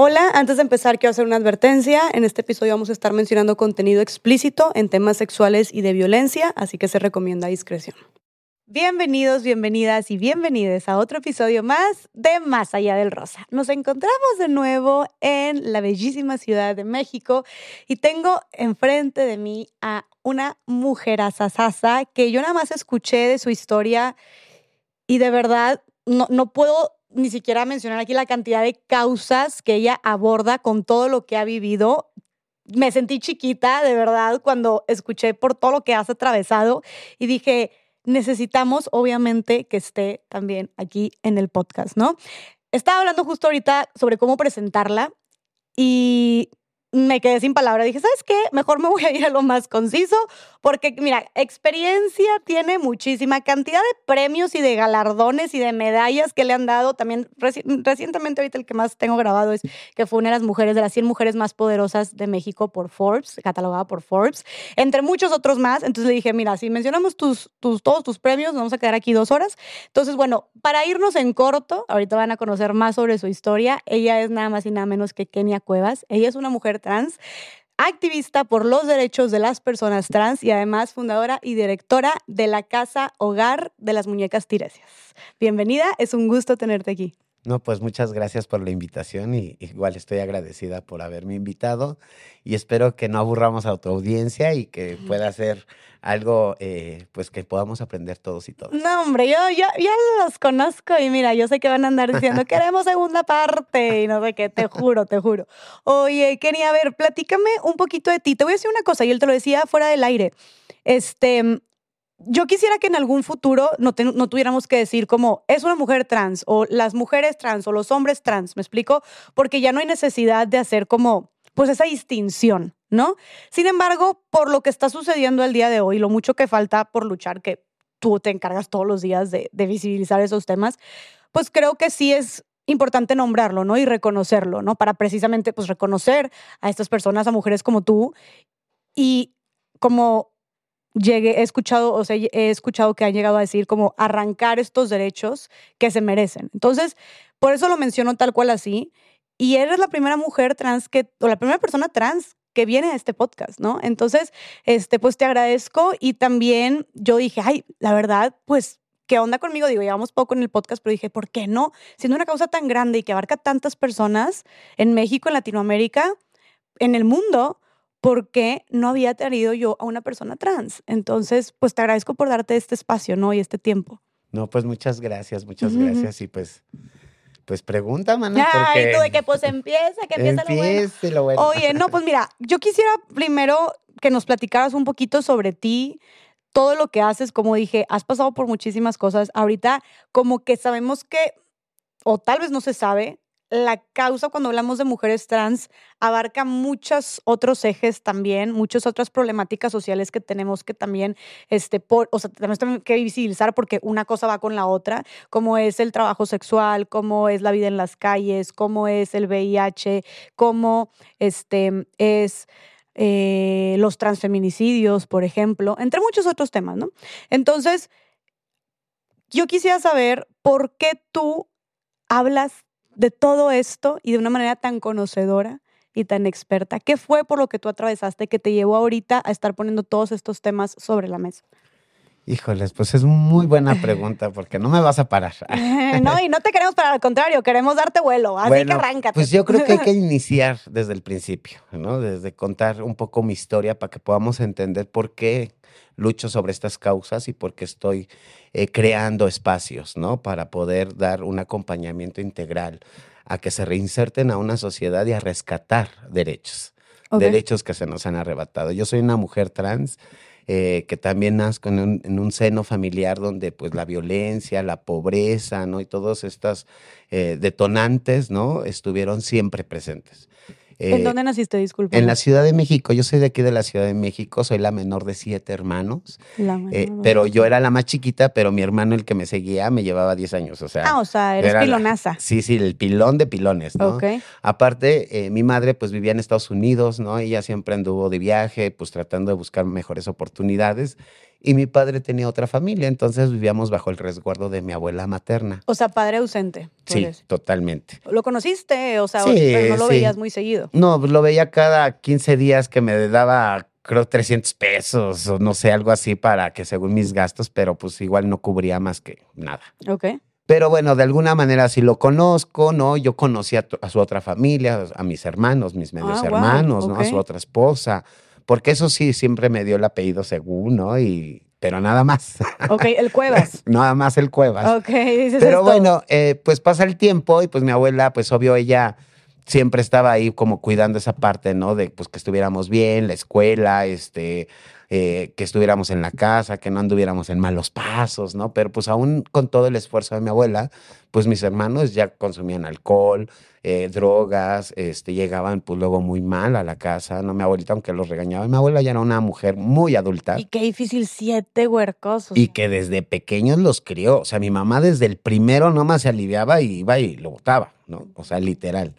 Hola, antes de empezar quiero hacer una advertencia. En este episodio vamos a estar mencionando contenido explícito en temas sexuales y de violencia, así que se recomienda discreción. Bienvenidos, bienvenidas y bienvenidas a otro episodio más de Más Allá del Rosa. Nos encontramos de nuevo en la bellísima Ciudad de México y tengo enfrente de mí a una mujer asasasa que yo nada más escuché de su historia y de verdad no, no puedo ni siquiera mencionar aquí la cantidad de causas que ella aborda con todo lo que ha vivido. Me sentí chiquita, de verdad, cuando escuché por todo lo que has atravesado y dije, necesitamos obviamente que esté también aquí en el podcast, ¿no? Estaba hablando justo ahorita sobre cómo presentarla y me quedé sin palabras. Dije, ¿sabes qué? Mejor me voy a ir a lo más conciso, porque mira, experiencia tiene muchísima cantidad de premios y de galardones y de medallas que le han dado. También recientemente, ahorita el que más tengo grabado es que fue una de las mujeres, de las 100 mujeres más poderosas de México por Forbes, catalogada por Forbes, entre muchos otros más. Entonces le dije, mira, si mencionamos tus, tus, todos tus premios, vamos a quedar aquí dos horas. Entonces, bueno, para irnos en corto, ahorita van a conocer más sobre su historia. Ella es nada más y nada menos que Kenia Cuevas. Ella es una mujer trans, activista por los derechos de las personas trans y además fundadora y directora de la Casa Hogar de las Muñecas Tiresias. Bienvenida, es un gusto tenerte aquí. No, pues muchas gracias por la invitación y igual estoy agradecida por haberme invitado y espero que no aburramos a tu audiencia y que pueda ser algo eh, pues que podamos aprender todos y todas. No, hombre, yo, yo ya los conozco y mira, yo sé que van a andar diciendo, queremos segunda parte y no sé qué, te juro, te juro. Oye, quería ver, platícame un poquito de ti. Te voy a decir una cosa, y él te lo decía fuera del aire. Este, yo quisiera que en algún futuro no, tuviéramos que decir como es una mujer trans o las mujeres trans o los hombres trans, ¿me explico? Porque ya no hay necesidad de hacer como pues esa distinción, ¿no? Sin embargo, por lo que está sucediendo el día de hoy, lo mucho que falta por luchar, que tú te encargas todos los días de, visibilizar esos temas, pues creo que sí es importante nombrarlo, ¿no? Y reconocerlo, ¿no? Para precisamente, pues, reconocer a estas personas, a mujeres como tú. Y como llegué, he escuchado, o sea, he escuchado que han llegado a decir como arrancar estos derechos que se merecen. Entonces, por eso lo menciono tal cual así. Y eres la primera mujer trans que, o la primera persona trans que viene a este podcast, ¿no? Entonces, este, pues te agradezco y también yo dije, ay, la verdad, pues, ¿qué onda conmigo? Digo, llevamos poco en el podcast, pero dije, ¿por qué no? Siendo una causa tan grande y que abarca tantas personas en México, en Latinoamérica, en el mundo, ¿por qué no había tenido yo a una persona trans? Entonces, pues te agradezco por darte este espacio, ¿no? Y este tiempo. No, pues muchas gracias, muchas gracias. Y pues pues pregunta, mana. Ay, tú de que pues empieza, que empieza lo bueno. lo bueno. Oye, no, pues mira, yo quisiera primero que nos platicaras un poquito sobre ti, todo lo que haces, como dije, has pasado por muchísimas cosas. Ahorita como que sabemos que, o tal vez no se sabe, la causa cuando hablamos de mujeres trans abarca muchos otros ejes también, muchas otras problemáticas sociales que tenemos que también, este, por, o sea, tenemos que visibilizar porque una cosa va con la otra, como es el trabajo sexual, como es la vida en las calles, como es el VIH, como este, es... Eh, los transfeminicidios, por ejemplo, entre muchos otros temas, ¿no? Entonces, yo quisiera saber por qué tú hablas de todo esto y de una manera tan conocedora y tan experta? ¿Qué fue por lo que tú atravesaste que te llevó ahorita a estar poniendo todos estos temas sobre la mesa? Híjoles, pues es muy buena pregunta porque no me vas a parar. no, y no te queremos para al contrario, queremos darte vuelo, así que arráncate. Pues yo creo que hay que iniciar desde el principio, ¿no? Desde contar un poco mi historia para que podamos entender por qué lucho sobre estas causas y porque estoy eh, creando espacios, ¿no? Para poder dar un acompañamiento integral a que se reinserten a una sociedad y a rescatar derechos, derechos que se nos han arrebatado. Yo soy una mujer trans. Eh, que también nazco en un, en un, seno familiar donde pues la violencia, la pobreza, ¿no? Y todos estos eh, detonantes, ¿no? Estuvieron siempre presentes. ¿En eh, dónde naciste, disculpe? En la Ciudad de México. Yo soy de aquí de la Ciudad de México, soy la menor de siete hermanos. Eh, pero yo era la más chiquita, pero mi hermano, el que me seguía, me llevaba 10 años. O sea, ah, o sea, eres pilonaza. sí, sí, el pilón de pilones, ¿no? Ok. Aparte, eh, mi madre, pues vivía en Estados Unidos, ¿no? Ella siempre anduvo de viaje, pues tratando de buscar mejores oportunidades. Y mi padre tenía otra familia, entonces vivíamos bajo el resguardo de mi abuela materna. O sea, padre ausente. Sí, totalmente. ¿Lo conociste? O sea, pero no lo veías muy seguido. No, lo veía cada 15 días que me daba creo 300 pesos o no sé, algo así para que según mis gastos, pero pues igual no cubría más que nada. Ok. Pero bueno, de alguna manera sí lo conozco, ¿no? Yo conocí a, su otra familia, a mis hermanos, mis medios ah, hermanos, ¿no? A su otra esposa, porque eso sí siempre me dio el apellido según, ¿no? Y, pero nada más. Ok, el Cuevas. nada más el Cuevas. Ok, dices Pero bueno, eh, pues pasa el tiempo y pues mi abuela, pues obvio, ella siempre estaba ahí como cuidando esa parte, ¿no? De pues que estuviéramos bien, la escuela, este, eh, que estuviéramos en la casa, que no anduviéramos en malos pasos, ¿no? Pero pues aún con todo el esfuerzo de mi abuela, pues mis hermanos ya consumían alcohol, eh, drogas, este, llegaban pues luego muy mal a la casa, ¿no? Mi abuelita, aunque los regañaba, mi abuela ya era una mujer muy adulta. Y qué difícil, siete huercos. Y que desde pequeños los crió, o sea, mi mamá desde el primero nomás se aliviaba y iba y lo botaba, ¿no? O sea, literal.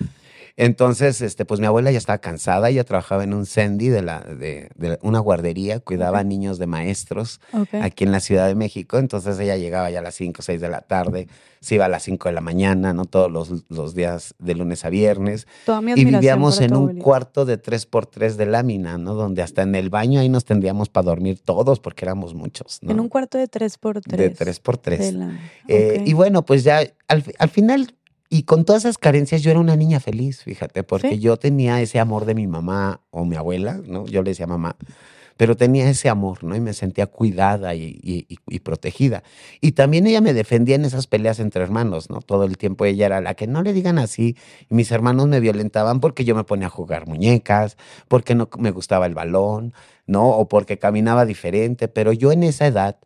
Entonces, este, pues mi abuela ya estaba cansada, ella trabajaba en un Sandy de, la, de, una guardería, cuidaba a niños de maestros aquí en la Ciudad de México, entonces ella llegaba ya a las 5 o 6 de la tarde, se iba a las 5 de la mañana, ¿no? Todos los, días de lunes a viernes. y vivíamos en un cuarto de 3x3 de lámina, ¿no? Donde hasta en el baño ahí nos tendríamos para dormir todos porque éramos muchos, ¿no? En un cuarto de 3x3. De 3x3. Eh, y bueno, pues ya al, al final y con todas esas carencias yo era una niña feliz, fíjate, porque yo tenía ese amor de mi mamá o mi abuela, ¿no? Yo le decía mamá, pero tenía ese amor, ¿no? Y me sentía cuidada y, protegida. Y también ella me defendía en esas peleas entre hermanos, ¿no? Todo el tiempo ella era la que no le digan así. Y mis hermanos me violentaban porque yo me ponía a jugar muñecas, porque no me gustaba el balón, ¿no? O porque caminaba diferente. Pero yo en esa edad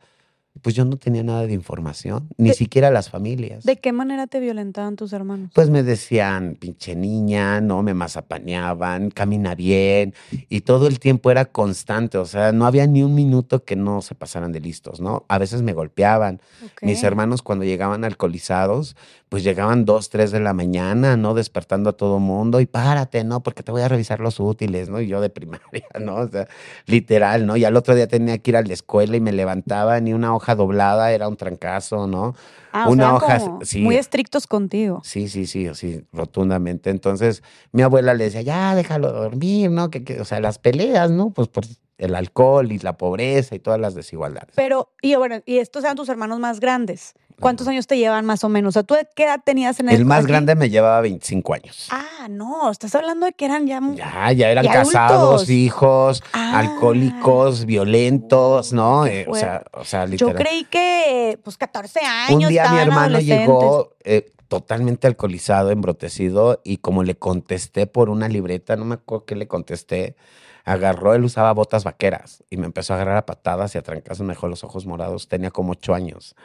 pues yo no tenía nada de información, ni siquiera las familias. ¿De qué manera te violentaban tus hermanos? Pues me decían, pinche niña, no, me mazapaneaban, camina bien, y todo el tiempo era constante, o sea, no había ni un minuto que no se pasaran de listos, ¿no? A veces me golpeaban. Mis hermanos cuando llegaban alcoholizados, pues llegaban dos, tres de la mañana, ¿no? Despertando a todo mundo y párate, ¿no? Porque te voy a revisar los útiles, ¿no? Y yo de primaria, ¿no? O sea, literal, ¿no? Y al otro día tenía que ir a la escuela y me levantaba ni una hoja doblada, era un trancazo, ¿no? Ah, una hoja muy estrictos contigo. Sí, sí, sí, sí, rotundamente. Entonces, mi abuela le decía, ya, déjalo dormir, ¿no? Que, o sea, las peleas, ¿no? Pues por el alcohol y la pobreza y todas las desigualdades. Pero, y bueno, y estos eran tus hermanos más grandes. ¿Cuántos años te llevan más o menos? O sea, ¿tú qué edad tenías en el El más grande me llevaba 25 años. Ah, no, estás hablando de que eran ya Ya, ya eran casados, hijos, ah. alcohólicos, violentos, ¿no? Eh, o sea, o sea, literal. Yo creí que pues 14 años Un día mi hermano llegó eh, totalmente alcoholizado, embrotecido y como le contesté por una libreta, no me acuerdo qué le contesté, agarró, él usaba botas vaqueras y me empezó a agarrar a patadas y a trancazos, me dejó los ojos morados, tenía como ocho años.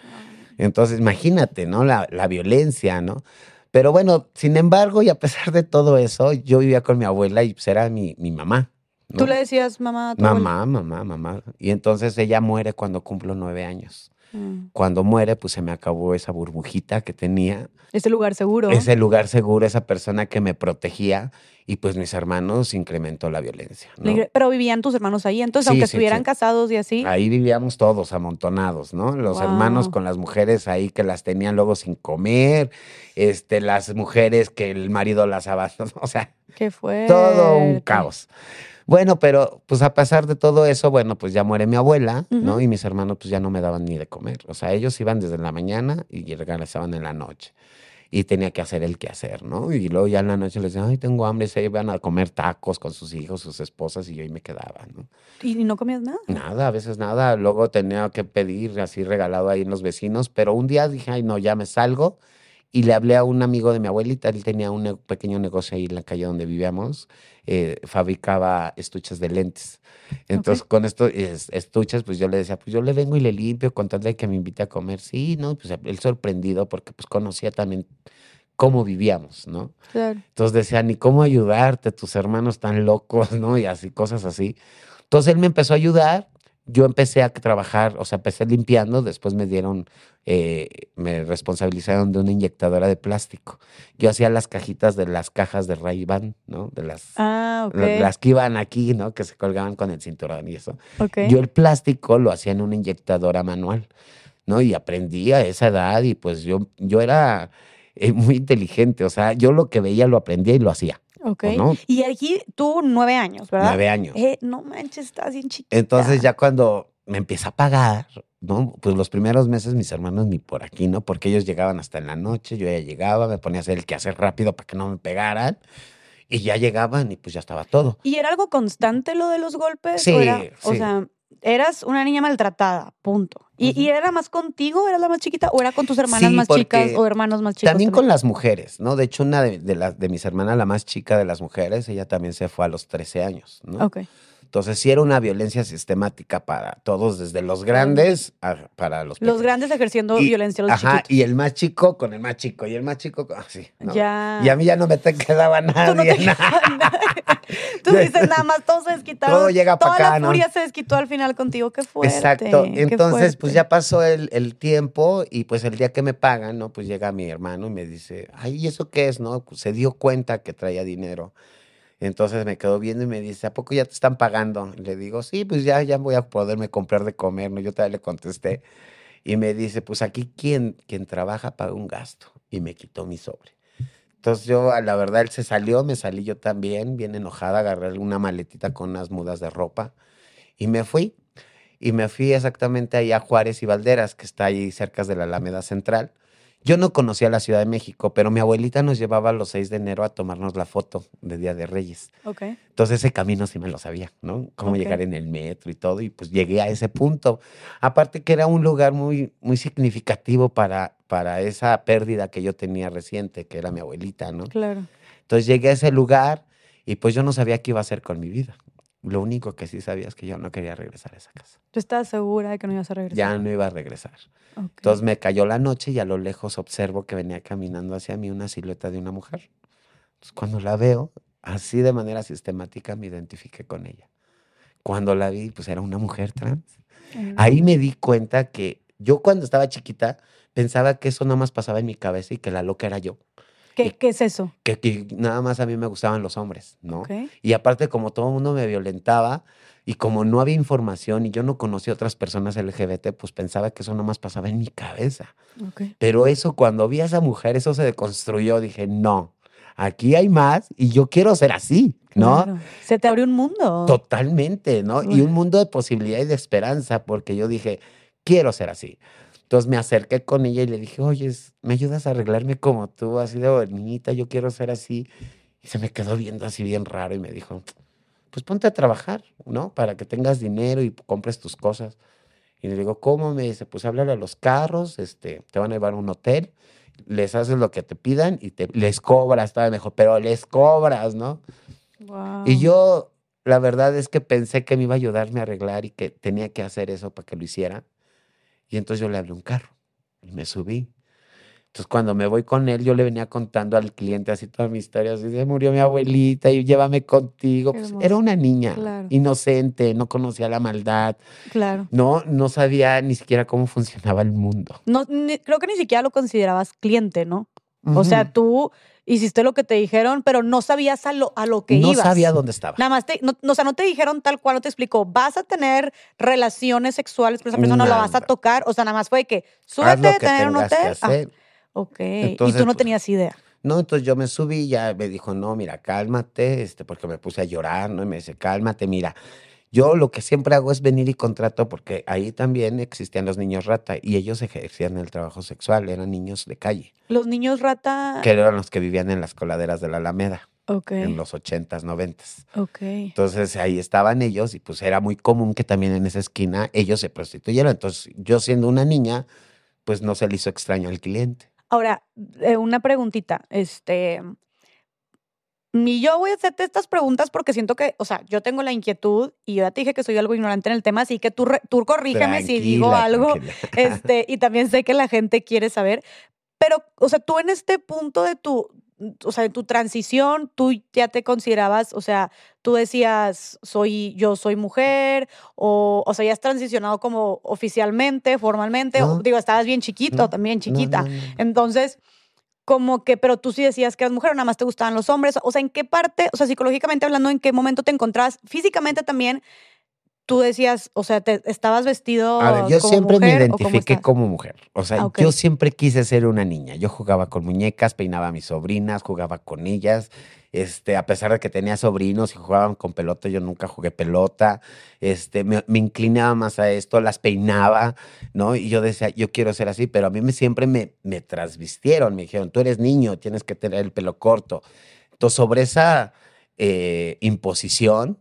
Entonces, imagínate, ¿no? La, violencia, ¿no? Pero bueno, sin embargo, y a pesar de todo eso, yo vivía con mi abuela y pues era mi, mi mamá. ¿Tú le decías mamá? A tu mamá, mamá, mamá. Y entonces ella muere cuando cumplo nueve años. Mm. Cuando muere, pues se me acabó esa burbujita que tenía. Ese lugar seguro. Ese lugar seguro, esa persona que me protegía. Y pues mis hermanos incrementó la violencia. Pero vivían tus hermanos ahí, entonces, aunque estuvieran casados y así. Ahí vivíamos todos amontonados, ¿no? Los hermanos con las mujeres ahí que las tenían luego sin comer, este, las mujeres que el marido las abandonó, o sea. ¿Qué fue? Todo un caos. Bueno, pero pues a pesar de todo eso, bueno, pues ya muere mi abuela, ¿no? Y mis hermanos pues ya no me daban ni de comer. O sea, ellos iban desde la mañana y regresaban en la noche. Y tenía que hacer el quehacer, ¿no? Y luego ya en la noche les decía, ay, tengo hambre, se iban a comer tacos con sus hijos, sus esposas, y yo ahí me quedaba, ¿no? ¿Y no comías nada? Nada, a veces nada. Luego tenía que pedir así regalado ahí en los vecinos, pero un día dije, ay, no, ya me salgo y le hablé a un amigo de mi abuelita, él tenía un pequeño negocio ahí en la calle donde vivíamos, eh, fabricaba estuches de lentes. Entonces, con estos estuches, pues yo le decía, pues yo le vengo y le limpio con tal de que me invite a comer. Sí, ¿no? Pues él sorprendido porque pues conocía también cómo vivíamos, ¿no? Claro. Entonces decía, ni cómo ayudarte, tus hermanos tan locos, ¿no? Y así, cosas así. Entonces él me empezó a ayudar yo empecé a trabajar, o sea, empecé limpiando, después me dieron, eh, me responsabilizaron de una inyectadora de plástico. Yo hacía las cajitas de las cajas de ray ¿no? De las, ah, las que iban aquí, ¿no? Que se colgaban con el cinturón y eso. Okay. Yo el plástico lo hacía en una inyectadora manual, ¿no? Y aprendí a esa edad y pues yo, yo era eh, muy inteligente, o sea, yo lo que veía lo aprendía y lo hacía. Ok. Y aquí tú nueve años, ¿verdad? Nueve años. Eh, no manches, estás bien chiquita. Entonces ya cuando me empieza a pagar, ¿no? Pues los primeros meses mis hermanos ni por aquí, ¿no? Porque ellos llegaban hasta en la noche, yo ya llegaba, me ponía a hacer el quehacer rápido para que no me pegaran. Y ya llegaban y pues ya estaba todo. ¿Y era algo constante lo de los golpes? Sí, O sea, eras una niña maltratada, punto. ¿Y, era más contigo, era la más chiquita, o era con tus hermanas más chicas o hermanos más chicos? También, con las mujeres, ¿no? De hecho, una de, de, de mis hermanas, la más chica de las mujeres, ella también se fue a los 13 años, ¿no? Ok. Entonces sí era una violencia sistemática para todos, desde los grandes a, para los Los grandes ejerciendo violencia a los ajá, chiquitos. y el más chico con el más chico, y el más chico con... Así, Ya. Y a mí ya no me te quedaba nadie. Tú no te nadie. Tú dices nada más, todo se desquitaron. Todo llega para acá, Toda la furia se desquitó al final contigo, qué fuerte. Exacto. Entonces, pues ya pasó el, el tiempo y pues el día que me pagan, ¿no? Pues llega mi hermano y me dice, ay, ¿y eso qué es, no? Se dio cuenta que traía dinero. Entonces me quedó viendo y me dice, ¿a poco ya te están pagando? Le digo, sí, pues ya, ya voy a poderme comprar de comer, ¿no? Yo todavía le contesté. Y me dice, pues aquí quien, quien trabaja paga un gasto. Y me quitó mi sobre. Entonces yo, la verdad, él se salió, me salí yo también, bien enojada, agarré una maletita con unas mudas de ropa y me fui. Y me fui exactamente ahí a Juárez y Valderas, que está ahí cerca de la Alameda Central. Yo no conocía la Ciudad de México, pero mi abuelita nos llevaba los 6 de enero a tomarnos la foto de Día de Reyes. Ok. Entonces ese camino sí me lo sabía, ¿no? Cómo llegar en el metro y todo, y pues llegué a ese punto. Aparte que era un lugar muy, muy significativo para, para esa pérdida que yo tenía reciente, que era mi abuelita, ¿no? Claro. Entonces llegué a ese lugar y pues yo no sabía qué iba a hacer con mi vida. Lo único que sí sabía es que yo no quería regresar a esa casa. ¿Tú estabas segura de que no ibas a regresar? Ya no iba a regresar. Ok. Entonces me cayó la noche y a lo lejos observo que venía caminando hacia mí una silueta de una mujer. Entonces cuando la veo, así de manera sistemática me identifiqué con ella. Cuando la vi, pues era una mujer trans. Ahí me di cuenta que yo cuando estaba chiquita pensaba que eso nada más pasaba en mi cabeza y que la loca era yo. ¿Qué, ¿Qué es eso? Que, que nada más a mí me gustaban los hombres, ¿no? Y aparte, como todo el mundo me violentaba y como no había información y yo no conocía otras personas LGBT, pues pensaba que eso nomás pasaba en mi cabeza. Ok. Pero eso, cuando vi a esa mujer, eso se deconstruyó. Dije, no, aquí hay más y yo quiero ser así, ¿no? Claro. Se te abrió un mundo. Totalmente, ¿no? Y un mundo de posibilidad y de esperanza, porque yo dije, quiero ser así. Entonces me acerqué con ella y le dije, oye, ¿me ayudas a arreglarme como tú, así de bonita? Yo quiero ser así. Y se me quedó viendo así bien raro y me dijo, pues ponte a trabajar, ¿no? Para que tengas dinero y compres tus cosas. Y le digo, ¿cómo? Me dice, pues háblale a los carros, este, te van a llevar a un hotel, les haces lo que te pidan y te, les cobras, estaba mejor, pero les cobras, ¿no? Wow. Y yo, la verdad es que pensé que me iba a ayudarme a arreglar y que tenía que hacer eso para que lo hiciera. Y entonces yo le hablé un carro y me subí. Entonces cuando me voy con él, yo le venía contando al cliente así toda mi historia, así se murió mi abuelita y llévame contigo. Pues, era una niña Claro. inocente, no conocía la maldad, Claro. no, no sabía ni siquiera cómo funcionaba el mundo. No, ni- creo que ni siquiera lo considerabas cliente, ¿no? O sea, tú hiciste lo que te dijeron, pero no sabías a lo, a lo que no ibas. sabía dónde estaba. Nada más, te, no, no, o sea, no te dijeron tal cual, no te explicó, vas a tener relaciones sexuales con esa persona, la vas a tocar, o sea, nada más fue de que súbete, que tener un hotel. Ah, ok, y Entonces, tú no pues, tenías idea. No, entonces yo me subí y ya me dijo, no, mira, cálmate, este, porque me puse a llorar, ¿no? Y me dice, cálmate, mira, yo lo que siempre hago es venir y contrato, porque ahí también existían los niños rata y ellos ejercían el trabajo sexual, eran niños de calle, Los niños rata. que eran los que vivían en las coladeras de la Alameda, Ok, en los ochentas, noventas. ok. Entonces ahí estaban ellos y pues era muy común que también en esa esquina ellos se prostituyeran. Entonces yo siendo una niña, pues no se le hizo extraño al cliente. Ahora, eh, una preguntita, este... Y yo voy a hacerte estas preguntas porque siento que, o sea, yo tengo la inquietud y yo ya te dije que soy algo ignorante en el tema, así que tú, tú corrígeme si digo algo. Este, y también sé que la gente quiere saber. Pero, o sea, tú en este punto de tu, o sea, en tu transición, tú ya te considerabas, o sea, tú decías, soy, yo soy mujer, o, o sea, ya has transicionado como oficialmente, formalmente, o, digo, estabas bien chiquito, No, también chiquita. no. Entonces, como que, pero tú sí decías que eras mujer o nada más te gustaban los hombres. O sea, ¿en qué parte, o sea, psicológicamente hablando, en qué momento te encontrabas? Físicamente también, tú decías, o sea, te, estabas vestido A ver, yo como siempre me mujer, ¿o cómo identifiqué como mujer. O sea, Ah, yo siempre quise ser una niña. Yo jugaba con muñecas, peinaba a mis sobrinas, jugaba con ellas. Este, a pesar de que tenía sobrinos y jugaban con pelota, yo nunca jugué pelota. Este, me, me inclinaba más a esto, las peinaba, ¿no? Y yo decía, yo quiero ser así, pero a mí me, siempre me, me transvistieron, me dijeron, tú eres niño, tienes que tener el pelo corto. Entonces, sobre esa eh, imposición,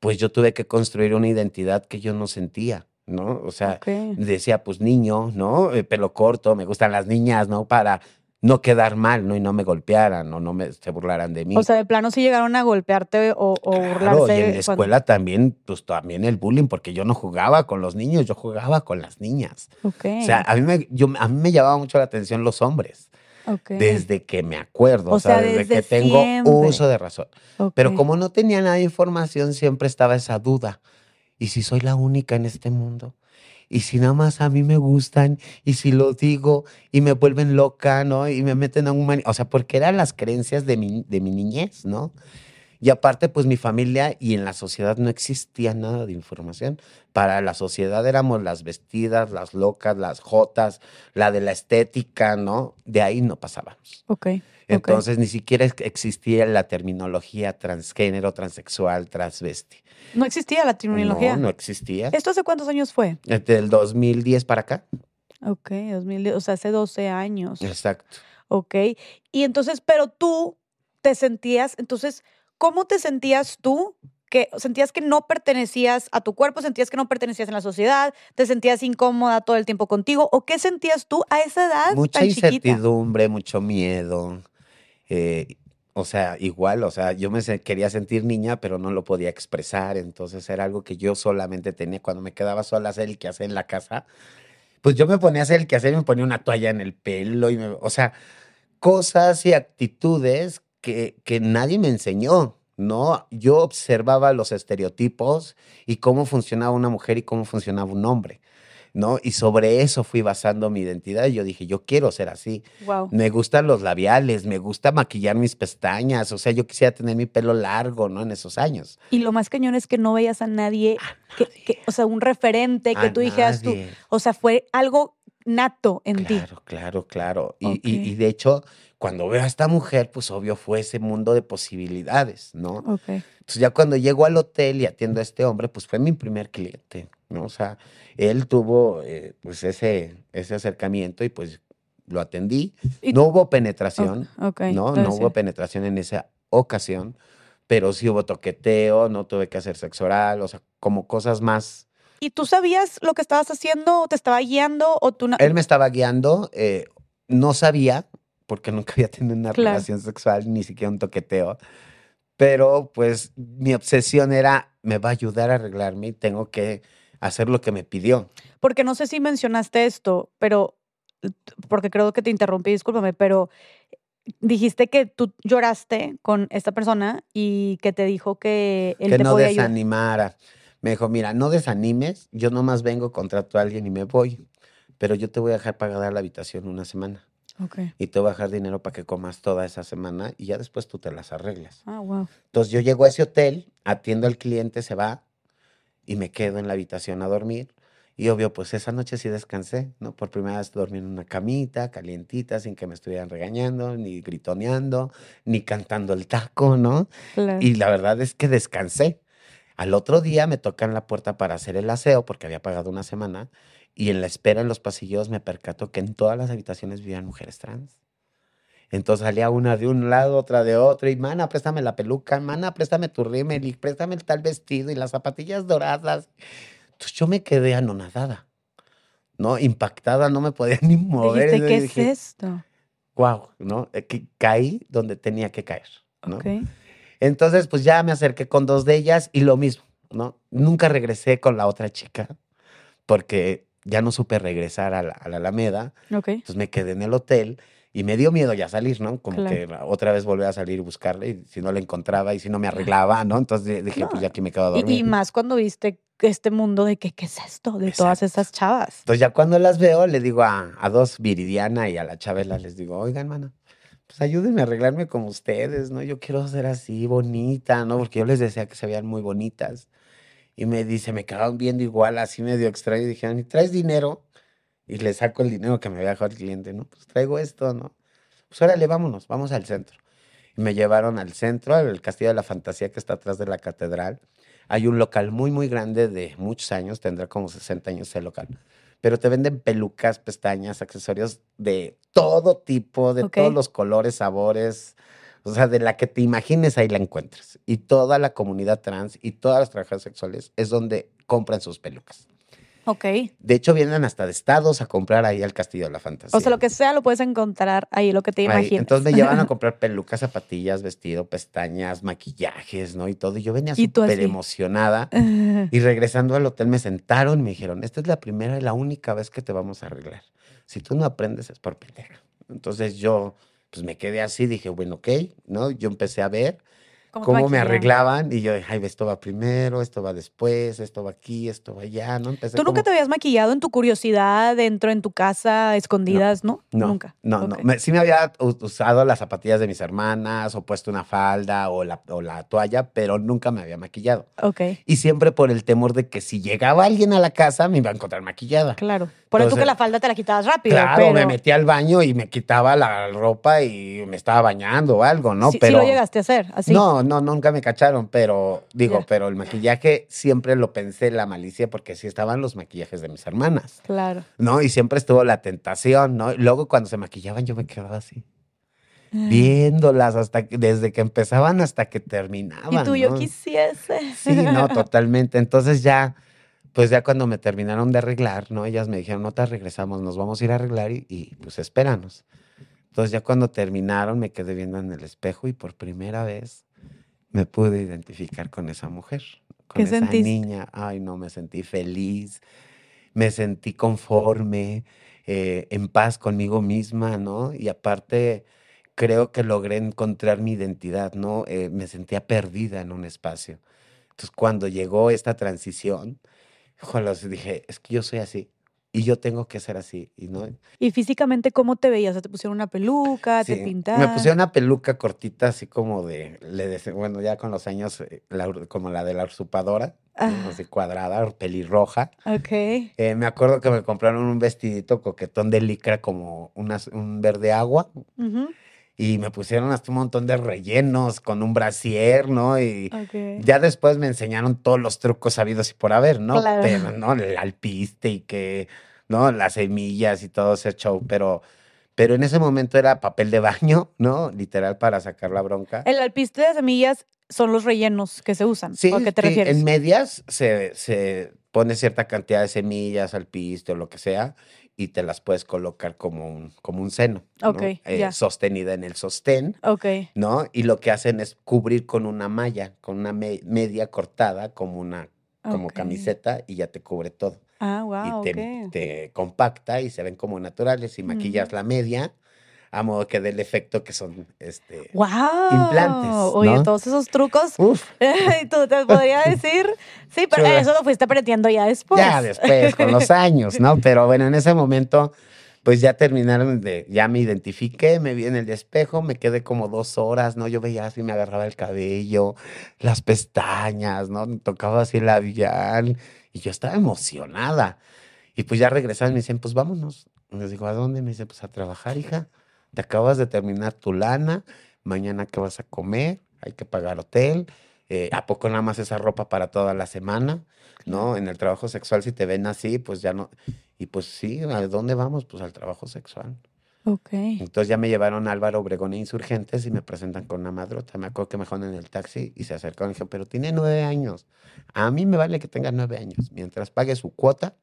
pues yo tuve que construir una identidad que yo no sentía, ¿no? O sea, decía, pues niño, ¿no? Eh, pelo corto, me gustan las niñas, ¿no? Para no quedar mal, ¿no? Y no me golpearan o no me, se burlaran de mí. O sea, de plano sí llegaron a golpearte o, o Claro, burlarse. y en la cuando- escuela también, pues también el bullying, porque yo no jugaba con los niños, yo jugaba con las niñas. Ok. O sea, a mí me, yo, a mí me llamaba mucho la atención los hombres, ok, desde que me acuerdo, O o sea, desde, desde que tengo uso de razón. Pero ok. como no tenía nada de información, siempre estaba esa duda. ¿Y si soy la única en este mundo? ¿Y si nada más a mí me gustan? ¿Y si lo digo y me vuelven loca, ¿no? Y me meten a un mani... O sea, porque eran las creencias de mi, de mi niñez, ¿no? Y aparte, pues mi familia y en la sociedad no existía nada de información. Para la sociedad éramos las vestidas, las locas, las jotas, la de la estética, ¿no? De ahí no pasábamos. Ok. Entonces, ni siquiera ex- existía la terminología transgénero, transexual, transvesti. No existía la terminología. No, no existía. ¿Esto hace cuántos años fue? Desde el 2010 para acá. Ok, 2010, o sea, hace 12 años. Exacto. Ok. Y entonces, pero tú te sentías, entonces, ¿cómo te sentías tú? Que sentías que no pertenecías a tu cuerpo, sentías que no pertenecías en la sociedad, te sentías incómoda todo el tiempo contigo, o qué sentías tú a esa edad Mucha tan chiquita? incertidumbre, mucho miedo. Eh, o sea, igual, o sea, yo me quería sentir niña, pero no lo podía expresar. Entonces era algo que yo solamente tenía cuando me quedaba sola hacer el quehacer en la casa. Pues yo me ponía a hacer el quehacer y me ponía una toalla en el pelo. Y me, o sea, cosas y actitudes que, que nadie me enseñó. No, yo observaba los estereotipos y cómo funcionaba una mujer y cómo funcionaba un hombre, ¿no? Y sobre eso fui basando mi identidad y yo dije, yo quiero ser así. Wow. Me gustan los labiales, me gusta maquillar mis pestañas, o sea, yo quisiera tener mi pelo largo, ¿no? En esos años. Y lo más cañón es que no veías a nadie, que, que- o sea, un referente que A tú dijeras tú, o sea, fue algo nato en ti. Claro, claro, claro. Y, y- de hecho, cuando veo a esta mujer, pues obvio fue ese mundo de posibilidades, ¿no? Entonces ya cuando llego al hotel y atiendo a este hombre, pues fue mi primer cliente, ¿no? O sea, él tuvo eh, pues ese, ese acercamiento y pues lo atendí. Y- No hubo penetración. ¿no? entonces No hubo penetración en esa ocasión, pero sí hubo toqueteo, no tuve que hacer sexo oral, o sea, como cosas más. ¿Y tú sabías lo que estabas haciendo o te estaba guiando o tú no? Él me estaba guiando, eh, no sabía, porque nunca había tenido una Claro. relación sexual, ni siquiera un toqueteo, pero pues mi obsesión era, me va a ayudar a arreglarme y tengo que hacer lo que me pidió. Porque no sé si mencionaste esto, pero porque creo que te interrumpí, discúlpame, pero dijiste que tú lloraste con esta persona y que te dijo que él que te no podía ayudar. desanimara. Me dijo, mira, no desanimes, yo nomás vengo, contrato a alguien y me voy, pero yo te voy a dejar pagar la habitación una semana Ok. y te voy a dejar dinero para que comas toda esa semana y ya después tú te las arreglas. Ah, wow. Entonces yo llego a ese hotel, atiendo al cliente, se va y me quedo en la habitación a dormir. Y obvio, pues esa noche sí descansé, ¿no? Por primera vez dormí en una camita, calientita, sin que me estuvieran regañando, ni gritoneando, ni cantando el taco, ¿no? Claro. Y la verdad es que descansé. Al otro día me tocan la puerta para hacer el aseo porque había pagado una semana y en la espera en los pasillos me percato que en todas las habitaciones vivían mujeres trans. Entonces salía una de un lado, otra de otro y mana, préstame la peluca, mana, préstame tu rímel y préstame el tal vestido y las zapatillas doradas. Entonces yo me quedé anonadada, ¿no? Impactada, no me podía ni mover. Dijiste, ¿qué es dije, esto? Wow, ¿no? Eh, que caí donde tenía que caer, ¿no? Ok. Entonces, pues ya me acerqué con dos de ellas y lo mismo, ¿no? Nunca regresé con la otra chica porque ya no supe regresar a la, a la Alameda. Ok. Entonces me quedé en el hotel Y me dio miedo ya salir, ¿no? Como Claro. que otra vez volver a salir y buscarle, y si no la encontraba y si no me arreglaba, ¿no? Entonces dije, No, pues ya aquí me quedo a Y, dormir. y más cuando viste este mundo de que, ¿qué es esto? De todas Exacto. esas chavas. Entonces ya cuando las veo, le digo a, a dos, Viridiana y a la Chabela, les digo, oigan, mano, pues ayúdenme a arreglarme como ustedes, ¿no? Yo quiero ser así, bonita, ¿no? Porque yo les decía que se veían muy bonitas. Y me dice, me quedaban viendo igual, así medio extraño. Y dijeron, ¿y traes dinero? Y le saco el dinero que me había dejado el cliente, ¿no? Pues traigo esto, ¿no? Pues órale, vámonos, vamos al centro. Y me llevaron al centro, al Castillo de la Fantasía que está atrás de la catedral. Hay un local muy, muy grande de muchos años, tendrá como 60 años ese local. Pero te venden pelucas, pestañas, accesorios de todo tipo, de Ok. todos los colores, sabores. O sea, de la que te imagines, ahí la encuentras. Y toda la comunidad trans y todas las trabajadoras sexuales es donde compran sus pelucas. Ok. De hecho, vienen hasta de estados a comprar ahí al Castillo de la Fantasía. O sea, lo que sea lo puedes encontrar ahí, lo que te Ahí, imagines. Entonces me llevan a comprar pelucas, zapatillas, vestido, pestañas, maquillajes, ¿no? Y todo. Y yo venía súper emocionada. Y regresando al hotel me sentaron y me dijeron, esta es la primera y la única vez que te vamos a arreglar. Si tú no aprendes es por pendeja. Entonces yo pues me quedé así, dije, bueno, ok, ¿no? Yo empecé a ver ¿Cómo te cómo me arreglaban y yo, ay, esto va primero, esto va después, esto va aquí, esto va allá, ¿no? Empecé ¿Tú nunca como- te habías maquillado en tu curiosidad dentro en tu casa, escondidas, no? No, Nunca. No, no. Me- sí me había usado las zapatillas de mis hermanas o puesto una falda o la, o la toalla, pero nunca me había maquillado. Ok, Y siempre por el temor de que si llegaba alguien a la casa me iba a encontrar maquillada. claro. Por eso tú que la falda te la quitabas rápido. Claro, pero me metía al baño y me quitaba la ropa y me estaba bañando o algo, ¿no? sí, sí pero lo llegaste a hacer, así. no, no, nunca me cacharon, pero digo, pero el maquillaje siempre lo pensé la malicia porque sí estaban los maquillajes de mis hermanas, Claro. ¿no? Y siempre estuvo la tentación, ¿no? Luego cuando se maquillaban yo me quedaba así, viéndolas hasta que, desde que empezaban hasta que terminaban. Y tú, yo quisiese. Sí, no, totalmente. Entonces ya, pues ya cuando me terminaron de arreglar, ¿no? Ellas me dijeron, no te regresamos, nos vamos a ir a arreglar y, y, pues espéranos. Entonces ya cuando terminaron me quedé viendo en el espejo y por primera vez me pude identificar con esa mujer, con ¿Qué esa sentiste? niña. Ay, no, me sentí feliz, me sentí conforme, eh, en paz conmigo misma, ¿no? Y aparte creo que logré encontrar mi identidad, ¿no? Eh, me sentía perdida en un espacio. Entonces, cuando llegó esta transición, híjole, dije, es que yo soy así y yo tengo que ser así, y no. Y físicamente, ¿cómo te veías? O sea, ¿Te pusieron una peluca? ¿Te pintaron? Me pusieron una peluca cortita, así como de, le dese- bueno, ya con los años, eh, la como la de la usurpadora, ¿no? Ah. así cuadrada, pelirroja. Ok. Eh, me acuerdo que me compraron un vestidito coquetón de licra, como unas- un verde agua, Ujú, y me pusieron hasta un montón de rellenos con un brasier, ¿no? Y ya después me enseñaron todos los trucos sabidos y por haber, ¿no? Claro. Pero, ¿no? El alpiste y que, ¿no? Las semillas y todo ese show, pero, pero en ese momento era papel de baño, ¿no? Literal para sacar la bronca. El alpiste de semillas son los rellenos que se usan. Sí, ¿O a qué te sí, refieres? en medias se, se pone cierta cantidad de semillas, alpiste o lo que sea, y te las puedes colocar como un, como un seno, ¿no? Ok, Eh, sostenida en el sostén. Ok. ¿no? Y lo que hacen es cubrir con una malla, con una me- media cortada, como una como camiseta, y ya te cubre todo. Ah, wow, y te, compacta y se ven como naturales. Y maquillas la media a modo que dé el efecto que son este. ¡Wow! implantes, Oye, ¿no? todos esos trucos. Uf, tú te podría decir. Sí, pero Chula. eso lo fuiste aprendiendo ya después. ya después, con los años, ¿no? Pero bueno, en ese momento, pues ya terminaron de, ya me identifiqué, me vi en el espejo, me quedé como dos horas, ¿no? Yo veía así, me agarraba el cabello, las pestañas, ¿no? Me tocaba así el labial y yo estaba emocionada. Y pues ya regresaban y me dicen, pues vámonos. Les digo, ¿a dónde? Me dice, pues a trabajar, hija. Te acabas de terminar tu lana, mañana qué vas a comer, hay que pagar hotel. eh, ¿A poco nada más esa ropa para toda la semana? ¿no? En el trabajo sexual, si te ven así, pues ya no. Y pues sí, ¿a dónde vamos? Pues al trabajo sexual. Ok. Entonces ya me llevaron a Álvaro Obregón e Insurgentes y me presentan con una madrota. Me acuerdo que me en el taxi y se acercaron y dijeron, pero tiene nueve años. A mí me vale que tenga nueve años. Mientras pague su cuota,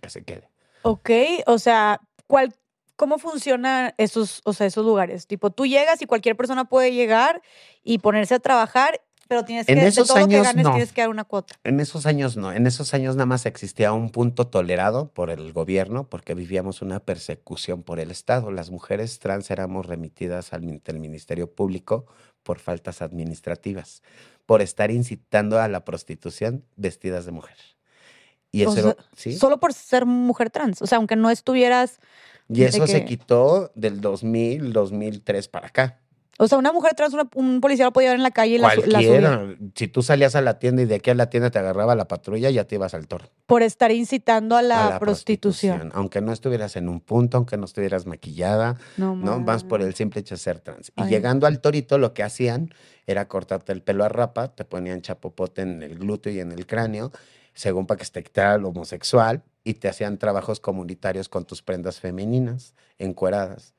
que se quede. Ok, o sea, ¿cuál, ¿cómo funcionan esos, o sea, esos lugares? Tipo, tú llegas y cualquier persona puede llegar y ponerse a trabajar, Pero tienes que, En de esos todo lo que años, ganes, no. tienes que dar una cuota. En esos años no, en esos años nada más existía un punto tolerado por el gobierno porque vivíamos una persecución por el Estado. Las mujeres trans éramos remitidas al del Ministerio Público por faltas administrativas, por estar incitando a la prostitución vestidas de mujer. Y O eso, sea, era- ¿sí? Solo por ser mujer trans. O sea, aunque no estuvieras. Y eso se quitó del 2000, 2003 para acá. O sea, una mujer trans, una- un policía lo podía ver en la calle y la. Cualquiera. Si tú salías a la tienda y de aquí a la tienda te agarraba la patrulla, ya te ibas al toro. Por estar incitando a la, a la prostitución. Aunque no estuvieras en un punto, aunque no estuvieras maquillada, No, ¿no? Más por el simple hecho de ser trans. Y llegando al torito, lo que hacían era cortarte el pelo a rapa, te ponían chapopote en el glúteo y en el cráneo, según para que se te quitara homosexual, y te hacían trabajos comunitarios con tus prendas femeninas, encueradas.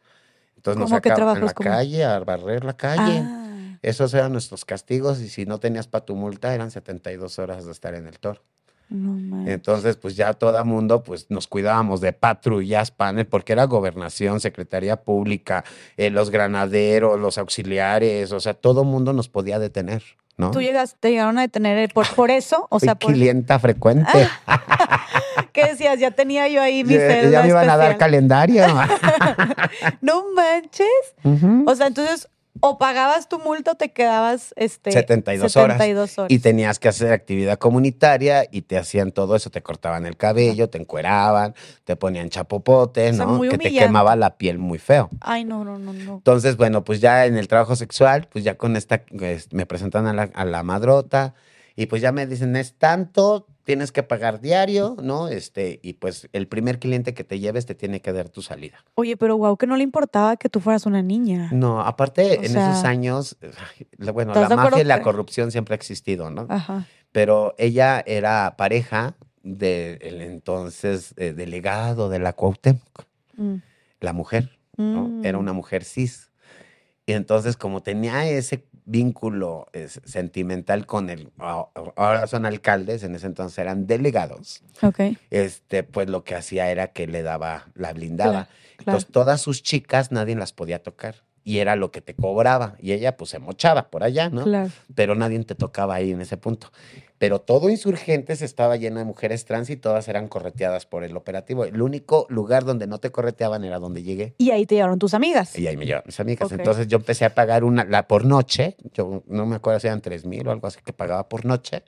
Entonces nos ¿Cómo qué sacaban trabajos la calle, a barrer la calle. Ah, Esos eran nuestros castigos, y si no tenías para tu multa, eran 72 horas de estar en el toro. no. Entonces, pues ya todo mundo, pues nos cuidábamos de patrullas, panel, porque era gobernación, secretaría pública, eh, los granaderos, los auxiliares, o sea, todo mundo nos podía detener, ¿no? Tú llegas, te llegaron a detener eh, por, por eso, o sea, por, clienta frecuente. ¿qué decías? Ya tenía yo ahí mi celda ya me iban a dar calendario. No manches. O sea, entonces, o pagabas tu multa o te quedabas este, 72 horas. 72 horas. Y tenías que hacer actividad comunitaria y te hacían todo eso, te cortaban el cabello, te encueraban, te ponían chapopote, O sea, ¿no? que te quemaba la piel muy feo. Ay, no, no, no, no. Entonces, bueno, pues ya en el trabajo sexual, pues ya con esta, pues, me presentan a la, a la madrota y pues ya me dicen, es tanto, tienes que pagar diario, ¿no? Este, y pues el primer cliente que te lleves te tiene que dar tu salida. Oye, pero wow, que no le importaba que tú fueras una niña. No, aparte, O en sea, esos años, bueno, ¿estás la mafia y la corrupción siempre ha existido, ¿no? Ajá. Pero ella era pareja del entonces eh, delegado de la Cuauhtémoc, Mm, la mujer. ¿no? Era mm. una mujer cis. Y entonces, como tenía ese vínculo es, sentimental con el, a- ahora son alcaldes, en ese entonces eran delegados, Ok, este, pues lo que hacía era que le daba, la blindaba. claro. Entonces, todas sus chicas nadie las podía tocar. Y era lo que te cobraba. Y ella, pues, se mochaba por allá, ¿no? claro. Pero nadie te tocaba ahí en ese punto. Pero todo Insurgentes estaba lleno de mujeres trans y todas eran correteadas por el operativo. El único lugar donde no te correteaban era donde llegué. Y ahí te llevaron tus amigas. Y ahí me llevaban mis amigas. Entonces yo empecé a pagar una, la por noche. Yo no me acuerdo si eran tres mil o algo así que pagaba por noche.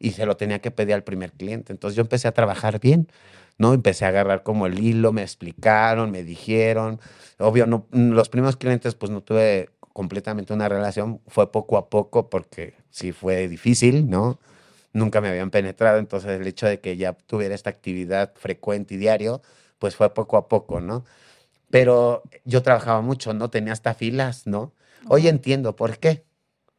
Y se lo tenía que pedir al primer cliente. Entonces yo empecé a trabajar bien. ¿no? Empecé a agarrar como el hilo, me explicaron, me dijeron. Obvio, no, los primeros clientes pues no tuve completamente una relación. Fue poco a poco porque sí fue difícil, ¿no? Nunca me habían penetrado. Entonces el hecho de que ya tuviera esta actividad frecuente y diario, pues fue poco a poco, ¿no? Pero yo trabajaba mucho, ¿no? Tenía hasta filas, ¿no? Hoy entiendo por qué.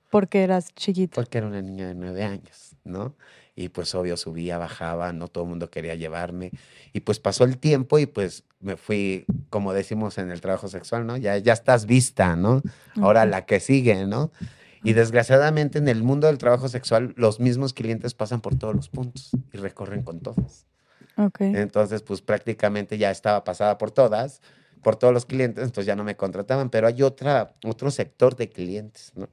Porque eras chiquita. Porque era una niña de nueve años, ¿no? Y pues obvio subía, bajaba, no todo el mundo quería llevarme. Y pues pasó el tiempo y pues me fui, como decimos en el trabajo sexual, ¿no? Ya, ya estás vista, ¿no? Ahora la que sigue, ¿no? Y desgraciadamente en el mundo del trabajo sexual los mismos clientes pasan por todos los puntos y recorren con todos. Ok. Entonces, pues prácticamente ya estaba pasada por todas, por todos los clientes, entonces ya no me contrataban, pero hay otra, otro sector de clientes, ¿no?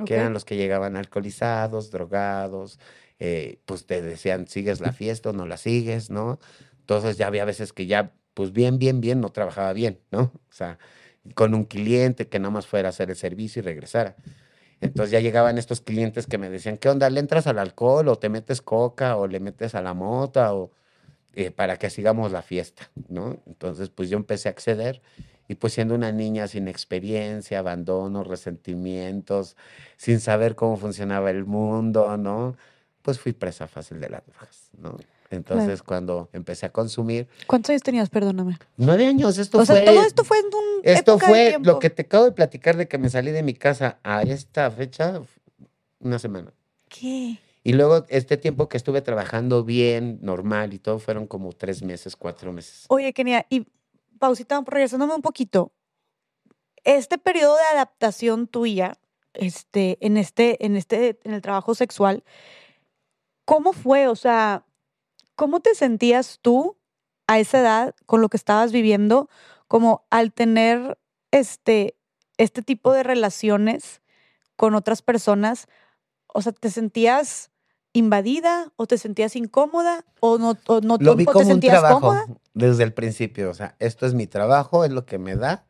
ok. que eran los que llegaban alcoholizados, drogados, eh, pues te decían, ¿sigues la fiesta o no la sigues, no? Entonces ya había veces que ya, pues bien, bien, bien, no trabajaba bien, ¿no? O sea, con un cliente que nada más fuera a hacer el servicio y regresara. Entonces ya llegaban estos clientes que me decían, ¿qué onda? ¿Le entras al alcohol o te metes coca o le metes a la mota o eh, para que sigamos la fiesta, ¿no? Entonces pues yo empecé a acceder y pues siendo una niña sin experiencia, abandono, resentimientos, sin saber cómo funcionaba el mundo, ¿no? Pues fui presa fácil de las drogas, ¿no? Entonces cuando empecé a consumir, ¿Cuántos años tenías? Perdóname. nueve años, esto o sea, fue... todo esto fue en un. Esto época fue lo que te acabo de platicar de que me salí de mi casa a esta fecha, una semana. ¿Qué? Y luego este tiempo que estuve trabajando bien, normal y todo, fueron como tres meses, cuatro meses. Oye, Kenia, y pausita, regresándome un poquito. Este periodo de adaptación tuya, este, en este, en este, en el trabajo sexual, ¿cómo fue? O sea, ¿cómo te sentías tú a esa edad con lo que estabas viviendo, como al tener este, este tipo de relaciones con otras personas? o sea, te sentías invadida o te sentías incómoda o no, o no Lo vi te como un trabajo cómoda? desde el principio. O sea, esto es mi trabajo, es lo que me da.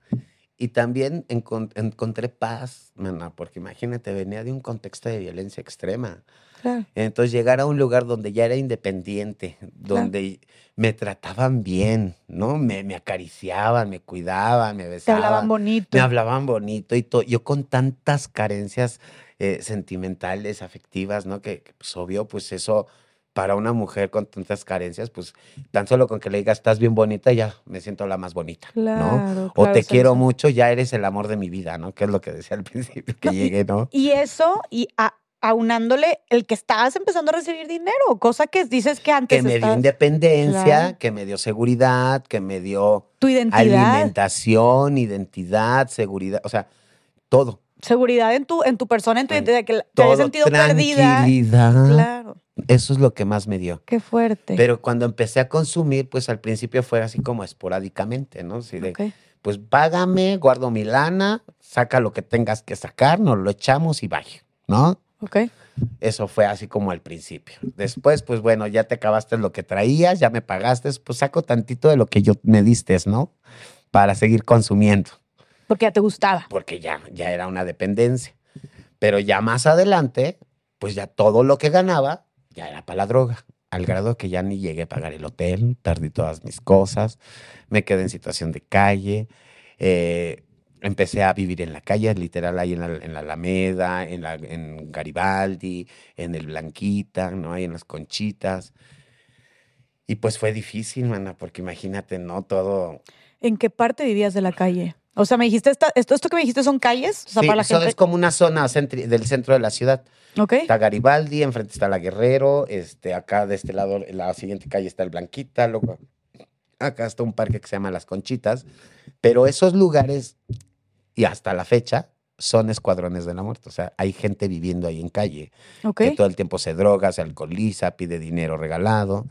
Y también encon- encontré paz, mana, porque imagínate, venía de un contexto de violencia extrema. Claro. Entonces llegar a un lugar donde ya era independiente, donde me trataban bien, ¿no? Me, me acariciaban, me cuidaban, me Te besaban. hablaban bonito. Me hablaban bonito y todo. Yo con tantas carencias eh, sentimentales, afectivas, ¿no? Que, que, pues obvio, pues eso para una mujer con tantas carencias, pues tan solo con que le digas estás bien bonita, ya me siento la más bonita, ¿no? Claro, O claro, te quiero mucho, ya eres el amor de mi vida, ¿no? Que es lo que decía al principio que No, y- llegué, ¿no? Y eso, y a- aunándole el que estabas empezando a recibir dinero, cosa que dices que antes Que me dio independencia, Claro. que me dio seguridad, que me dio tu identidad, alimentación, identidad, seguridad, o sea, todo. seguridad en tu, en tu persona, en tu En identidad, que te habías sentido perdida. tranquilidad. Claro, Eso es lo que más me dio. qué fuerte. Pero cuando empecé a consumir, pues al principio fue así como esporádicamente, ¿no? Así de, pues págame, guardo mi lana, saca lo que tengas que sacar, nos lo echamos y vaya, ¿no? Ok. Eso fue así como al principio. Después, pues bueno, ya te acabaste lo que traías, ya me pagaste, pues saco tantito de lo que yo me diste, ¿no? Para seguir consumiendo, Porque ya te gustaba. porque ya, ya era una dependencia. Pero ya más adelante, pues ya todo lo que ganaba ya era para la droga. Al grado que ya ni llegué a pagar el hotel, perdí todas mis cosas, me quedé en situación de calle, eh, empecé a vivir en la calle, literal ahí en la, en la Alameda, en, la, en Garibaldi, en el Blanquita, ¿no? Ahí en las Conchitas. Y pues fue difícil, mana, porque imagínate, ¿no? Todo... ¿En qué parte vivías de la calle? O sea, me dijiste, esta- esto, esto que me dijiste son calles, o sea, Sí, para la eso gente. es como una zona centri- del centro de la ciudad. Ok. Está Garibaldi, enfrente está la Guerrero, este, acá de este lado, la siguiente calle está el Blanquita, luego acá está un parque que se llama Las Conchitas, pero esos lugares, y hasta la fecha, son escuadrones de la muerte, o sea, hay gente viviendo ahí en calle, que todo el tiempo se droga, se alcoholiza, pide dinero regalado,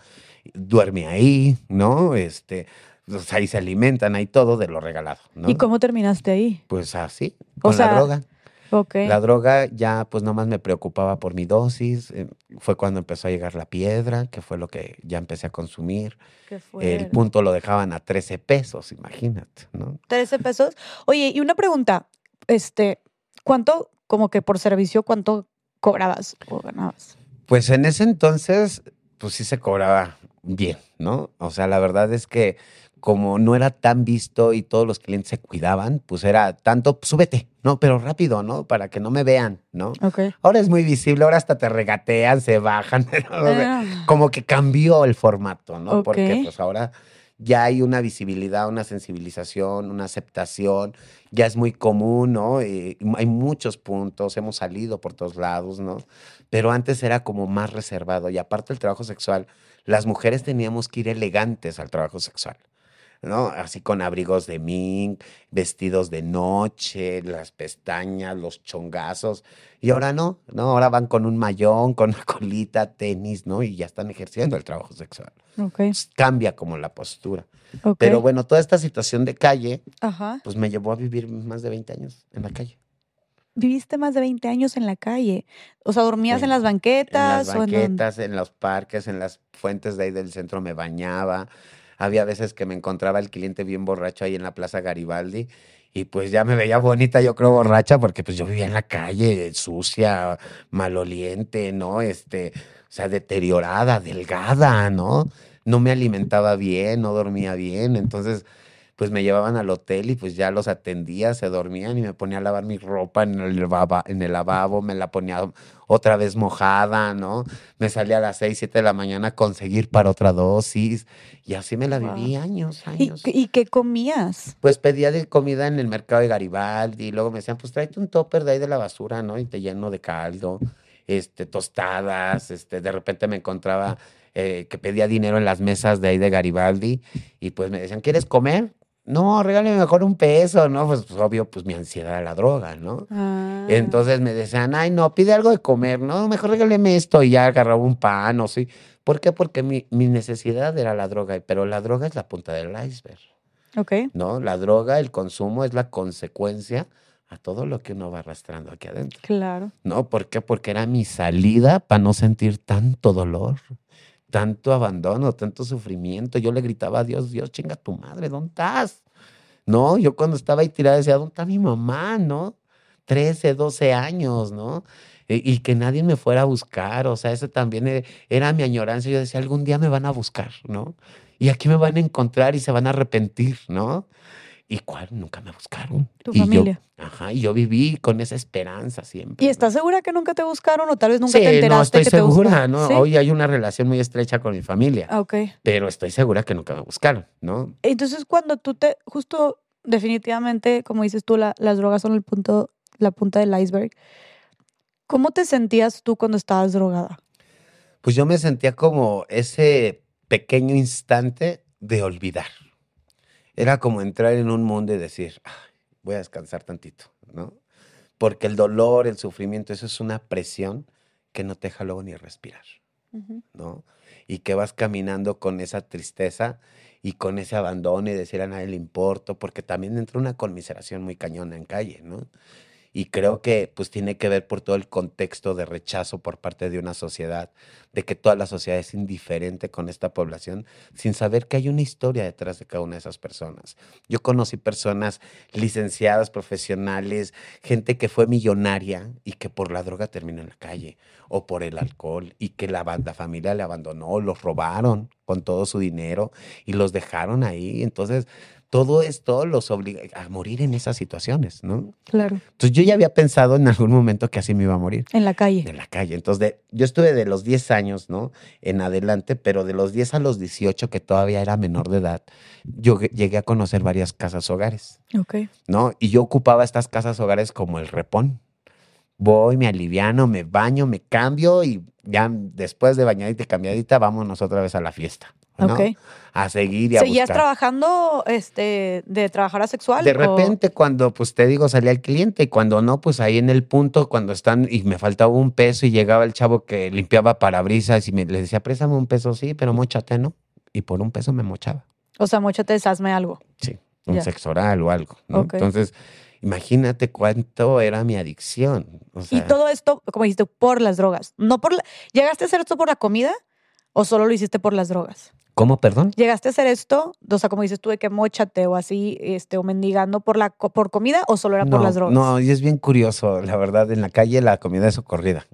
duerme ahí, ¿no? Este, pues ahí se alimentan, ahí todo de lo regalado, ¿no? ¿Y cómo terminaste ahí? Pues así, O con sea, la droga. La droga ya pues nomás me preocupaba por mi dosis. eh, Fue cuando empezó a llegar la piedra, que fue lo que ya empecé a consumir. Qué El fuerte. punto lo dejaban a 13 pesos, imagínate, ¿no? 13 pesos. Oye, y una pregunta, este, ¿cuánto, como que por servicio, cuánto cobrabas o ganabas? Pues en ese entonces, pues sí se cobraba bien, ¿no? O sea, la verdad es que como no era tan visto y todos los clientes se cuidaban, pues era tanto, súbete, ¿no? Pero rápido, ¿no? Para que no me vean, ¿no? Ok. Ahora es muy visible, ahora hasta te regatean, se bajan, Ah, como que cambió el formato, ¿no? Porque pues ahora ya hay una visibilidad, una sensibilización, una aceptación, ya es muy común, ¿no? Eh, hay muchos puntos, hemos salido por todos lados, ¿no? Pero antes era como más reservado y aparte el trabajo sexual, las mujeres teníamos que ir elegantes al trabajo sexual. ¿No? Así con abrigos de mink, vestidos de noche, las pestañas, los chongazos. Y ahora no, ¿no? Ahora van con un mayón, con una colita, tenis, ¿no? Y ya están ejerciendo el trabajo sexual. ok. Pues, cambia como la postura. ok. Pero bueno, toda esta situación de calle, Ajá. pues me llevó a vivir más de 20 años en la calle. Viviste más de 20 años en la calle. O sea, dormías Sí. en las En banquetas las o en dónde? banquetas, en los parques, en las fuentes de ahí del centro me bañaba. Había veces que me encontraba el cliente bien borracho ahí en la Plaza Garibaldi y pues ya me veía bonita, yo creo borracha, porque pues yo vivía en la calle, sucia, maloliente, ¿no? Este, o sea, deteriorada, delgada, ¿no? No me alimentaba bien, no dormía bien, entonces pues me llevaban al hotel y pues ya los atendía, se dormían y me ponía a lavar mi ropa en el, baba- en el lavabo, me la ponía otra vez mojada, ¿no? Me salía a las 6, 7 de la mañana a conseguir para otra dosis y así me la Wow. viví años, ¿Y, años. y qué comías? Pues pedía de comida en el mercado de Garibaldi y luego me decían, pues tráete un topper de ahí de la basura, ¿no? Y te lleno de caldo, este, tostadas, este, de repente me encontraba eh, que pedía dinero en las mesas de ahí de Garibaldi y pues me decían, ¿quieres comer? No, regálame mejor un peso, ¿no? Pues, pues, obvio, pues mi ansiedad era la droga, ¿no? Ah, Entonces me decían, ay, no, pide algo de comer, no, mejor regáleme esto y ya agarraba un pan o sí. ¿Por qué? Porque mi, mi necesidad era la droga, pero la droga es la punta del iceberg. ok. ¿no? La droga, el consumo es la consecuencia a todo lo que uno va arrastrando aquí adentro. Claro. ¿No? ¿Por qué? Porque era mi salida para no sentir tanto dolor, tanto abandono, tanto sufrimiento. Yo le gritaba a Dios, Dios, chinga tu madre, ¿dónde estás? No, yo cuando estaba ahí tirada decía, ¿dónde está mi mamá? ¿No? 13, 12 años, ¿no? Y, y que nadie me fuera a buscar, o sea, ese también e- era mi añoranza. Yo decía, algún día me van a buscar, ¿no? Y aquí me van a encontrar y se van a arrepentir, ¿no? ¿Y cuál? Nunca me buscaron. Tu Y yo- familia. ajá, y yo viví con esa esperanza siempre. ¿Y estás segura que nunca te buscaron o tal vez nunca sí, te enteraste no, estoy que te segura, buscaron? ¿no? ¿Sí? Hoy hay una relación muy estrecha con mi familia, Ah, Ok. pero estoy segura que nunca me buscaron, ¿no? Entonces, cuando tú te, justo definitivamente, como dices tú, la- las drogas son el punto, la punta del iceberg. ¿Cómo te sentías tú cuando estabas drogada? Pues yo me sentía como ese pequeño instante de olvidar. Era como entrar en un mundo y decir, "Ay, voy a descansar tantito, ¿no? Porque el dolor, el sufrimiento, eso es una presión que no te deja luego ni respirar, ¿no? Y que vas caminando con esa tristeza y con ese abandono y decir a nadie le importo, porque también entra una conmiseración muy cañona en calle, ¿no? Y creo que pues tiene que ver por todo el contexto de rechazo por parte de una sociedad, de que toda la sociedad es indiferente con esta población, sin saber que hay una historia detrás de cada una de esas personas. Yo conocí personas licenciadas, profesionales, gente que fue millonaria y que por la droga terminó en la calle, o por el alcohol, y que la, la familia le abandonó, los robaron con todo su dinero y los dejaron ahí. Entonces, todo esto los obliga a morir en esas situaciones, ¿no? Claro. Entonces yo ya había pensado en algún momento que así me iba a morir En la calle. en la calle. Entonces de- yo estuve de los 10 años, ¿no? En adelante, pero de los 10 a los 18, que todavía era menor de edad, yo llegué a conocer varias casas hogares, Ok. ¿no? Y yo ocupaba estas casas hogares como el repón. Voy, me aliviano, me baño, me cambio y ya después de bañadita y cambiadita, vámonos otra vez a la fiesta, A seguir y a ¿Seguías buscar. trabajando este, de trabajadora sexual? De o- repente, cuando, pues te digo, salía el cliente y cuando no, pues ahí en el punto, cuando están y me faltaba un peso y llegaba el chavo que limpiaba parabrisas y me le decía, préstame un peso, sí, pero mochate, ¿no? Y por un peso me mochaba. O sea, mochate, hazme algo. Sí, un sexo oral o algo. Entonces, imagínate cuánto era mi adicción. O y todo esto, como dijiste, por las drogas. No por la- ¿Llegaste a hacer esto por la comida o solo lo hiciste por las drogas? ¿Cómo, perdón? ¿Llegaste a hacer esto, o sea, como dices tú, de que mochate o así, este, o mendigando por la por comida o solo era por las drogas? No, y es bien curioso, la verdad, en la calle la comida es socorrida.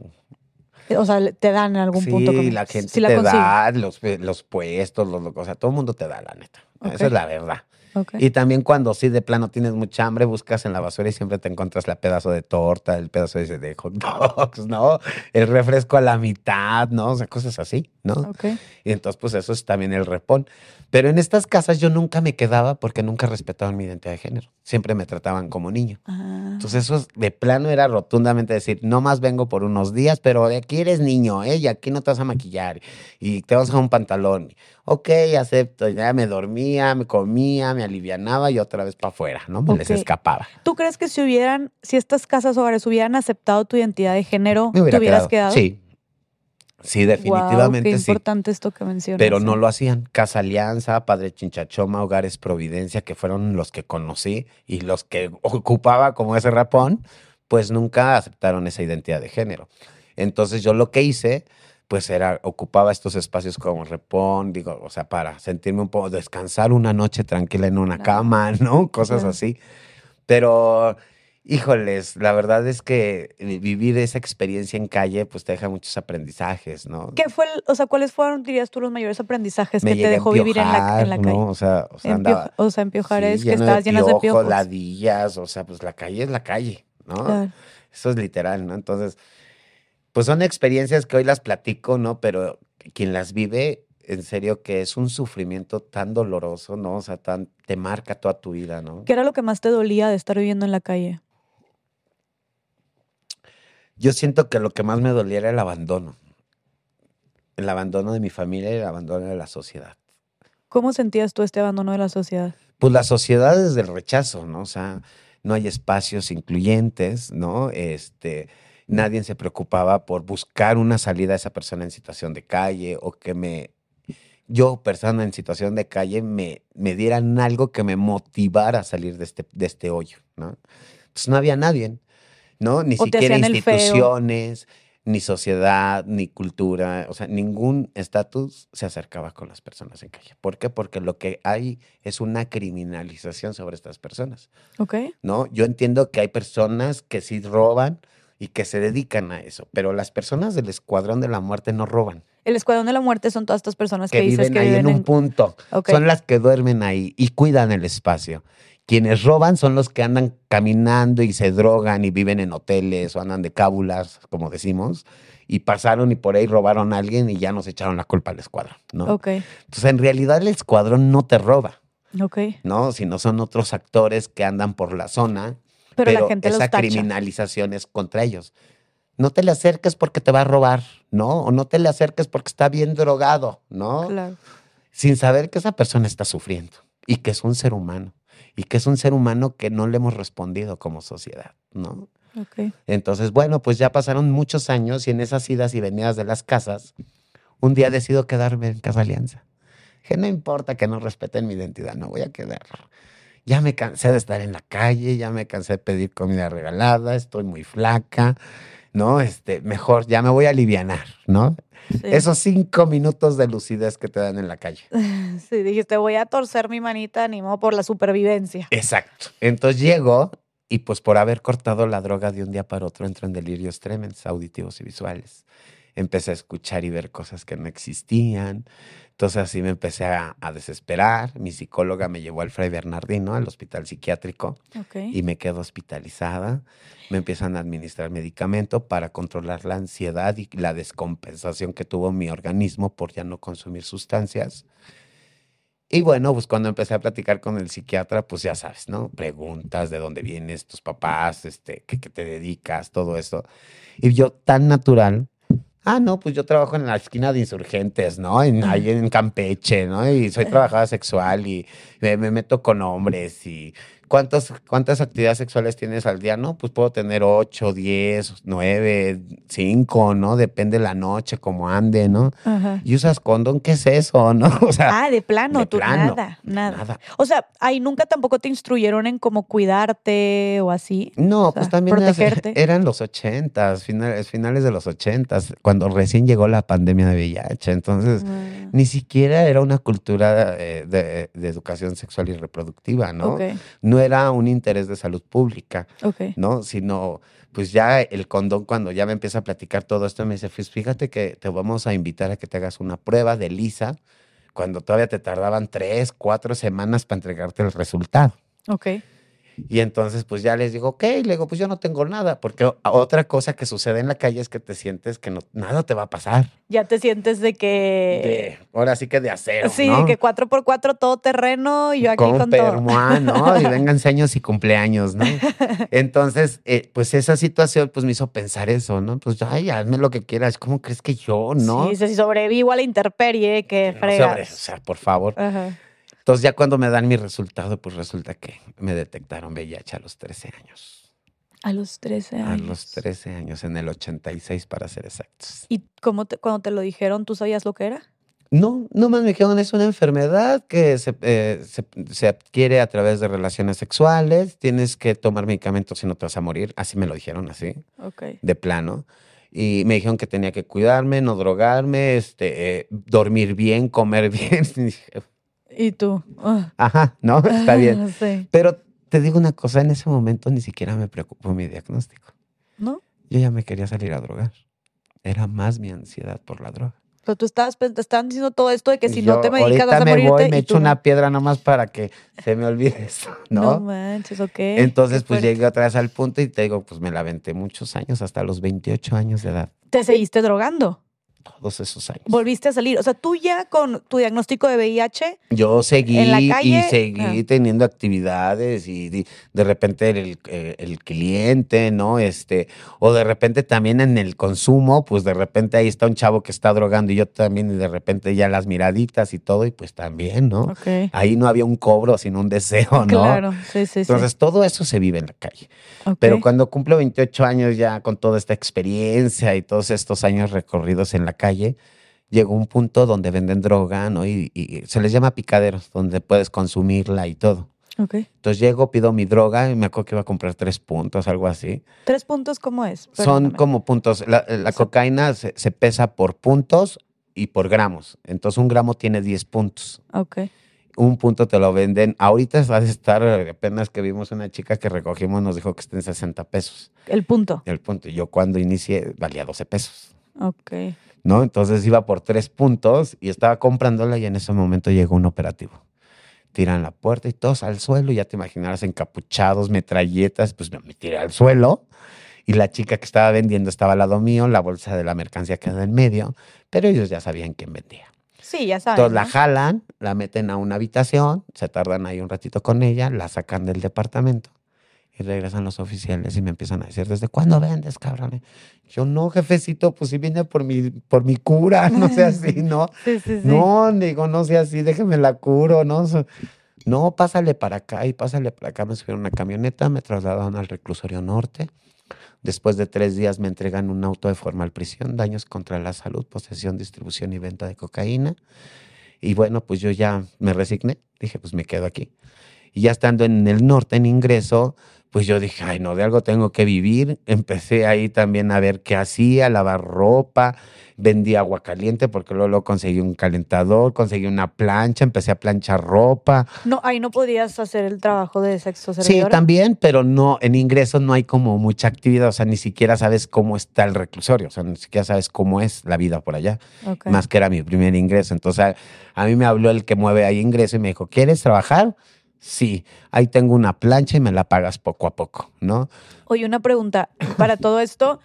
O sea, te dan en algún sí, punto. comida. la gente Sí la te consiguen. da, los, los puestos, los, o sea, todo el mundo te da, la neta. Esa es la verdad. Ok. Y también cuando sí de plano tienes mucha hambre, buscas en la basura y siempre te encuentras la pedazo de torta, el pedazo de hot dogs, ¿no? El refresco a la mitad, ¿no? O sea, cosas así, ¿no? Ok. Y entonces, pues eso es también el repón. Pero en estas casas yo nunca me quedaba porque nunca respetaban mi identidad de género. Siempre me trataban como niño. Ah. Entonces eso es- de plano era rotundamente decir, no más vengo por unos días, pero de aquí eres niño, ¿eh? Y aquí no te vas a maquillar y te vas a un pantalón. Ok, acepto. Ya me dormía, me comía, me alivianaba y otra vez para afuera, ¿no? Me les escapaba. ¿Tú crees que si hubieran, si estas casas hogares hubieran aceptado tu identidad de género, te hubiera hubieras quedado. quedado? Sí. Sí, definitivamente Wow, qué sí. importante esto que mencionas. Pero no ¿eh? lo hacían. Casa Alianza, Padre Chinchachoma, Hogares Providencia, que fueron los que conocí y los que ocupaba como ese rapón, pues nunca aceptaron esa identidad de género. Entonces yo lo que hice, pues era, ocupaba estos espacios como repón, digo, o sea, para sentirme un poco, descansar una noche tranquila en una cama, ¿no? Cosas así. Pero, híjoles, la verdad es que eh, vivir esa experiencia en calle, pues te deja muchos aprendizajes, ¿no? ¿Qué fue, el- o sea, cuáles fueron, dirías tú, los mayores aprendizajes me que te dejó vivir en la, en la empiojar, calle? ¿no? O sea, o sea, andaba o sea, empiojar sí, es que estabas llenas de piojos. ladillas, o sea, pues la calle es la calle, ¿no? Claro. Eso es literal, ¿no? Entonces, pues son experiencias que hoy las platico, ¿no? Pero quien las vive, en serio que es un sufrimiento tan doloroso, ¿no? O sea, tan, te marca toda tu vida, ¿no? ¿Qué era lo que más te dolía de estar viviendo en la calle? Yo siento que lo que más me dolía era el abandono. El abandono de mi familia y el abandono de la sociedad. ¿Cómo sentías tú este abandono de la sociedad? Pues la sociedad es del rechazo, ¿no? O sea, no hay espacios incluyentes, ¿no? Este, nadie se preocupaba por buscar una salida a esa persona en situación de calle o que me, yo, persona en situación de calle, me, me dieran algo que me motivara a salir de este, de este hoyo, ¿no? Entonces no había nadie, ¿no? Ni O siquiera instituciones, ni sociedad, ni cultura, o sea, ningún estatus se acercaba con las personas en calle. ¿Por qué? Porque lo que hay es una criminalización sobre estas personas. Ok. ¿no? Yo entiendo que hay personas que sí roban y que se dedican a eso, pero las personas del escuadrón de la muerte no roban, El Escuadrón de la Muerte son todas estas personas que, que dices viven que ahí viven en un punto, son las que duermen ahí y cuidan el espacio. Quienes roban son los que andan caminando y se drogan y viven en hoteles o andan de cábulas, como decimos, y pasaron y por ahí robaron a alguien y ya nos echaron la culpa al escuadrón, ¿no? Entonces, en realidad el escuadrón no te roba, ok. ¿no? Sino son otros actores que andan por la zona Pero, la gente esa criminalización es contra ellos. No te le acerques porque te va a robar, ¿no? O no te le acerques porque está bien drogado, ¿no? Claro. Sin saber que esa persona está sufriendo y que es un ser humano y que es un ser humano que no le hemos respondido como sociedad, ¿no? Ok. Entonces, bueno, pues ya pasaron muchos años y en esas idas y venidas de las casas, un día decido quedarme en Casa Alianza. Dije, no importa que no respeten mi identidad, no voy a quedar. Ya me cansé de estar en la calle, ya me cansé de pedir comida regalada, estoy muy flaca, ¿no? Este, mejor, ya me voy a alivianar, ¿no? Sí. Esos cinco minutos de lucidez que te dan en la calle. Sí, dijiste, voy a torcer mi manita, ni modo por la supervivencia. Exacto. Entonces llego y pues por haber cortado la droga de un día para otro entro en delirios tremendos, auditivos y visuales. Empecé a escuchar y ver cosas que no existían. Entonces así me empecé a, a desesperar. Mi psicóloga me llevó al Fray Bernardino, al hospital psiquiátrico, y me quedo hospitalizada. Me empiezan a administrar medicamento para controlar la ansiedad y la descompensación que tuvo mi organismo por ya no consumir sustancias. Y bueno, pues cuando empecé a platicar con el psiquiatra, pues ya sabes, ¿no? Preguntas de dónde vienes, tus papás, este, qué, qué te dedicas, todo eso. Y yo tan natural, ah, no, pues yo trabajo en la esquina de insurgentes, ¿no? En, ahí en Campeche, ¿no? Y soy trabajadora sexual y me, me meto con hombres y ¿cuántas, ¿cuántas actividades sexuales tienes al día? No, pues puedo tener ocho, diez, nueve, cinco, ¿no? Depende la noche, cómo ande, ¿no? Ajá. ¿Y usas condón? ¿Qué es eso, no? O sea, Ah, de plano, de tú plano, nada, nada, nada. O sea, ahí nunca tampoco te instruyeron en cómo cuidarte o así. No, O sea, pues también eras- protegerte. eran los ochentas, finales, finales de los ochentas, cuando recién llegó la pandemia de VIH. Entonces, Ah, ni siquiera era una cultura eh, de, de educación sexual y reproductiva, ¿no? No era un interés de salud pública, ok. ¿no? Sino, pues ya el condón, cuando ya me empieza a platicar todo esto, me dice, pues fíjate que te vamos a invitar a que te hagas una prueba de lisa cuando todavía te tardaban tres, cuatro semanas para entregarte el resultado. Ok. Y entonces, pues ya les digo, ok, le digo, pues yo no tengo nada, porque otra cosa que sucede en la calle es que te sientes que no, nada te va a pasar. Ya te sientes de que. De, ahora sí que de acero, sí, ¿no? de que 4x4 todo terreno y yo aquí con, con, todo. permoa, ¿no? Y vengan años y cumpleaños, ¿no? Entonces, eh, pues esa situación pues me hizo pensar eso, ¿no? Pues, ay, hazme lo que quieras. ¿Cómo crees que yo, no? Sí, si sobrevivo a la intemperie, que No fregas. sobre- o sea, por favor. Ajá. Entonces, ya cuando me dan mi resultado, pues resulta que me detectaron VIH a los 13 años. A los 13 A años. los 13 años, en el 86 para ser exactos. ¿Y cómo te, cuando te lo dijeron, tú sabías lo que era? No, no más me dijeron, es una enfermedad que se, eh, se, se adquiere a través de relaciones sexuales, tienes que tomar medicamentos si no te vas a morir, así me lo dijeron, así, Ok. de plano. Y me dijeron que tenía que cuidarme, no drogarme, este, eh, dormir bien, comer bien. Y dije, ¿Y tú? Ah. Ajá, no, está bien. Sí. Pero te digo una cosa, en ese momento ni siquiera me preocupó mi diagnóstico. ¿No? Yo ya me quería salir a drogar. Era más mi ansiedad por la droga. Pero tú estabas, pe- te estaban diciendo todo esto de que si Yo no te medicas vas a me morirte. voy, me echo no. una piedra nomás para que se me olvide eso, No ¿no? manches, ok. Entonces, qué pues fuerte. llegué otra vez al punto y te digo, pues me la aventé muchos años, hasta los 28 años de edad, Te seguiste drogando. Todos esos años. Volviste a salir. O sea, tú ya con tu diagnóstico de VIH, Yo seguí ¿En la y seguí Ah. teniendo actividades y de repente el, eh, el cliente, ¿no? Este, o de repente también en el consumo, pues de repente ahí está un chavo que está drogando y yo también y de repente ya las miraditas y todo y pues también, ¿no? ok. Ahí no había un cobro, sino un deseo, ¿no? Claro, sí, sí, Entonces todo eso se vive en la calle. sí. Ok. Pero cuando cumplo 28 años ya con toda esta experiencia y todos estos años recorridos en la calle, llegó un punto donde venden droga, ¿no? Y, y se les llama picaderos, donde puedes consumirla y todo. Ok. Entonces llego, pido mi droga y me acuerdo que iba a comprar tres puntos, algo así. ¿Tres puntos cómo es? Son como puntos. La, la O sea- cocaína se, se pesa por puntos y por gramos. Entonces un gramo tiene 10 puntos. Ok. Un punto te lo venden. Ahorita va a estar, apenas que vimos una chica que recogimos, nos dijo que está en 60 pesos. El punto. El punto. Yo cuando inicié valía 12 pesos. Ok. ¿No? Entonces iba por tres puntos y estaba comprándola y en ese momento llegó un operativo. Tiran la puerta y todos al suelo, y ya te imaginarás encapuchados, metralletas, pues me tiré al suelo y la chica que estaba vendiendo estaba al lado mío, la bolsa de la mercancía queda en medio, pero ellos ya sabían quién vendía. Sí, ya sabes. Entonces la jalan, la meten a una habitación, se tardan ahí un ratito con ella, la sacan del departamento y regresan los oficiales y me empiezan a decir, ¿desde cuándo vendes, cabrón? Yo no, jefecito, pues si viene por mi, por mi cura, no sea así, ¿no? Sí, sí, sí. No, digo, no sea así, déjeme la curo, ¿no? No, pásale para acá y pásale para acá. Me subieron a una camioneta, me trasladaron al reclusorio norte. Después de tres días me entregan un auto de formal prisión, daños contra la salud, posesión, distribución y venta de cocaína. Y bueno, pues yo ya me resigné, dije, pues me quedo aquí. Y ya estando en el norte, en ingreso, pues yo dije, ay, no, de algo tengo que vivir. Empecé ahí también a ver qué hacía, lavar ropa, vendí agua caliente porque luego, luego conseguí un calentador, conseguí una plancha, empecé a planchar ropa. No, ahí no podías hacer el trabajo de sexo Sí, servidora. también, pero no, en ingreso no hay como mucha actividad, o sea, ni siquiera sabes cómo está el reclusorio, o sea, ni siquiera sabes cómo es la vida por allá, más que era mi primer ingreso. Entonces, a, a mí me habló el que mueve ahí ingreso y me dijo, ¿quieres trabajar? Sí, ahí tengo una plancha y me la pagas poco a poco, ¿no? Oye, una pregunta. Para todo esto,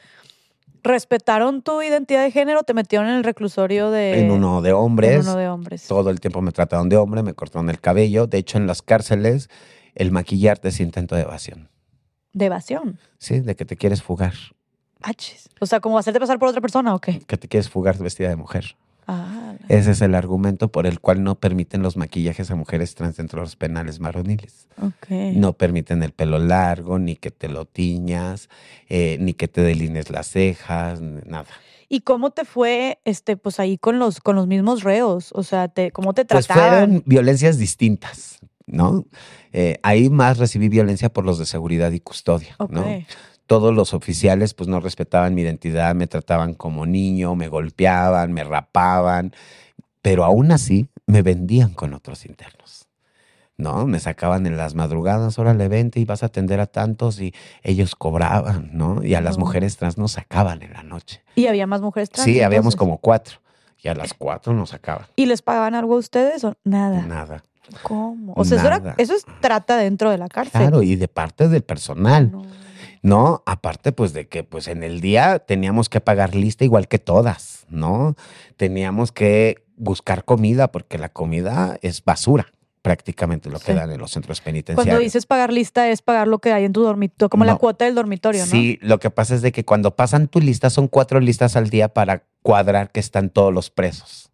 ¿respetaron tu identidad de género? ¿Te metieron en el reclusorio de. en uno de en hombres, uno de hombres? todo el tiempo me trataron de hombre, me cortaron el cabello, de hecho en las cárceles el maquillarte es intento de evasión, De evasión. ¿sí? De que te quieres fugar, Achis. O sea, ¿como hacerte pasar por otra persona o qué? que te quieres fugar vestida de mujer. Ah, Ese es el argumento por el cual no permiten los maquillajes a mujeres trans dentro de los penales varoniles. ok. No permiten el pelo largo, ni que te lo tiñas, eh, ni que te delines las cejas, nada. ¿Y cómo te fue este, pues ahí con los, con los mismos reos? O sea, te, ¿cómo te Pues trataban? fueron violencias distintas, ¿no? Eh, ahí más recibí violencia por los de seguridad y custodia, Ok. ¿no? Todos los oficiales pues no respetaban mi identidad, me trataban como niño, me golpeaban, me rapaban, pero aún así me vendían con otros internos. ¿No? Me sacaban en las madrugadas, órale, vente y vas a atender a tantos y ellos cobraban, ¿no? Y a las mujeres trans nos sacaban en la noche. ¿Y había más mujeres trans? Sí, habíamos como cuatro. Y a las cuatro nos sacaban. ¿Y les pagaban algo a ustedes o nada? Nada. ¿Cómo? O sea, eso, era- Nada. eso es trata dentro de la cárcel. Claro, y de parte del personal. No. ¿No? Aparte, pues de que pues en el día teníamos que pagar lista igual que todas, ¿no? Teníamos que buscar comida porque la comida es basura prácticamente lo que Sí. dan en los centros penitenciarios. Cuando dices pagar lista es pagar lo que hay en tu dormitorio, como la cuota del dormitorio, ¿no? Sí, lo que pasa es de que cuando pasan tu lista son cuatro listas al día para cuadrar que están todos los presos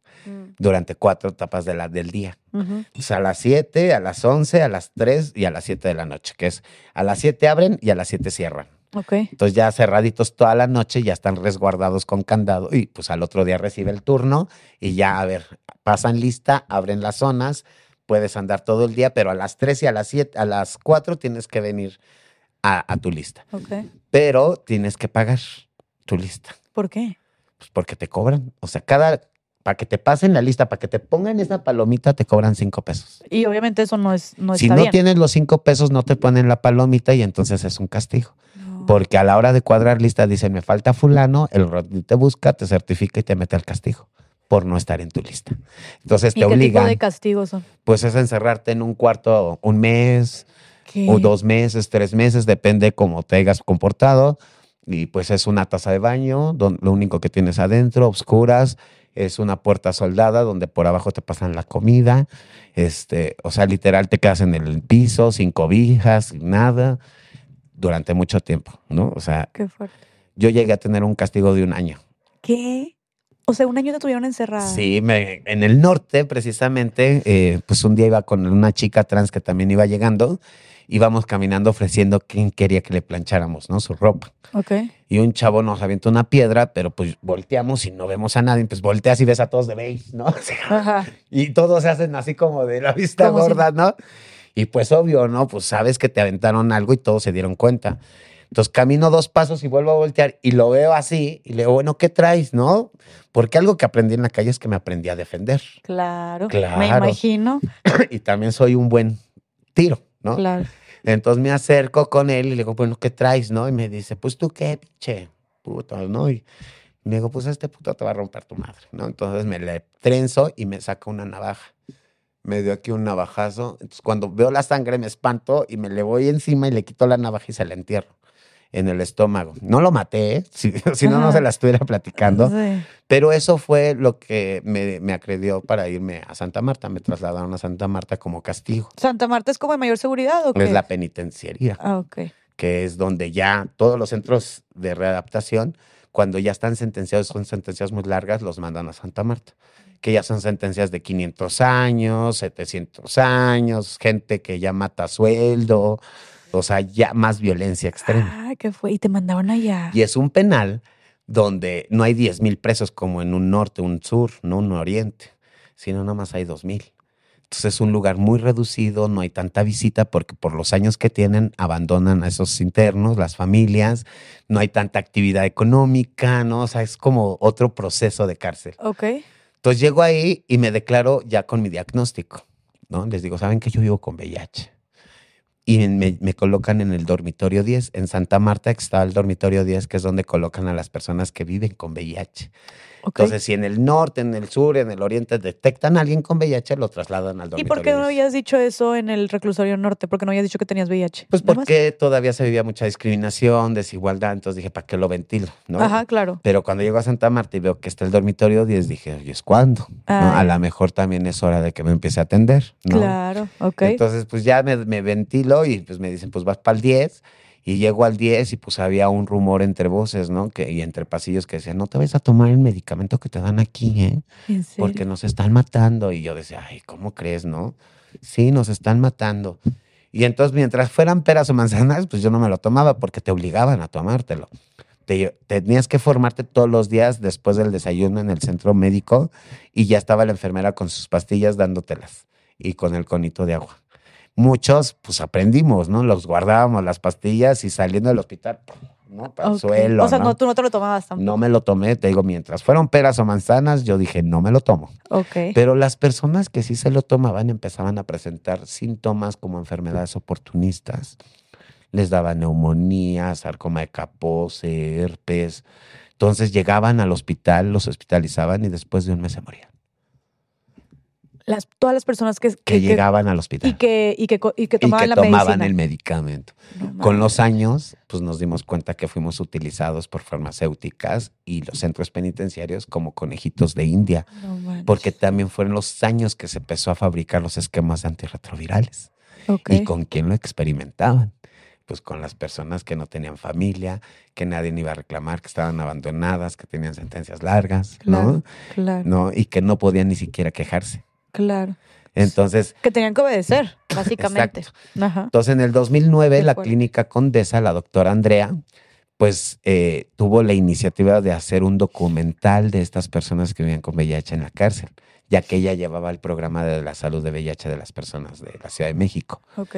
durante cuatro etapas de la, del día. O sea, a las 7, a las 11, a las 3 y a las 7 de la noche, que es a las 7 abren y a las 7 cierran. Ok. Entonces ya cerraditos toda la noche, ya están resguardados con candado y pues al otro día recibe el turno y ya, a ver, pasan lista, abren las zonas, puedes andar todo el día, pero a las 3 y a las 7, a las 4 tienes que venir a, a tu lista. Ok. Pero tienes que pagar tu lista, ¿Por qué? pues porque te cobran. O sea, cada, para que te pasen la lista, para que te pongan esa palomita, te cobran 5 pesos. Y obviamente eso no es no si está no bien. tienes los 5 pesos, no te ponen la palomita y entonces es un castigo. No. Porque a la hora de cuadrar lista dicen, me falta fulano, el ROTI te busca, te certifica y te mete al castigo por no estar en tu lista. Entonces ¿Y te qué tipo obligan, de castigos son? pues es encerrarte en un cuarto un mes ¿Qué? o dos meses, tres meses, depende cómo te hayas comportado. Y pues es una taza de baño, don- lo único que tienes adentro, obscuras, es una puerta soldada donde por abajo te pasan la comida. Este, o sea, literal te quedas en el piso, sin cobijas, sin nada, durante mucho tiempo, ¿no? O sea, Qué fuerte. yo llegué a tener un castigo de un año. ¿Qué? O sea, un año te tuvieron encerrada. Sí, me- en el norte precisamente, eh, pues un día iba con una chica trans que también iba llegando, íbamos caminando ofreciendo quién quería que le plancháramos, ¿no? Su ropa. Ok. Y un chavo nos avienta una piedra, pero pues volteamos y no vemos a nadie, pues volteas y ves a todos de beige, ¿no? Ajá. y todos se hacen así como de la vista si- gorda, ¿no? Y pues obvio, ¿no? Pues sabes que te aventaron algo y todos se dieron cuenta. Entonces camino dos pasos y vuelvo a voltear y lo veo así y le digo, bueno, ¿qué traes, no? Porque algo que aprendí en la calle es que me aprendí a defender. Claro. Claro. Me imagino. y también soy un buen tiro, ¿no? Claro. Entonces me acerco con él y le digo, bueno, ¿qué traes, no? Y me dice, pues tú qué, pinche puto, ¿no? Y me digo, pues este puto te va a romper tu madre, ¿no? Entonces me le trenzo y me saca una navaja. Me dio aquí un navajazo. Entonces cuando veo la sangre me espanto y me le voy encima y le quito la navaja y se la entierro en el estómago. No lo maté, ¿eh? si, si no, no se la estuviera platicando. Sí. Pero eso fue lo que me, me acredió para irme a Santa Marta. Me trasladaron a Santa Marta como castigo. ¿Santa Marta es como de mayor seguridad o qué? Es la penitenciaría, Ah, ok. que es donde ya todos los centros de readaptación, cuando ya están sentenciados, son sentencias muy largas, los mandan a Santa Marta. Que ya son sentencias de 500 años, 700 años, gente que ya mata sueldo, o sea, ya más violencia extrema. Ah, ¿qué fue? Y te mandaron allá. Y es un penal donde no hay 10 mil presos como en un norte, un sur, no un oriente, sino nada más hay 2 mil. Entonces es un lugar muy reducido, no hay tanta visita porque por los años que tienen abandonan a esos internos, las familias, no hay tanta actividad económica, ¿no? O sea, es como otro proceso de cárcel. Ok. Entonces llego ahí y me declaro ya con mi diagnóstico, ¿no? Les digo, ¿saben que yo vivo con VIH? Y me, me colocan en el dormitorio 10. En Santa Marta está el dormitorio 10, que es donde colocan a las personas que viven con VIH. Entonces, si en el norte, en el sur, en el oriente detectan a alguien con VIH, lo trasladan al ¿Y dormitorio por qué no 10. habías dicho eso en el reclusorio norte? ¿Por qué no habías dicho que tenías VIH? Pues más. porque todavía se vivía mucha discriminación, desigualdad, entonces dije, ¿para qué lo ventilo? ¿no? Ajá, claro. Pero cuando llego a Santa Marta y veo que está el dormitorio 10, dije, ¿y es cuándo? ¿No? A lo mejor también es hora de que me empiece a atender, ¿no? Claro, ok. Entonces, pues ya me, me ventilo y pues me dicen, pues vas para el 10. Y llego al 10 y pues había un rumor entre voces, ¿no? Que, y entre pasillos que decían, no te vayas a tomar el medicamento que te dan aquí, ¿eh? ¿En serio? Porque nos están matando. Y yo decía, ay, ¿cómo crees, no? Sí, nos están matando. Y entonces, mientras fueran peras o manzanas, pues yo no me lo tomaba porque te obligaban a tomártelo. Te- tenías que formarte todos los días después del desayuno en el centro médico y ya estaba la enfermera con sus pastillas dándotelas y con el conito de agua. Muchos, pues aprendimos, ¿no? Los guardábamos las pastillas y saliendo del hospital, ¿no? Para el Ok. suelo. O sea, ¿no? no, tú no te lo tomabas tampoco. No me lo tomé, te digo, mientras fueron peras o manzanas, yo dije, no me lo tomo. Ok. Pero las personas que sí se lo tomaban empezaban a presentar síntomas como enfermedades oportunistas. Les daba neumonía, sarcoma de Kaposi, herpes. Entonces llegaban al hospital, los hospitalizaban y después de un mes se morían. Las, todas las personas que, que- llegaban al hospital y que, y que, y que tomaban que la tomaban medicina. el medicamento. No Con los años, pues nos dimos cuenta que fuimos utilizados por farmacéuticas y los centros penitenciarios como conejitos de India. No porque también fueron los años que se empezó a fabricar los esquemas antirretrovirales. ¿Y con quién lo experimentaban? Pues con las personas que no tenían familia, que nadie iba a reclamar, que estaban abandonadas, que tenían sentencias largas, Claro, ¿no? Claro, ¿no? Y que no podían ni siquiera quejarse. Claro. Entonces, Que tenían que obedecer, básicamente. Ajá. entonces en el 2009 Qué la clínica Condesa, la doctora Andrea, pues eh, tuvo la iniciativa de hacer un documental de estas personas que vivían con VIH en la cárcel, ya que ella llevaba el programa de la salud de VIH de las personas de la Ciudad de México Ok.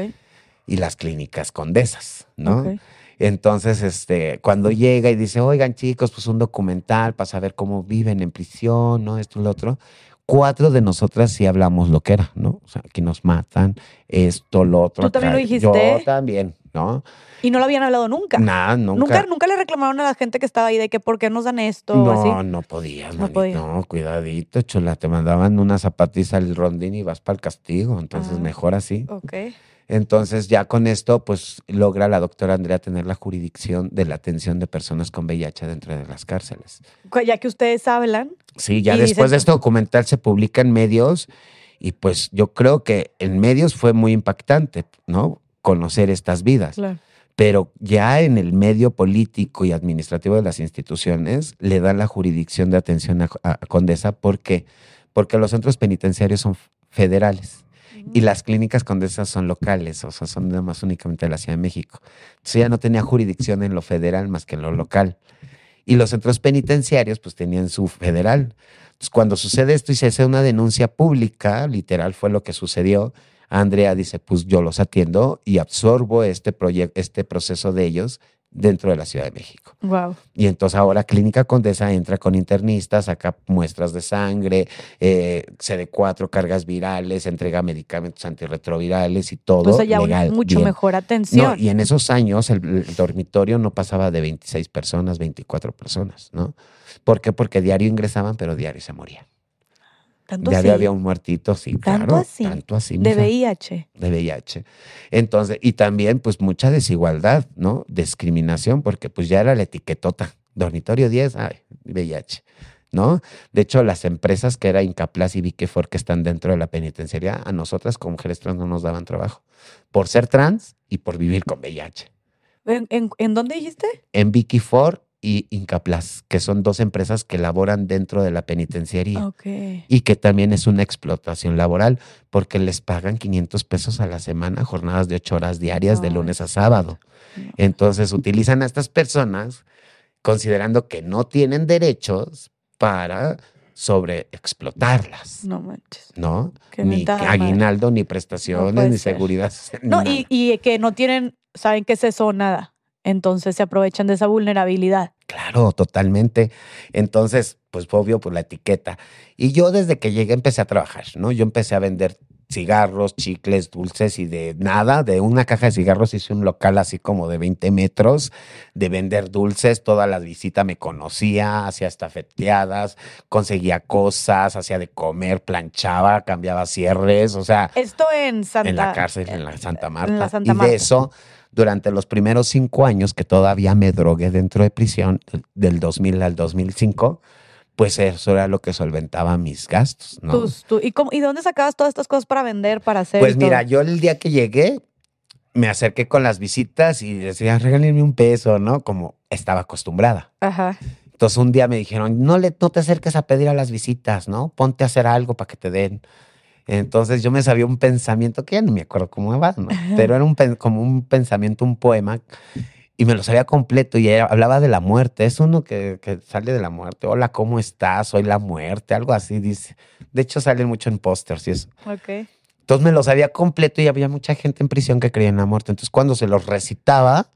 y las clínicas condesas, ¿no? Entonces, este, cuando llega y dice, oigan chicos, pues un documental para saber cómo viven en prisión, ¿no? Esto y lo otro. Cuatro de nosotras sí hablamos lo que era, ¿no? O sea, aquí nos matan, esto, lo otro. ¿Tú también acá. lo dijiste? Yo también, ¿no? Y no lo habían hablado nunca. Nada, nunca. nunca. Nunca le reclamaron a la gente que estaba ahí de que por qué nos dan esto o No, así. no podías, No no podía. No, cuidadito, chula. Te mandaban una zapatiza al rondín y vas para el castigo. Entonces, Ah. mejor así. Ok. Entonces, ya con esto, pues logra la doctora Andrea tener la jurisdicción de la atención de personas con VIH dentro de las cárceles. Ya que ustedes hablan. Sí, ya después de este documental se publica en medios y pues yo creo que en medios fue muy impactante, ¿no? Conocer estas vidas. Claro. Pero ya en el medio político y administrativo de las instituciones le dan la jurisdicción de atención a, a Condesa porque porque los centros penitenciarios son federales y las clínicas condesas son locales, o sea, son nada más únicamente de la Ciudad de México. Entonces ya no tenía jurisdicción en lo federal más que en lo local. Y los centros penitenciarios pues tenían su federal. Entonces cuando sucede esto y se hace una denuncia pública, literal fue lo que sucedió, Andrea dice, pues yo los atiendo y absorbo este, este proceso de ellos dentro de la Ciudad de México. Wow. Y entonces ahora Clínica Condesa entra con internistas, saca muestras de sangre, eh, CD4, cargas virales, entrega medicamentos antirretrovirales y todo. O sea, ya legal, mucho bien. mejor atención. No, y en esos años el, el dormitorio no pasaba de 26 personas, 24 personas, ¿no? ¿Por qué? Porque diario ingresaban, pero diario se morían. Tanto así, había un muertito, sí, ¿Tanto claro. así? Tanto así. de mija, VIH. de VIH. Entonces, y también pues mucha desigualdad, ¿no? Discriminación, porque pues ya era la etiquetota. Dormitorio 10, ay, VIH, ¿no? De hecho, las empresas que era Incaplas y Viquefor que están dentro de la penitenciaría, a nosotras como mujeres trans no nos daban trabajo. Por ser trans y por vivir con VIH. ¿En, en, en dónde dijiste? En Viquifor y Incaplas, que son dos empresas que laboran dentro de la penitenciaría. Ok. Y que también es una explotación laboral, porque les pagan 500 pesos a la semana, jornadas de 8 horas diarias de lunes a sábado. no. Entonces utilizan a estas personas considerando que no tienen derechos para sobreexplotarlas, No manches. ¿no? Qué Ni madre. aguinaldo, ni prestaciones, ni seguridad. No, y, y que no tienen, saben que es eso nada. Entonces se aprovechan de esa vulnerabilidad. Claro, totalmente. Entonces, pues obvio por la etiqueta. Y yo desde que llegué empecé a trabajar, ¿no? Yo empecé a vender cigarros, chicles, dulces y de nada, de una caja de cigarros hice un local así como de 20 metros, de vender dulces, toda la visita me conocía, hacía estafeteadas, conseguía cosas, hacía de comer, planchaba, cambiaba cierres, o sea, Esto en Santa. en la cárcel, en la Santa Marta. en la Santa y Marta. de eso, durante los primeros cinco años que todavía me drogué dentro de prisión, del 2000 al 2005, pues eso era lo que solventaba mis gastos, ¿no? tú- ¿y, cómo- ¿Y de dónde sacabas todas estas cosas para vender, para hacer? Pues mira, yo el día que llegué, me acerqué con las visitas y decía, regálenme un peso, ¿no? Como estaba acostumbrada. Ajá. Entonces un día me dijeron, no, le, no te acerques a pedir a las visitas, ¿no? Ponte a hacer algo para que te den. Entonces yo me sabía un pensamiento que ya no me acuerdo cómo va, ¿no? Pero era un, como un pensamiento, un poema, y me lo sabía completo y hablaba de la muerte. Es uno que, que sale de la muerte. Hola, ¿cómo estás? Soy la muerte, algo así dice. De hecho sale mucho en pósters y eso. Ok. Entonces me lo sabía completo y había mucha gente en prisión que creía en la muerte. Entonces cuando se los recitaba,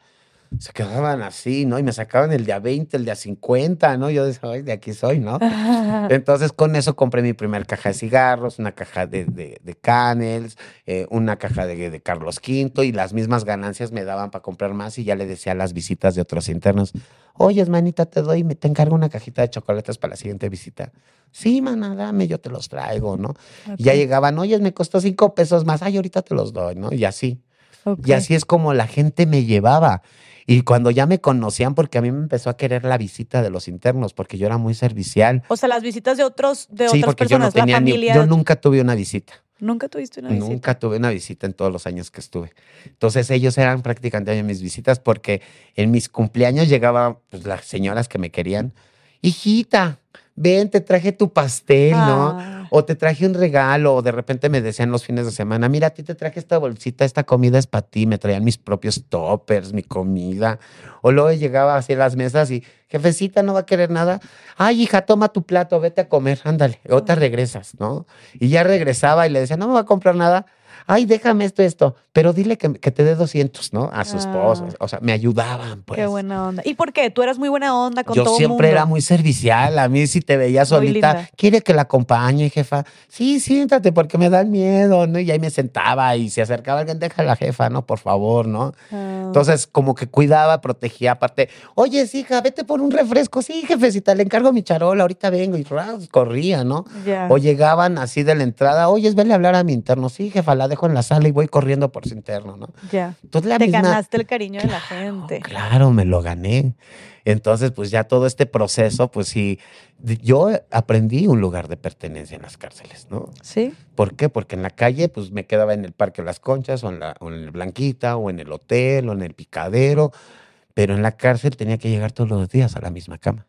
se quedaban así, ¿no? Y me sacaban el de a 20, el de a 50, ¿no? Yo decía, ay, de aquí soy, ¿no? Entonces con eso compré mi primer caja de cigarros, una caja de, de, de Canels, eh, una caja de, de Carlos V y las mismas ganancias me daban para comprar más y ya le decía a las visitas de otros internos, oye, manita, te doy, me te encargo una cajita de chocolates para la siguiente visita. Sí, mana, dame, yo te los traigo, ¿no? Y ya llegaban, oye, me costó cinco pesos más, ay, ahorita te los doy, ¿no? Y así. Y así es como la gente me llevaba. Y cuando ya me conocían, porque a mí me empezó a querer la visita de los internos, porque yo era muy servicial. O sea, las visitas de otros, de sí, otras porque yo no personas, la tenía ni, familia. yo nunca tuve una visita. Nunca tuviste una visita. Nunca tuve una visita en todos los años que estuve. Entonces ellos eran prácticamente mis visitas porque en mis cumpleaños llegaban pues, las señoras que me querían. Hijita, ven, te traje tu pastel, ¿no? Ah, O te traje un regalo, o de repente me decían los fines de semana, mira, a ti te traje esta bolsita, esta comida es para ti, me traían mis propios toppers, mi comida. O luego llegaba así a las mesas y, jefecita, ¿no va a querer nada? Ay, hija, toma tu plato, vete a comer, ándale, o te regresas, ¿no? Y ya regresaba y le decía, no me va a comprar nada. Ay, déjame esto, esto, pero dile que, que te dé 200, ¿no? A su esposo. Ah. O sea, me ayudaban, pues. Qué buena onda. ¿Y por qué? Tú eras muy buena onda con Yo todo siempre mundo. era muy servicial. A mí si te veía solita, quiere que la acompañe, jefa. Sí, siéntate porque me da miedo, ¿no? Y ahí me sentaba y se acercaba alguien, deja a la jefa, ¿no? Por favor, ¿no? Ah, Entonces, como que cuidaba, protegía, aparte, oye, hija, vete por un refresco. Sí, jefecita, le encargo mi charola, ahorita vengo. Y corría, ¿no? ya. O llegaban así de la entrada, oye, vele a hablar a mi interno. Sí, jefa, la dejo en la sala y voy corriendo por su interno, ¿no? ya. La Te misma- ganaste el cariño de la gente. Claro, me lo gané. Entonces, pues ya todo este proceso, pues sí, yo aprendí un lugar de pertenencia en las cárceles, ¿no? Sí. ¿Por qué? Porque en la calle, pues me quedaba en el Parque Las Conchas, o en, la, o en el Blanquita, o en el hotel, o en el Picadero, pero en la cárcel tenía que llegar todos los días a la misma cama,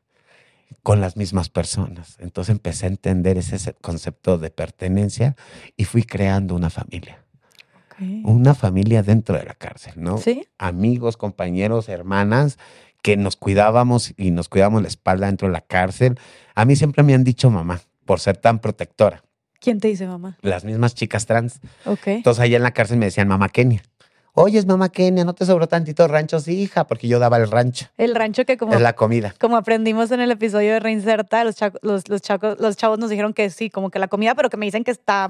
con las mismas personas. Entonces empecé a entender ese se- concepto de pertenencia y fui creando una familia, una familia dentro de la cárcel, ¿no? Sí. amigos, compañeros, hermanas, que nos cuidábamos y nos cuidábamos la espalda dentro de la cárcel. A mí siempre me han dicho mamá, por ser tan protectora. ¿Quién te dice mamá? Las mismas chicas trans. Ok. Entonces allá en la cárcel me decían mamá Kenia. Oye, es mamá Kenia, ¿no te sobró tantito rancho? Sí, hija, porque yo daba el rancho. El rancho que como, Es la comida. como aprendimos en el episodio de Reinserta, los, chaco- los, los, chacos- los chavos nos dijeron que sí, como que la comida, pero que me dicen que está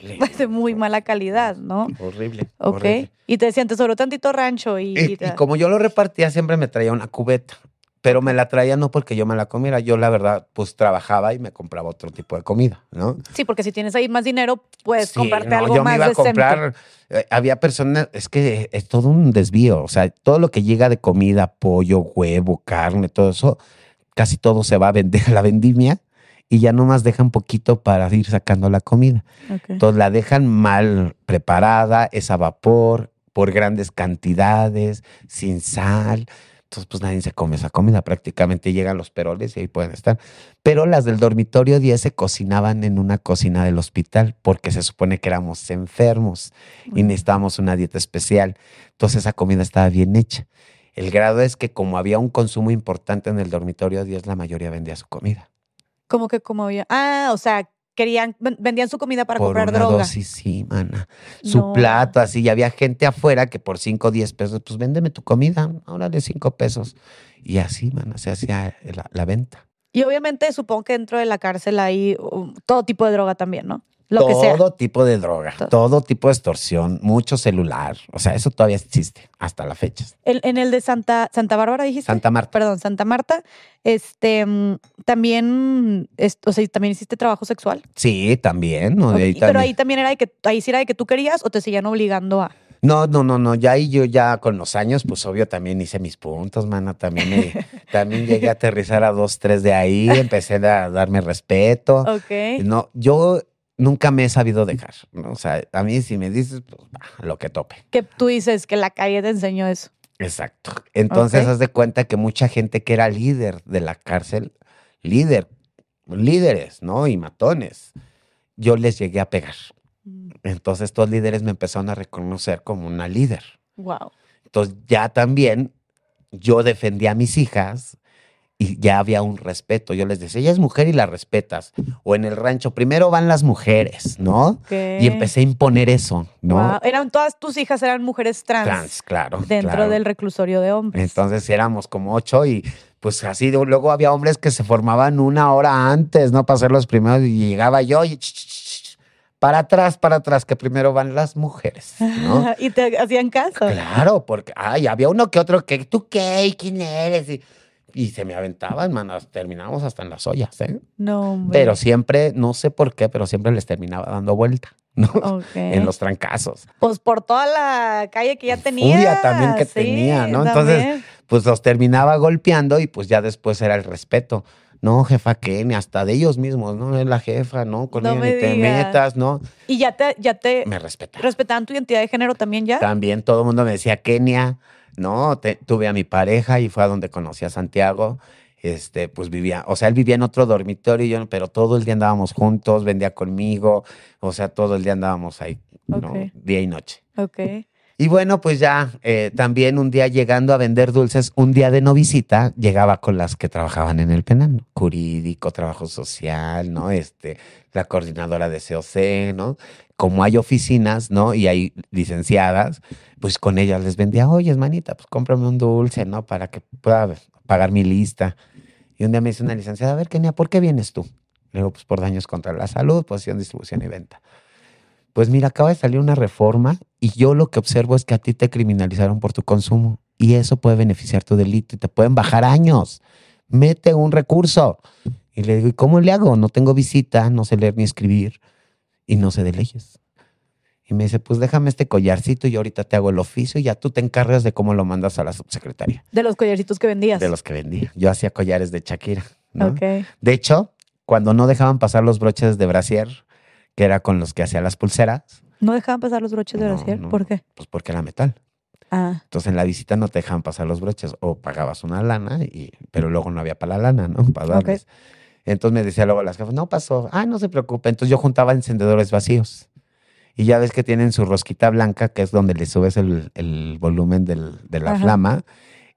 Horrible. de muy mala calidad, ¿no? Horrible. Ok. horrible. Y te decían, te sobró tantito rancho y... Y, y y te- como yo lo repartía, siempre me traía una cubeta. Pero me la traía no porque yo me la comiera. Yo, la verdad, pues trabajaba y me compraba otro tipo de comida, ¿no? Sí, porque si tienes ahí más dinero, puedes Sí, comprarte no, algo yo más me iba a decente. comprar. eh, había personas, es que es todo un desvío. O sea, todo lo que llega de comida, pollo, huevo, carne, todo eso, casi todo se va a vender a la vendimia y ya nomás dejan poquito para ir sacando la comida. Entonces la dejan mal preparada, es a vapor, por grandes cantidades, sin sal. Entonces, pues nadie se come esa comida. Prácticamente llegan los peroles y ahí pueden estar. Pero las del dormitorio 10 se cocinaban en una cocina del hospital porque se supone que éramos enfermos y necesitábamos una dieta especial. Entonces, esa comida estaba bien hecha. El grado es que como había un consumo importante en el dormitorio 10, la mayoría vendía su comida. Como que como había... Ah, o sea, querían, ven- vendían su comida para por comprar una droga. dosis, sí, mana. Su No. plato, así. Y había gente afuera que por 5 o 10 pesos, pues véndeme tu comida, de 5 pesos. Y así, mana, se hacía la, la venta. Y obviamente supongo que dentro de la cárcel hay um, todo tipo de droga también, ¿no? Lo que sea. todo tipo de droga, To- todo tipo de extorsión, mucho celular. O sea, eso todavía existe hasta la fecha. El- en el de Santa, Santa Bárbara dijiste. Santa Marta. Perdón, Santa Marta. Este mm, también, es- o sea, también hiciste trabajo sexual. Sí, también. Pero también. ahí también era de que, ahí sí era de que tú querías o te seguían obligando a. No, no, no, no. Ya ahí yo ya con los años, pues obvio también hice mis puntos, mana. También, me- también llegué a aterrizar a dos, tres de ahí. Empecé a darme respeto. Ok. No, yo nunca me he sabido dejar. ¿no? O sea, a mí si me dices, pues lo que tope. Que tú dices que la calle te enseñó eso. Exacto. Entonces, haz de cuenta que mucha gente que era líder de la cárcel, líder, líderes, ¿no? Y matones, yo les llegué a pegar. Entonces, estos líderes me empezaron a reconocer como una líder. Wow. Entonces, ya también yo defendía a mis hijas y ya había un respeto. Yo les decía, ella es mujer y la respetas. O en el rancho, primero van las mujeres, ¿no? Y empecé a imponer eso, ¿no? Eran todas tus hijas eran mujeres trans, Trans, claro. dentro claro. del reclusorio de hombres. Entonces éramos como ocho y pues así, luego había hombres que se formaban una hora antes, ¿no? Para ser los primeros y llegaba yo y para atrás, para atrás, que primero van las mujeres, ¿no? y te hacían caso. Claro, porque ay, había uno que otro que, ¿tú qué? ¿Y ¿Quién eres? Y, y se me aventaban, manos, terminamos hasta en las ollas, ¿eh? No, hombre. Pero siempre, no sé por qué, pero siempre les terminaba dando vuelta, ¿no? Ok. En los trancazos. Pues por toda la calle que ya tenía. Furia también que sí, tenía, ¿no? Entonces, pues los terminaba golpeando y pues ya después era el respeto. No, jefa, que ni hasta de ellos mismos, ¿no? Es la jefa, ¿no? Con No ella me ni te digas. metas, ¿no? Y ya te, ya te Me respetaban. respetaban tu identidad de género también ya. También todo el mundo me decía Kenia, ¿no? Te- tuve a mi pareja y fue a donde conocí a Santiago. Este, pues vivía, o sea, él vivía en otro dormitorio, y yo, pero todo el día andábamos juntos, vendía conmigo, o sea, todo el día andábamos ahí, ¿no? Día y noche. Ok. Y bueno, pues ya eh, también un día llegando a vender dulces, un día de no visita, llegaba con las que trabajaban en el penal, jurídico, trabajo social, ¿no? Este, la coordinadora de COC, ¿no? Como hay oficinas, ¿no? Y hay licenciadas, pues con ellas les vendía, oye, manita, pues cómprame un dulce, ¿no? Para que pueda pagar mi lista. Y un día me dice una licenciada, a ver, Kenia, ¿por qué vienes tú? Le digo, pues por daños contra la salud, posición, distribución y venta. Pues mira, acaba de salir una reforma y yo lo que observo es que a ti te criminalizaron por tu consumo y eso puede beneficiar tu delito y te pueden bajar años. Mete un recurso. Y le digo, ¿y cómo le hago? No tengo visita, no sé leer ni escribir y no sé de leyes. Y me dice, pues déjame este collarcito y yo ahorita te hago el oficio y ya tú te encargas de cómo lo mandas a la subsecretaria. De los collarcitos que vendías. De los que vendía. Yo hacía collares de Shakira. ¿no? Ok. De hecho, cuando no dejaban pasar los broches de brasier, que era con los que hacía las pulseras, ¿No dejaban pasar los broches de No, brasier? no. ¿Por qué? pues porque era metal. Ah, Entonces en la visita no te dejaban pasar los broches o pagabas una lana, y, pero luego no había para la lana, ¿no? Para darles. Entonces me decía luego las jefas, no pasó, ah, no se preocupe. Entonces yo juntaba encendedores vacíos. Y ya ves que tienen su rosquita blanca, que es donde le subes el, el volumen del- de la Ajá. flama.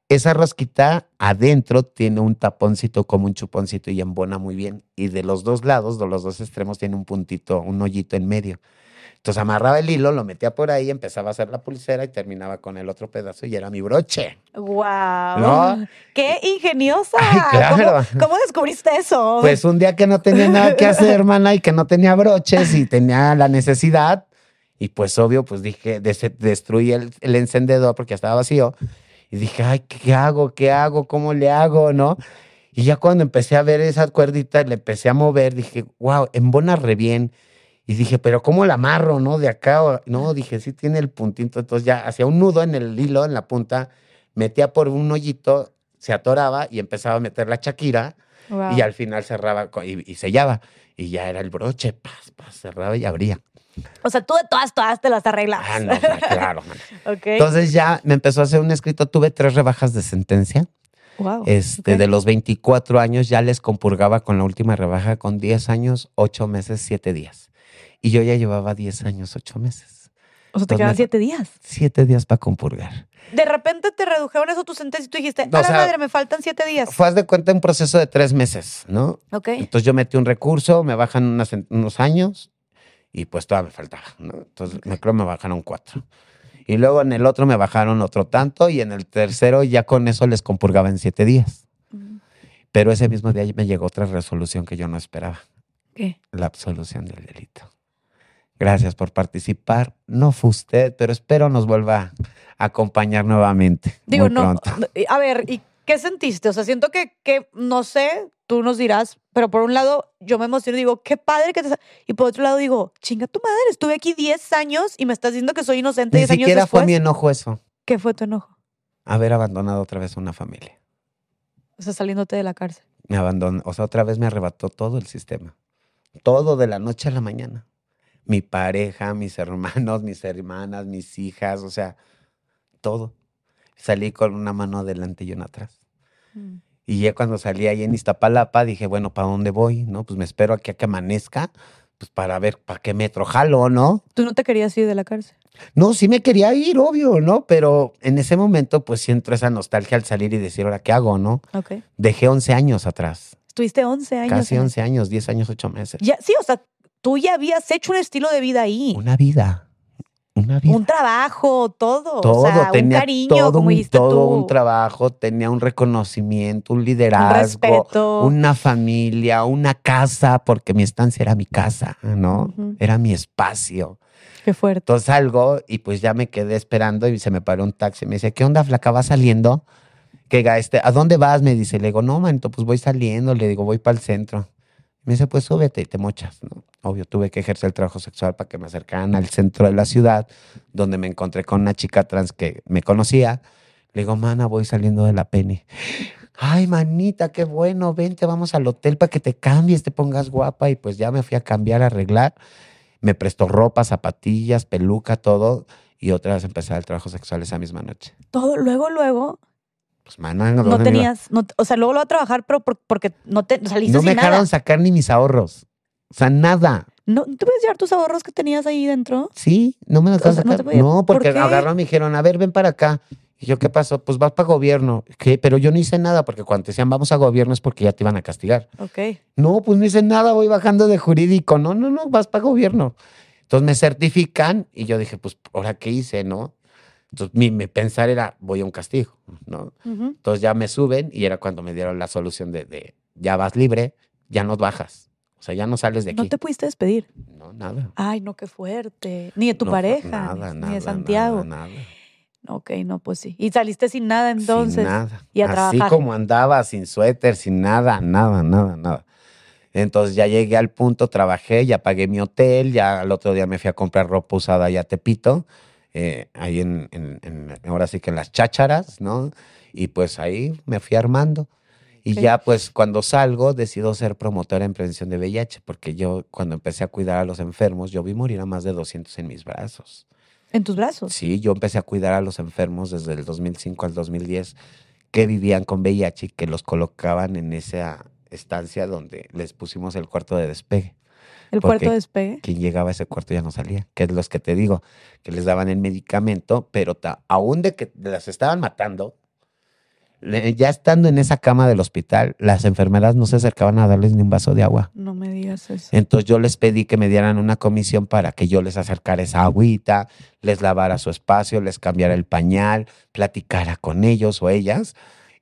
esa rosquita adentro tiene un taponcito como un chuponcito y embona muy bien. Y de los dos lados, de los dos extremos, tiene un puntito, un hoyito en medio. Entonces amarraba el hilo, lo metía por ahí, empezaba a hacer la pulsera y terminaba con el otro pedazo y era mi broche. ¡Wow! ¿No? ¡Qué ingeniosa! Ay, claro. ¿Cómo, cómo descubriste eso? Pues un día que no tenía nada que hacer, hermana, y que no tenía broches y tenía la necesidad, y pues obvio, pues dije, des- destruí el, el encendedor porque estaba vacío. Y dije, ay, ¿qué hago? ¿Qué hago? ¿Cómo le hago? ¿No? Y ya cuando empecé a ver esa cuerdita, le empecé a mover, dije, wow, embona re bien. Y dije, pero ¿cómo la amarro, no? De acá, no, dije, sí tiene el puntito. Entonces ya hacía un nudo en el hilo, en la punta, metía por un hoyito, se atoraba y empezaba a meter la chaquira Wow. y al final cerraba y, y sellaba. Y ya era el broche, paz, paz, cerraba y abría. O sea, tú de todas, todas te las arreglas. Ah, no, claro. man. ok. Entonces ya me empezó a hacer un escrito. Tuve tres rebajas de sentencia. wow. Este. De los 24 años ya les compurgaba con la última rebaja con 10 años, 8 meses, 7 días. Y yo ya llevaba 10 años, 8 meses. O sea, te quedan me- siete días. 7 días para compurgar. De repente te redujeron eso tu sentencia y tú dijiste, No, a o la sea, madre, me faltan siete días. Fue de cuenta un proceso de 3 meses, ¿no? Ok. Entonces yo metí un recurso, me bajan unas- unos años y pues todavía me faltaba, ¿no? Entonces me creo me bajaron cuatro. Y luego en el otro me bajaron otro tanto y en el tercero ya con eso les compurgaba en siete días. Mm, Pero ese mismo día me llegó otra resolución que yo no esperaba, ¿Qué? la absolución del delito. Gracias por participar. No fue usted, pero espero nos vuelva a acompañar nuevamente. Digo, muy no. pronto. A ver, ¿y qué sentiste? O sea, siento que, que, no sé, tú nos dirás, pero por un lado yo me emociono y digo, qué padre que te... sa-". Y por otro lado digo, chinga tu madre, estuve aquí 10 años y me estás diciendo que soy inocente Ni 10 años siquiera después. fue mi enojo eso, ¿Qué fue tu enojo? haber abandonado otra vez una familia. O sea, saliéndote de la cárcel. me abandonó, o sea, otra vez me arrebató todo el sistema. Todo de la noche a la mañana. Mi pareja, mis hermanos, mis hermanas, mis hijas, o sea, todo. Salí con una mano adelante y una atrás. Mm. Y ya cuando salí ahí en Iztapalapa, dije, bueno, ¿para dónde voy? ¿No? Pues me espero aquí a que amanezca, pues para ver para qué metro jalo, ¿no? Tú no te querías ir de la cárcel. No, sí me quería ir, obvio, ¿no? Pero en ese momento, pues sí entró esa nostalgia al salir y decir, ¿ahora qué hago, no? Ok. Dejé 11 años atrás. Estuviste 11 años. Casi en- 11 años, 10 años, 8 meses. Ya, sí, o sea, tú ya habías hecho un estilo de vida ahí. Una vida. Una vida. Un trabajo, todo. todo, o sea, tenía un cariño, todo, como un, todo tú. un trabajo, tenía un reconocimiento, un un liderazgo, respeto. una familia, una casa, porque mi estancia era mi casa, ¿no? Era mi espacio. Qué fuerte. Entonces salgo y pues ya me quedé esperando y se me paró un taxi. Me dice, ¿qué onda, flaca? ¿Vas saliendo? Que este, ¿A dónde vas? Me dice. Le digo, no, manito, pues voy saliendo. Le digo, voy para el centro. Me dice, pues súbete y te mochas, ¿no? Obvio, tuve que ejercer el trabajo sexual para que me acercaran al centro de la ciudad, donde me encontré con una chica trans que me conocía. Le digo, mana, voy saliendo de la pene. Ay, manita, qué bueno, vente, vamos al hotel para que te cambies, te pongas guapa. Y pues ya me fui a cambiar, a arreglar. Me prestó ropa, zapatillas, peluca, todo. Y otra vez empecé el trabajo sexual esa misma noche. Todo, luego, luego, Pues, mana, no tenías, no, o sea, luego lo va a trabajar, pero por- porque no te saliste No me sin nada. dejaron sacar ni mis ahorros. O sea, nada. No, ¿Tú puedes llevar tus ahorros que tenías ahí dentro? Sí, no me dejaron sea, no te sacar. No, ¿por porque qué? agarraron y me dijeron, a ver, ven para acá. Y yo, ¿qué pasó? Pues vas para gobierno. ¿Qué? Pero yo no hice nada, porque cuando te decían vamos a gobierno es porque ya te iban a castigar. Ok. No, pues no hice nada, voy bajando de jurídico. No, no, no, vas para gobierno. Entonces me certifican y yo dije, pues, ¿ahora qué hice, no? Entonces mi, mi pensar era, voy a un castigo, ¿no? Entonces ya me suben y era cuando me dieron la solución de, de, ya vas libre, ya no bajas. O sea, ya no sales de aquí. No te pudiste despedir. No, nada. Ay, no, qué fuerte. Ni de tu No, pareja, nada, ni, nada, ni de Santiago. Nada, nada. Ok, no, pues sí. Y saliste sin nada entonces. Sin nada. y a Así trabajar. como andaba, sin suéter, sin nada, nada, nada, nada. Entonces ya llegué al punto, trabajé, ya pagué mi hotel, ya al otro día me fui a comprar ropa usada allá a Tepito, eh, ahí en, en- en- ahora sí que en las chácharas, ¿no? Y pues ahí me fui armando. Y ya pues cuando salgo decido ser promotora en prevención de VIH, porque yo cuando empecé a cuidar a los enfermos, yo vi morir a más de 200 en mis brazos. En tus brazos. Sí, yo empecé a cuidar a los enfermos desde el 2005 al 2010 que vivían con VIH y que los colocaban en esa estancia donde les pusimos el cuarto de despegue. El cuarto de despegue. Quien llegaba a ese cuarto ya no salía, que es los que te digo, que les daban el medicamento, pero ta- aún de que las estaban matando, ya estando en esa cama del hospital, las enfermeras no se acercaban a darles ni un vaso de agua. No me digas eso. Entonces yo les pedí que me dieran una comisión para que yo les acercara esa agüita, les lavara su espacio, les cambiara el pañal, platicara con ellos o ellas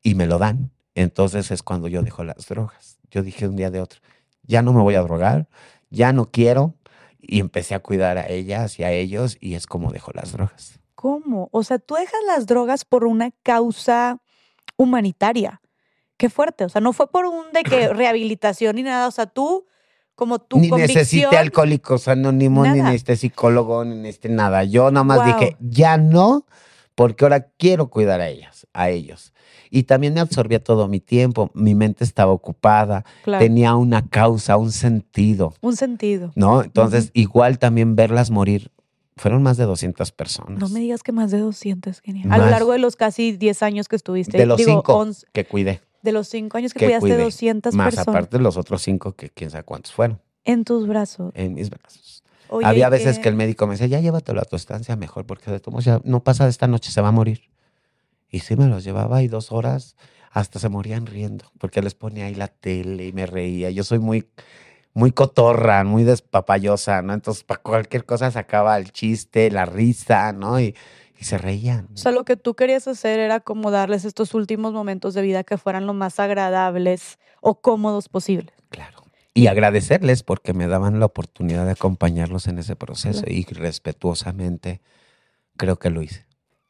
y me lo dan. Entonces es cuando yo dejo las drogas. Yo dije un día de otro, ya no me voy a drogar, ya no quiero y empecé a cuidar a ellas y a ellos y es como dejo las drogas. ¿Cómo? O sea, tú dejas las drogas por una causa humanitaria. Qué fuerte. O sea, no fue por un de que rehabilitación ni nada. O sea, tú, como tu ni convicción. necesité alcohólicos anónimos, ni Nada. necesité psicólogo, ni necesité nada. Yo nada más Wow. dije, ya no, porque ahora quiero cuidar a ellas, a ellos. Y también me absorbía todo mi tiempo, mi mente estaba ocupada, Claro, tenía una causa, un sentido, un sentido. ¿no? Entonces, igual también verlas morir, fueron más de 200 personas. No me digas que más de 200, genial. A lo Más. largo de los casi 10 años que estuviste. de los digo, cinco 11 que cuidé, de los 5 años que, que cuidaste cuidé, 200 más personas aparte de los otros cinco que quién sabe cuántos fueron en tus brazos. en mis brazos. Oye, Había ¿y veces que el médico me decía, ya llévatelo a tu estancia mejor, porque de todos ya no pasa de esta noche, se va a morir. Y sí me los llevaba y dos horas hasta se morían riendo, porque les ponía ahí la tele y me reía. Yo soy muy, muy cotorra, muy despapayosa, ¿no? Entonces, para cualquier cosa sacaba el chiste, la risa, ¿no? Y, y se reían. O sea, lo que tú querías hacer era como darles estos últimos momentos de vida que fueran lo más agradables o cómodos posibles. Y agradecerles porque me daban la oportunidad de acompañarlos en ese proceso y respetuosamente creo que lo hice.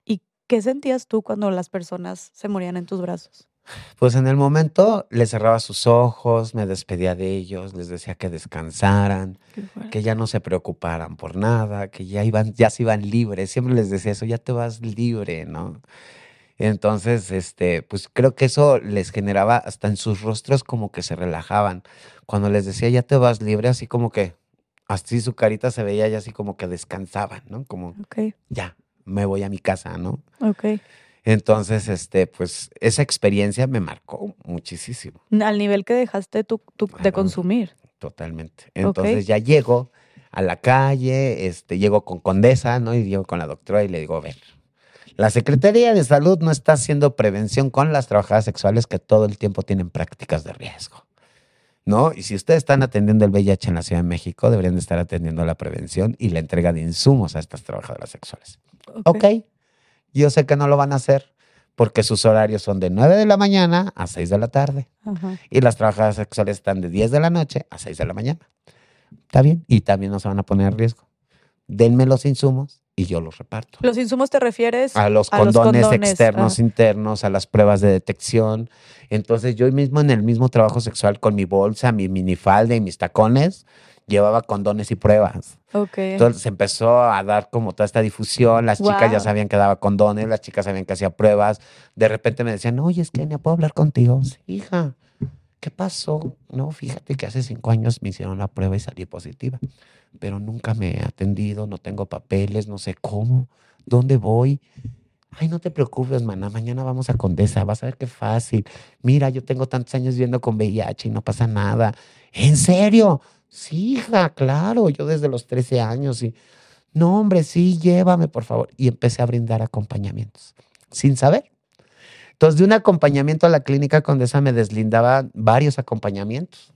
¿Y qué sentías tú cuando las personas se morían en tus brazos? Pues en el momento les cerraba sus ojos, me despedía de ellos, les decía que descansaran, que ya no se preocuparan por nada, que ya iban, ya se iban libres. Siempre les decía eso, ya te vas libre, ¿no? Entonces, este, pues creo que eso les generaba hasta en sus rostros como que se relajaban. Cuando les decía ya te vas libre, así como que así su carita se veía ya así como que descansaban, ¿no? Como ya, me voy a mi casa, ¿no? ok. Entonces, este, pues esa experiencia me marcó muchísimo. Al nivel que dejaste tú, tú de consumir. Totalmente. Entonces ya llego a la calle, este, llego con Condesa, ¿no? Y llego con la doctora y le digo, a ver, la Secretaría de Salud no está haciendo prevención con las trabajadoras sexuales que todo el tiempo tienen prácticas de riesgo, ¿no? Y si ustedes están atendiendo el VIH en la Ciudad de México, deberían de estar atendiendo la prevención y la entrega de insumos a estas trabajadoras sexuales. Ok, yo sé que no lo van a hacer porque sus horarios son de 9 de la mañana a 6 de la tarde Ajá. y las trabajadoras sexuales están de 10 de la noche a 6 de la mañana. Está bien. Y también no se van a poner en riesgo. Denme los insumos y yo los reparto. ¿Los insumos te refieres? A los a los condones, externos, ah. internos, a las pruebas de detección. Entonces yo mismo en el mismo trabajo sexual con mi bolsa, mi minifalda y mis tacones, llevaba condones y pruebas. Ok. Entonces se empezó a dar como toda esta difusión, las chicas ya sabían que daba condones, las chicas sabían que hacía pruebas, de repente me decían, oye, es que ¿no puedo hablar contigo? Sí, hija, ¿qué pasó? No, fíjate que hace cinco años me hicieron la prueba y salí positiva, pero nunca me he atendido, no tengo papeles, no sé cómo, ¿dónde voy? Ay, no te preocupes, maná, mañana vamos a Condesa, vas a ver qué fácil. Mira, yo tengo tantos años viviendo con VIH y no pasa nada. ¿En serio? Sí, hija, claro, yo desde los 13 años y no, hombre, sí, llévame, por favor. Y empecé a brindar acompañamientos, sin saber. Entonces, de un acompañamiento a la clínica Condesa me deslindaba varios acompañamientos.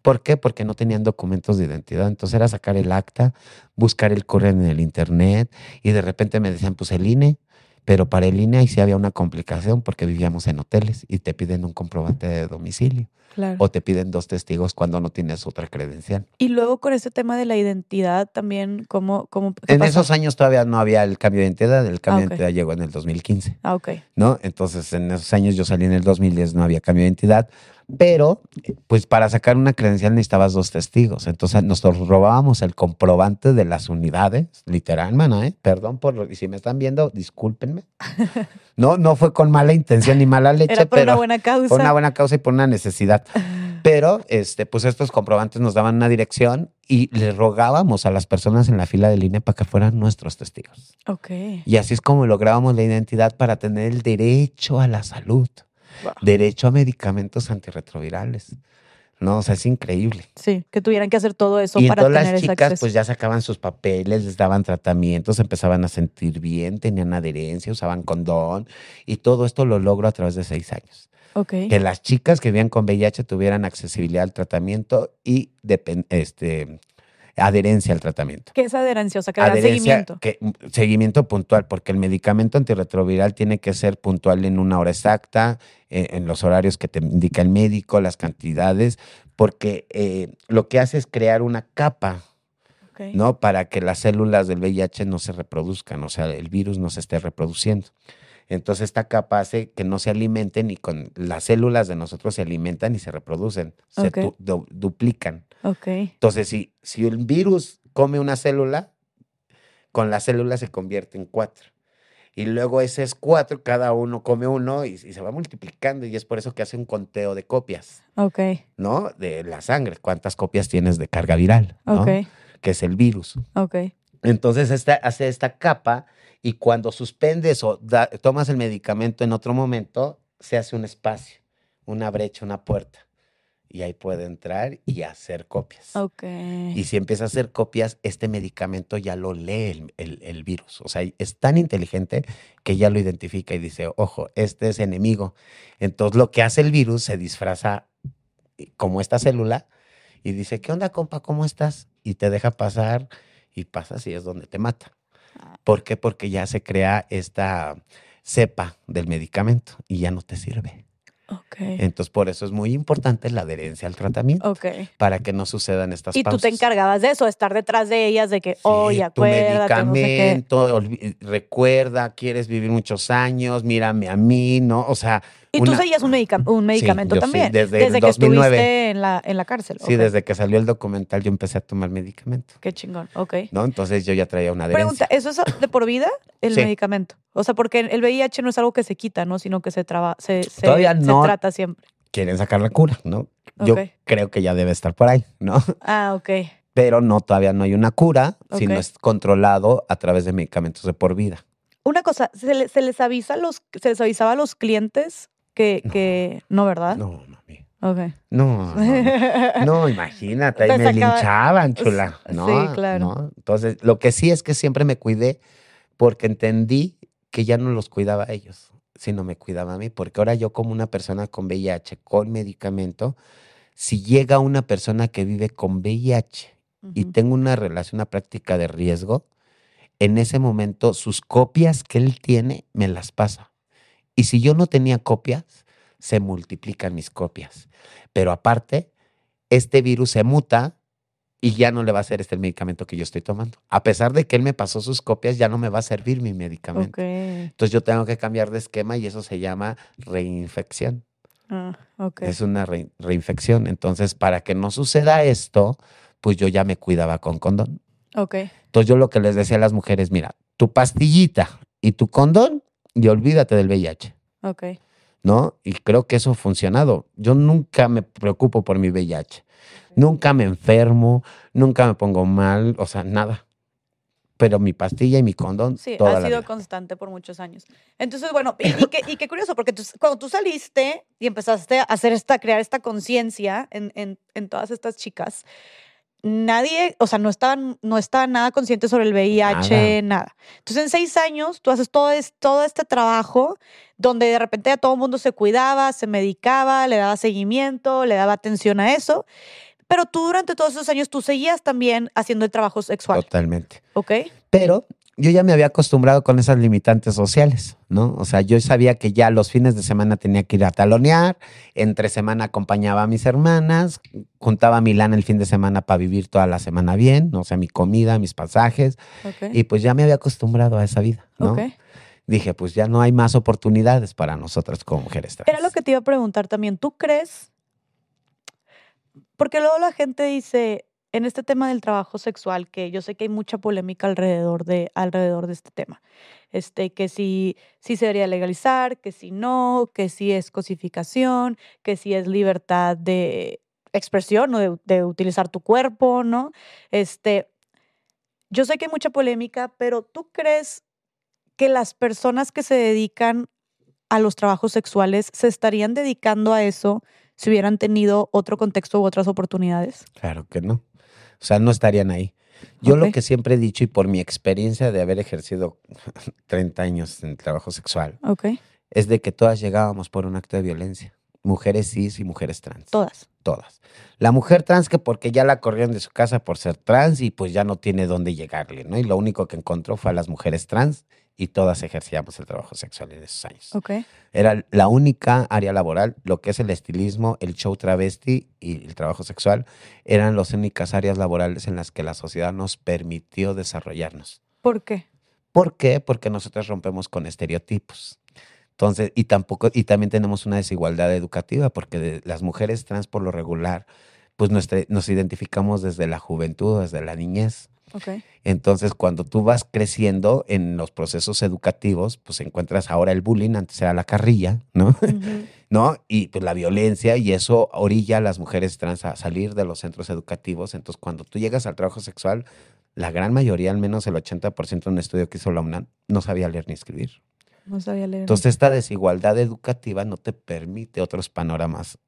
¿Por qué? Porque no tenían documentos de identidad. Entonces era sacar el acta, buscar el correo en el internet y de repente me decían, pues el INE. Pero para el INE ahí sí había una complicación porque vivíamos en hoteles y te piden un comprobante de domicilio Claro. o te piden dos testigos cuando no tienes otra credencial. Y luego con este tema de la identidad también, ¿cómo, cómo En pasó? esos años todavía no había el cambio de identidad, el cambio Ah, de identidad llegó en el 2015, Ah, ok. ¿no? Entonces en esos años yo salí en el 2010, no había cambio de identidad, pero pues para sacar una credencial necesitabas dos testigos, entonces nosotros robábamos el comprobante de las unidades, literal, mana, ¿eh? Perdón por lo si me están viendo, discúlpenme. No, no fue con mala intención ni mala leche, Era por pero una buena causa. por una buena causa y por una necesidad. Pero, este, pues estos comprobantes nos daban una dirección y le rogábamos a las personas en la fila del INE para que fueran nuestros testigos. Ok. Y así es como lográbamos la identidad para tener el derecho a la salud, Wow. derecho a medicamentos antirretrovirales, ¿no? O sea, es increíble. Sí, que tuvieran que hacer todo eso y para todas tener las chicas pues ya sacaban sus papeles, les daban tratamientos, empezaban a sentir bien, tenían adherencia, usaban condón y todo esto lo logro a través de seis años. Ok. Que las chicas que vivían con VIH tuvieran accesibilidad al tratamiento y este, adherencia al tratamiento. ¿Qué es adherencia? O sea, que Adherencia, seguimiento. que- mm, seguimiento puntual, porque el medicamento antirretroviral tiene que ser puntual en una hora exacta, eh, en los horarios que te indica el médico, las cantidades, porque eh, lo que hace es crear una capa. ¿no? Para que las células del VIH no se reproduzcan, o sea, el virus no se esté reproduciendo. Entonces esta capa hace que no se alimenten y con las células de nosotros se alimentan y se reproducen, se Ok. du- du- duplican. Ok. Entonces, si, si el virus come una célula, con la célula se convierte en cuatro. Y luego ese es cuatro, cada uno come uno y, y se va multiplicando. Y es por eso que hace un conteo de copias, Ok. ¿no? De la sangre. ¿Cuántas copias tienes de carga viral? ¿no? Ok. Que es el virus. Ok. Entonces esta, hace esta capa y cuando suspendes o da- tomas el medicamento en otro momento, se hace un espacio, una brecha, una puerta. Y ahí puede entrar y hacer copias. Ok. Y si empieza a hacer copias, este medicamento ya lo lee el, el- el virus. O sea, es tan inteligente que ya lo identifica y dice, ojo, este es enemigo. Entonces lo que hace el virus se disfraza como esta célula y dice, ¿qué onda, compa? ¿Cómo estás? Y te deja pasar y pasas y es donde te mata. ¿Por qué? Porque ya se crea esta cepa del medicamento y ya no te sirve. Ok. Entonces, por eso es muy importante la adherencia al tratamiento Ok. para que no sucedan estas Y tú te encargabas de eso, estar detrás de ellas, de que, Sí, oye, tu acuérdate, no sé qué. medicamento, recuerda, quieres vivir muchos años, mírame a mí, ¿no? O sea, Y tú seguías un, medica- un medicamento sí, también. desde el que 2009. estuviste en la, en la cárcel. sí, desde que salió el documental yo empecé a tomar medicamento, Qué chingón. Ok. ¿no? Entonces yo ya traía una Pregunta. ¿eso es de por vida el Sí. medicamento? O sea, porque el VIH no es algo que se quita, ¿no? Sino que se, traba, se, se, Todavía se no. trata siempre. Quieren sacar la cura, ¿no? Yo creo que ya debe estar por ahí, ¿no? Ah, ok. Pero no, todavía no hay una cura, sino Ok. es controlado a través de medicamentos de por vida. Una cosa, ¿se, le- se les avisa a los, se les avisaba a los clientes que, No. que, no, ¿verdad? No, mami. Ok. No, no, imagínate, ahí me linchaban, chula. Sí, No, claro. no. Entonces, lo que sí es que siempre me cuidé porque entendí que ya no los cuidaba a ellos, sino me cuidaba a mí, porque ahora yo como una persona con VIH, con medicamento, si llega una persona que vive con VIH y tengo una relación, una práctica de riesgo, en ese momento sus copias que él tiene me las pasa. Y si yo no tenía copias, se multiplican mis copias. Pero aparte, este virus se muta y ya no le va a hacer este el medicamento que yo estoy tomando. A pesar de que él me pasó sus copias, ya no me va a servir mi medicamento. Entonces yo tengo que cambiar de esquema y eso se llama reinfección. Ah. Es una re- reinfección. Entonces, para que no suceda esto, pues yo ya me cuidaba con condón. Ok. Entonces yo lo que les decía a las mujeres, mira, tu pastillita y tu condón y olvídate del VIH, Ok. ¿no? Y creo que eso ha funcionado. Yo nunca me preocupo por mi VIH, nunca me enfermo, nunca me pongo mal, o sea, nada. Pero mi pastilla y mi condón, Sí, toda ha la sido vida. constante por muchos años. Entonces, bueno, y, y qué, y qué curioso, porque tú- cuando tú saliste y empezaste a hacer esta, crear esta conciencia en, en, en todas estas chicas, nadie, o sea, no estaban, no estaban nada conscientes sobre el VIH, nada. Entonces, en seis años, tú haces todo, es- todo este trabajo donde de repente a todo el mundo se cuidaba, se medicaba, le daba seguimiento, le daba atención a eso. Pero tú durante todos esos años, tú seguías también haciendo el trabajo sexual, Totalmente. ¿ok? Pero yo ya me había acostumbrado con esas limitantes sociales, ¿no? O sea, yo sabía que ya los fines de semana tenía que ir a talonear, entre semana acompañaba a mis hermanas, juntaba mi lana el fin de semana para vivir toda la semana bien, ¿no? o sea, mi comida, mis pasajes, y pues ya me había acostumbrado a esa vida, ¿no? Dije, pues ya no hay más oportunidades para nosotras como mujeres trans. Era lo que te iba a preguntar también. ¿Tú crees? Porque luego la gente dice, en este tema del trabajo sexual, que yo sé que hay mucha polémica alrededor de, alrededor de este tema, este, que si, si se debería legalizar, que si no, que si es cosificación, que si es libertad de expresión o de, de utilizar tu cuerpo, ¿no? Este, yo sé que hay mucha polémica, pero ¿tú crees que las personas que se dedican a los trabajos sexuales se estarían dedicando a eso si hubieran tenido otro contexto u otras oportunidades? Claro que no. O sea, no estarían ahí. Yo lo que siempre he dicho y por mi experiencia de haber ejercido 30 años en el trabajo sexual, es de que todas llegábamos por un acto de violencia. Mujeres cis y mujeres trans. Todas. Todas. La mujer trans que porque ya la corrieron de su casa por ser trans y pues ya no tiene dónde llegarle, ¿no? Y lo único que encontró fue a las mujeres trans y todas ejercíamos el trabajo sexual en esos años. Ok. Era la única área laboral, lo que es el estilismo, el show travesti y el trabajo sexual, eran las únicas áreas laborales en las que la sociedad nos permitió desarrollarnos. ¿Por qué? ¿Por qué? Porque nosotros rompemos con estereotipos. Entonces, y tampoco, y también tenemos una desigualdad educativa, porque de- las mujeres trans por lo regular, pues nuestra- nos identificamos desde la juventud, desde la niñez. Entonces, cuando tú vas creciendo en los procesos educativos, pues encuentras ahora el bullying, antes era la carrilla, ¿no? ¿no? Y pues la violencia y eso orilla a las mujeres trans a salir de los centros educativos. Entonces, cuando tú llegas al trabajo sexual, la gran mayoría, al menos el 80% de un estudio que hizo la UNAM, no sabía leer ni escribir. No sabía leer. Entonces, esta desigualdad educativa no te permite otros panoramas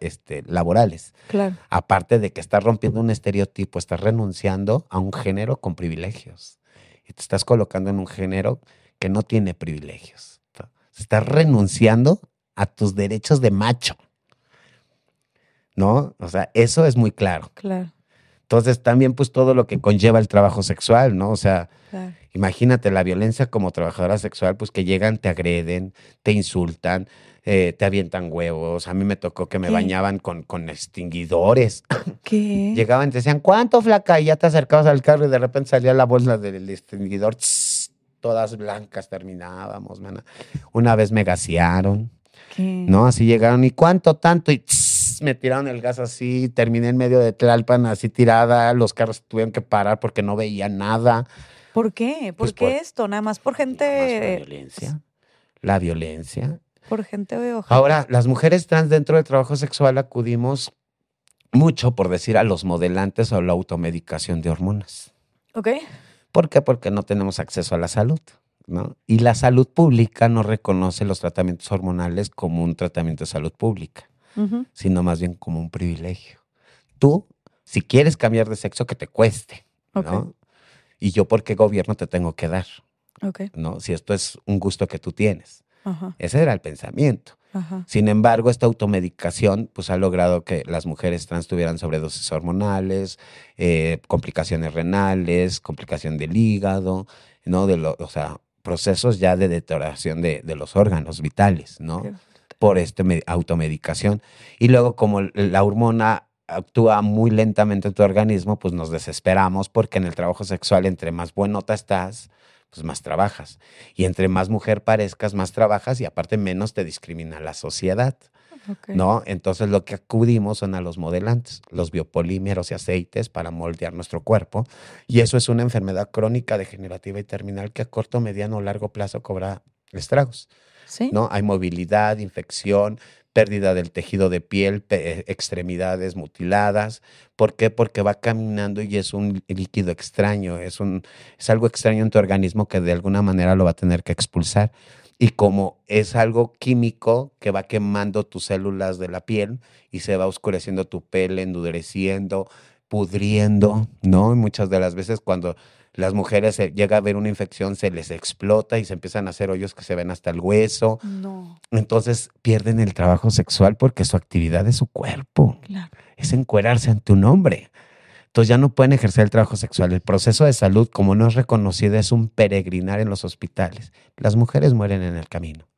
este, laborales. claro. Aparte de que estás rompiendo un estereotipo, estás renunciando a un género con privilegios. Y te estás colocando en un género que no tiene privilegios. Estás renunciando a tus derechos de macho. ¿No? O sea, eso es muy claro. Claro. Entonces, también, pues, todo lo que conlleva el trabajo sexual, ¿no? O sea, Claro. Imagínate la violencia como trabajadora sexual, pues que llegan, te agreden, te insultan, eh, te avientan huevos. A mí me tocó que me ¿Qué? bañaban con, con extinguidores. ¿Qué? Llegaban y te decían, ¿cuánto flaca? Y ya te acercabas al carro y de repente salía la bolsa del extinguidor, todas blancas terminábamos, mana. Una vez me gasearon, ¿Qué? ¿no? Así llegaron, ¿y cuánto tanto? Y me tiraron el gas así, terminé en medio de Tlalpan así tirada, los carros tuvieron que parar porque no veían nada. ¿Por qué? ¿Por Pues qué por- esto? Nada más por más la gente. violencia. La violencia. Por gente ojete. Ahora, las mujeres trans dentro del trabajo sexual acudimos mucho, por decir, a los modelantes o la automedicación de hormonas. ¿Ok? ¿Por qué? Porque no tenemos acceso a la salud. ¿no? Y la salud pública no reconoce los tratamientos hormonales como un tratamiento de salud pública, Sino más bien como un privilegio. Tú, si quieres cambiar de sexo, que te cueste. ¿no? Y yo, ¿por qué gobierno te tengo que dar? ¿no? Si esto es un gusto que tú tienes. Ajá. Ese era el pensamiento. Ajá. Sin embargo, esta automedicación pues, ha logrado que las mujeres trans tuvieran sobredosis hormonales, eh, complicaciones renales, complicación del hígado, ¿no? De lo, o sea, procesos ya de deterioración de, de los órganos vitales, ¿no? Por esta automedicación. Y luego, como la hormona actúa muy lentamente en tu organismo, pues nos desesperamos porque en el trabajo sexual, entre más buenota estás, pues más trabajas. Y entre más mujer parezcas, más trabajas y aparte menos te discrimina la sociedad. ¿no? Entonces lo que acudimos son a los modelantes, los biopolímeros y aceites para moldear nuestro cuerpo. Y eso es una enfermedad crónica, degenerativa y terminal que a corto, mediano o largo plazo cobra estragos. ¿No? Hay movilidad, infección, pérdida del tejido de piel, eh, extremidades mutiladas. ¿Por qué? Porque va caminando y es un líquido extraño, es, un, es algo extraño en tu organismo que de alguna manera lo va a tener que expulsar. Y como es algo químico que va quemando tus células de la piel y se va oscureciendo tu piel, endureciendo, pudriendo, ¿no? Muchas de las veces cuando las mujeres se llega a ver una infección, se les explota y se empiezan a hacer hoyos que se ven hasta el hueso. No. Entonces pierden el trabajo sexual porque su actividad es su cuerpo, Claro. es encuerarse ante un hombre. Entonces ya no pueden ejercer el trabajo sexual. El proceso de salud, como no es reconocido, es un peregrinar en los hospitales. Las mujeres mueren en el camino.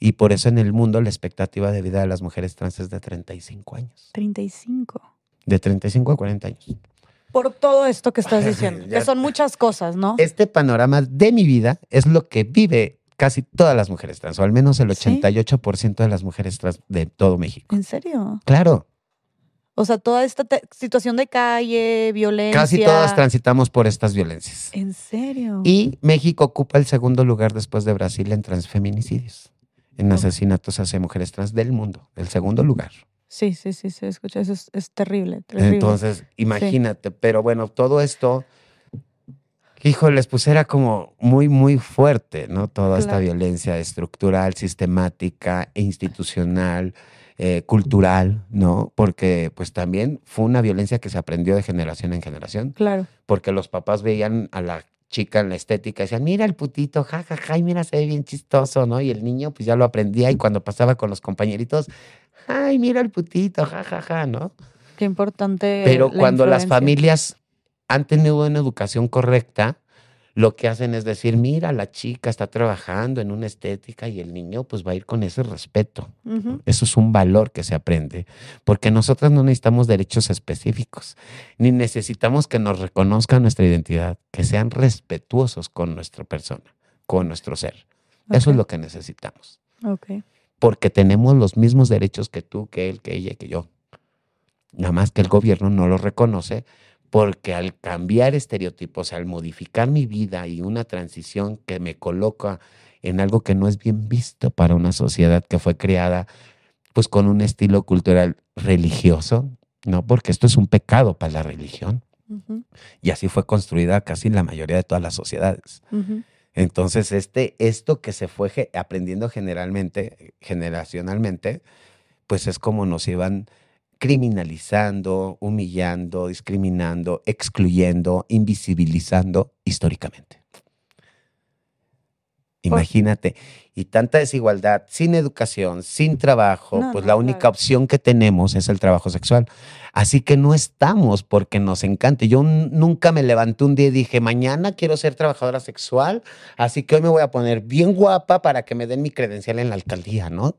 Y por eso en el mundo la expectativa de vida de las mujeres trans es de 35 años. 35. De 35 a 40 años. Por todo esto que estás diciendo, que son muchas cosas, ¿no? Este panorama de mi vida es lo que vive casi todas las mujeres trans, o al menos el ¿Sí? 88% de las mujeres trans de todo México. ¿En serio? Claro, O sea, toda esta situación de calle, violencia. casi todas transitamos por estas violencias. ¿En serio? Y México ocupa el segundo lugar después de Brasil en transfeminicidios, en asesinatos hacia mujeres trans del mundo, el segundo lugar. Sí, sí, sí, se escucha. Eso es, es terrible, terrible. Entonces, imagínate, pero bueno, todo esto, híjoles, pues era como muy, muy fuerte, ¿no? Toda esta violencia estructural, sistemática e institucional, eh, cultural, ¿no? Porque pues también fue una violencia que se aprendió de generación en generación. Claro. Porque los papás veían a la chica en la estética decían, mira el putito, jajaja, ja, ja, y mira, se ve bien chistoso, ¿no? Y el niño pues ya lo aprendía y cuando pasaba con los compañeritos, ay, mira el putito, jajaja, ja, ja, ¿no? Qué importante. Pero cuando las familias han tenido una educación correcta, lo que hacen es decir, mira, la chica está trabajando en una estética y el niño pues va a ir con ese respeto. Eso es un valor que se aprende, porque nosotros no necesitamos derechos específicos, ni necesitamos que nos reconozcan nuestra identidad, que sean respetuosos con nuestra persona, con nuestro ser. Eso es lo que necesitamos. Porque tenemos los mismos derechos que tú, que él, que ella, que yo. Nada más que el gobierno no lo reconoce porque al cambiar estereotipos, al modificar mi vida y una transición que me coloca en algo que no es bien visto para una sociedad que fue creada pues con un estilo cultural religioso, ¿no? Porque esto es un pecado para la religión. Y así fue construida casi la mayoría de todas las sociedades. Entonces, este, esto que se fue aprendiendo generalmente, generacionalmente, pues es como nos iban criminalizando, humillando, discriminando, excluyendo, invisibilizando históricamente. Imagínate, y tanta desigualdad, sin educación, sin trabajo, pues la única opción que tenemos es el trabajo sexual. Así que no estamos porque nos encante. Yo nunca me levanté un día y dije, mañana quiero ser trabajadora sexual, así que hoy me voy a poner bien guapa para que me den mi credencial en la alcaldía, ¿no?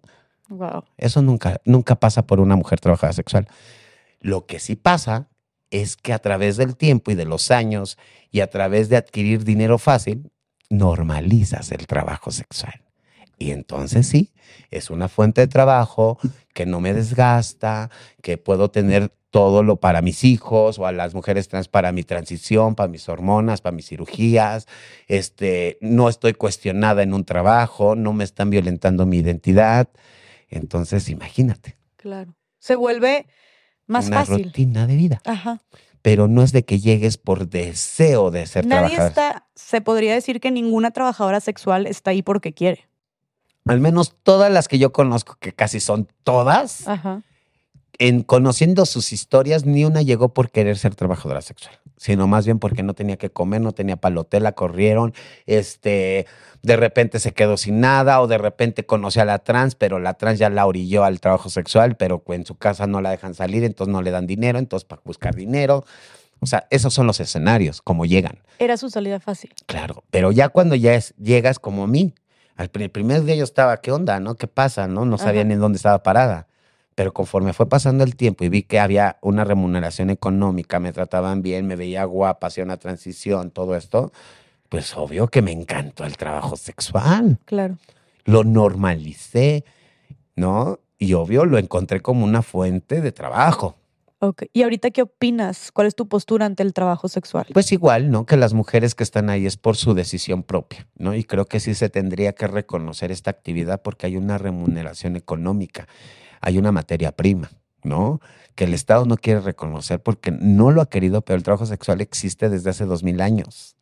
Eso nunca, nunca pasa por una mujer trabajadora sexual. Lo que sí pasa es que a través del tiempo y de los años y a través de adquirir dinero fácil, normalizas el trabajo sexual. Y entonces sí, es una fuente de trabajo que no me desgasta, que puedo tener todo lo para mis hijos o a las mujeres trans para mi transición, para mis hormonas, para mis cirugías. Este, no estoy cuestionada en un trabajo, no me están violentando mi identidad. Entonces, imagínate. Claro. Se vuelve más una fácil. rutina de vida. Ajá. Pero no es de que llegues por deseo de ser Nadie está, se podría decir que ninguna trabajadora sexual está ahí porque quiere. Al menos todas las que yo conozco, que casi son todas, Ajá en conociendo sus historias, ni una llegó por querer ser trabajadora sexual, sino más bien porque no tenía que comer, no tenía palotela, corrieron, este, de repente se quedó sin nada o de repente conoció a la trans, pero la trans ya la orilló al trabajo sexual, pero en su casa no la dejan salir, entonces no le dan dinero, entonces para buscar dinero. O sea, esos son los escenarios, como llegan. Era su salida fácil. Claro, pero ya cuando ya llegas como a mí, al primer día yo estaba, ¿qué onda, no? ¿Qué pasa, no? No sabía ni dónde estaba parada pero conforme fue pasando el tiempo y vi que había una remuneración económica, me trataban bien, me veía guapa, hacía una transición, todo esto, pues obvio que me encantó el trabajo sexual. Claro. Lo normalicé, ¿no? Y obvio lo encontré como una fuente de trabajo. Ok. ¿Y ahorita qué opinas? ¿Cuál es tu postura ante el trabajo sexual? Pues igual, ¿no? Que las mujeres que están ahí es por su decisión propia, ¿no? Y creo que sí se tendría que reconocer esta actividad porque hay una remuneración económica hay una materia prima, ¿no? Que el Estado no quiere reconocer porque no lo ha querido, pero el trabajo sexual existe desde hace dos mil años,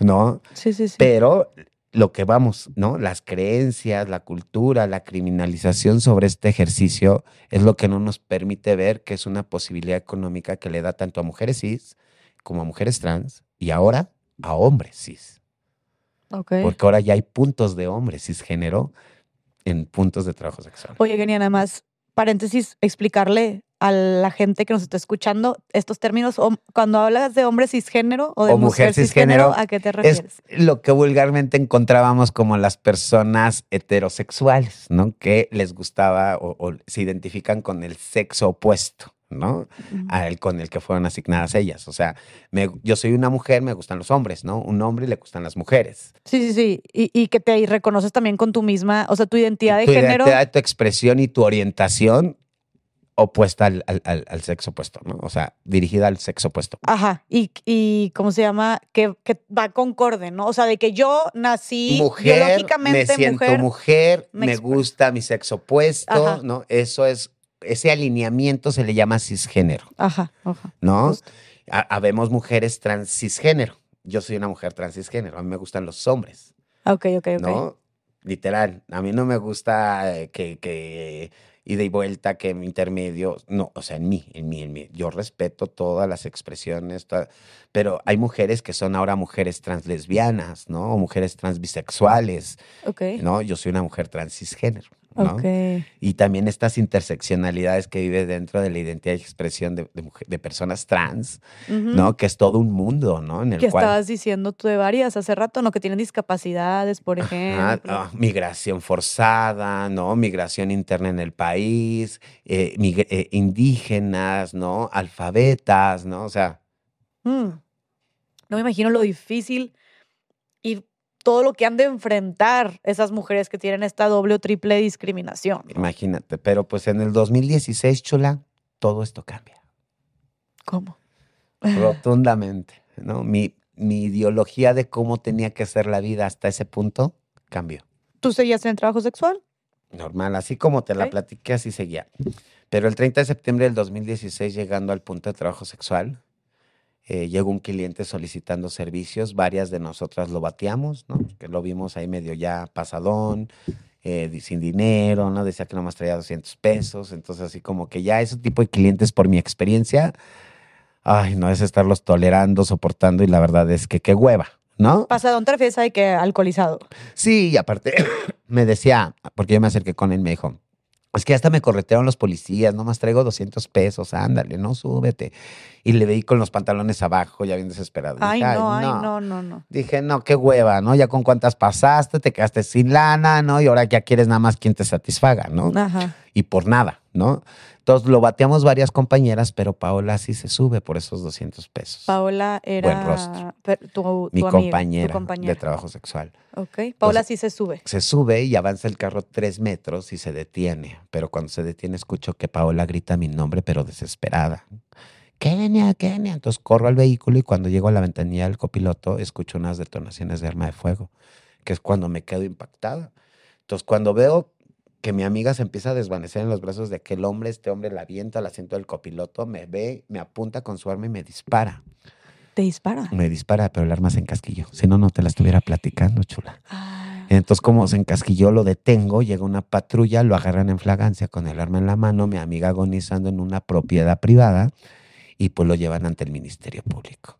¿no? Sí, sí, sí. Pero lo que vamos, ¿no? Las creencias, la cultura, la criminalización sobre este ejercicio es lo que no nos permite ver que es una posibilidad económica que le da tanto a mujeres cis como a mujeres trans y ahora a hombres cis. Okay. Porque ahora ya hay puntos de hombres cisgénero en puntos de trabajo sexual. Oye, Genia, nada más, paréntesis, explicarle a la gente que nos está escuchando estos términos. Cuando hablas de hombre cisgénero o de mujer, cisgénero, ¿a qué te refieres? Es lo que vulgarmente encontrábamos como las personas heterosexuales, ¿no? Que les gustaba o se identifican con el sexo opuesto. ¿No? con el que fueron asignadas ellas. O sea, yo soy una mujer, me gustan los hombres, ¿no? Un hombre le gustan las mujeres. Sí, sí, sí. Y, que te reconoces también con tu misma, o sea, tu identidad de género. Tu identidad, tu expresión y tu orientación opuesta al, sexo opuesto, ¿no? O sea, dirigida al sexo opuesto. Ajá. Y, y ¿cómo se llama? Que, que va concorde, ¿no? O sea, de que yo nací mujer, biológicamente me siento mujer, me, gusta mi sexo opuesto, ¿no? Eso es ese alineamiento se le llama cisgénero. Ajá, ajá. ¿No? Habemos mujeres trans cisgénero. Yo soy una mujer trans cisgénero. A mí me gustan los hombres. Ok, ok, ok. ¿No? Literal. A mí no me gusta eh, que, ida y vuelta, que intermedio, no, o sea, en mí, en mí, en mí. Yo respeto todas las expresiones, toda- pero hay mujeres que son ahora mujeres translesbianas, ¿no? O mujeres transbisexuales, Ok. ¿no? Yo soy una mujer trans cisgénero, ¿no? Ok. Y también estas interseccionalidades que vive dentro de la identidad y expresión de, de mujer- de personas trans. ¿no? Que es todo un mundo, ¿no? En el Que cual... estabas diciendo tú de varias hace rato, ¿no? Que tienen discapacidades, por Ajá, ejemplo. ah, migración forzada, ¿no? Migración interna en el país, eh, eh, indígenas, ¿no? Alfabetas, ¿no? O sea, Mm. No me imagino lo difícil y todo lo que han de enfrentar esas mujeres que tienen esta doble o triple discriminación. imagínate. Pero pues en el 2016, chula, todo esto cambia. ¿Cómo? Rotundamente, ¿no? Mi, mi ideología de cómo tenía que ser la vida hasta ese punto cambió. ¿Tú seguías en el trabajo sexual? Normal, así como te la platiqué, así seguía. Pero el 30 de septiembre del 2016, llegando al punto de trabajo sexual, eh, llegó un cliente solicitando servicios, varias de nosotras lo bateamos, ¿no? Que lo vimos ahí medio ya pasadón, eh, sin dinero, ¿no? Decía que nomás traía 200 pesos, entonces así como que ya ese tipo de clientes, por mi experiencia, ay, no es estarlos tolerando, soportando y la verdad es que qué hueva, ¿no? Pasadón te de que alcoholizado. Sí, y aparte me decía, porque yo me acerqué con él, me dijo, es que hasta me corretearon los policías, nomás traigo 200 pesos, ándale, no, súbete. Y le veí con los pantalones abajo, ya bien desesperado. Ay, Dije, no, ay, no, no, no. Dije, no, qué hueva, ¿no? Ya con cuántas pasaste, te quedaste sin lana, ¿no? Y ahora ya quieres nada más quien te satisfaga, ¿no? Ajá. Y por nada, ¿no? Entonces lo bateamos varias compañeras, pero Paola sí se sube por esos 200 pesos. Paola era rostro. per- tu, Mi tu amiga, compañera, tu compañera. de trabajo sexual. Ok. Paola sí se sube. se sube y avanza el carro tres metros y se detiene. Pero cuando se detiene escucho que Paola grita mi nombre, pero desesperada. Kenia, Kenia. Entonces corro al vehículo y cuando llego a la ventanilla del copiloto escucho unas detonaciones de arma de fuego, que es cuando me quedo impactada. Entonces cuando veo que mi amiga se empieza a desvanecer en los brazos de aquel hombre, este hombre la avienta al asiento del copiloto, me ve, me apunta con su arma y me dispara. Te dispara. Me dispara, pero el arma se encasquilló. Si no, no te la estuviera platicando, chula. Ah, Entonces, como se encasquilló, lo detengo, llega una patrulla, lo agarran en flagancia con el arma en la mano, mi amiga agonizando en una propiedad privada y pues lo llevan ante el Ministerio Público.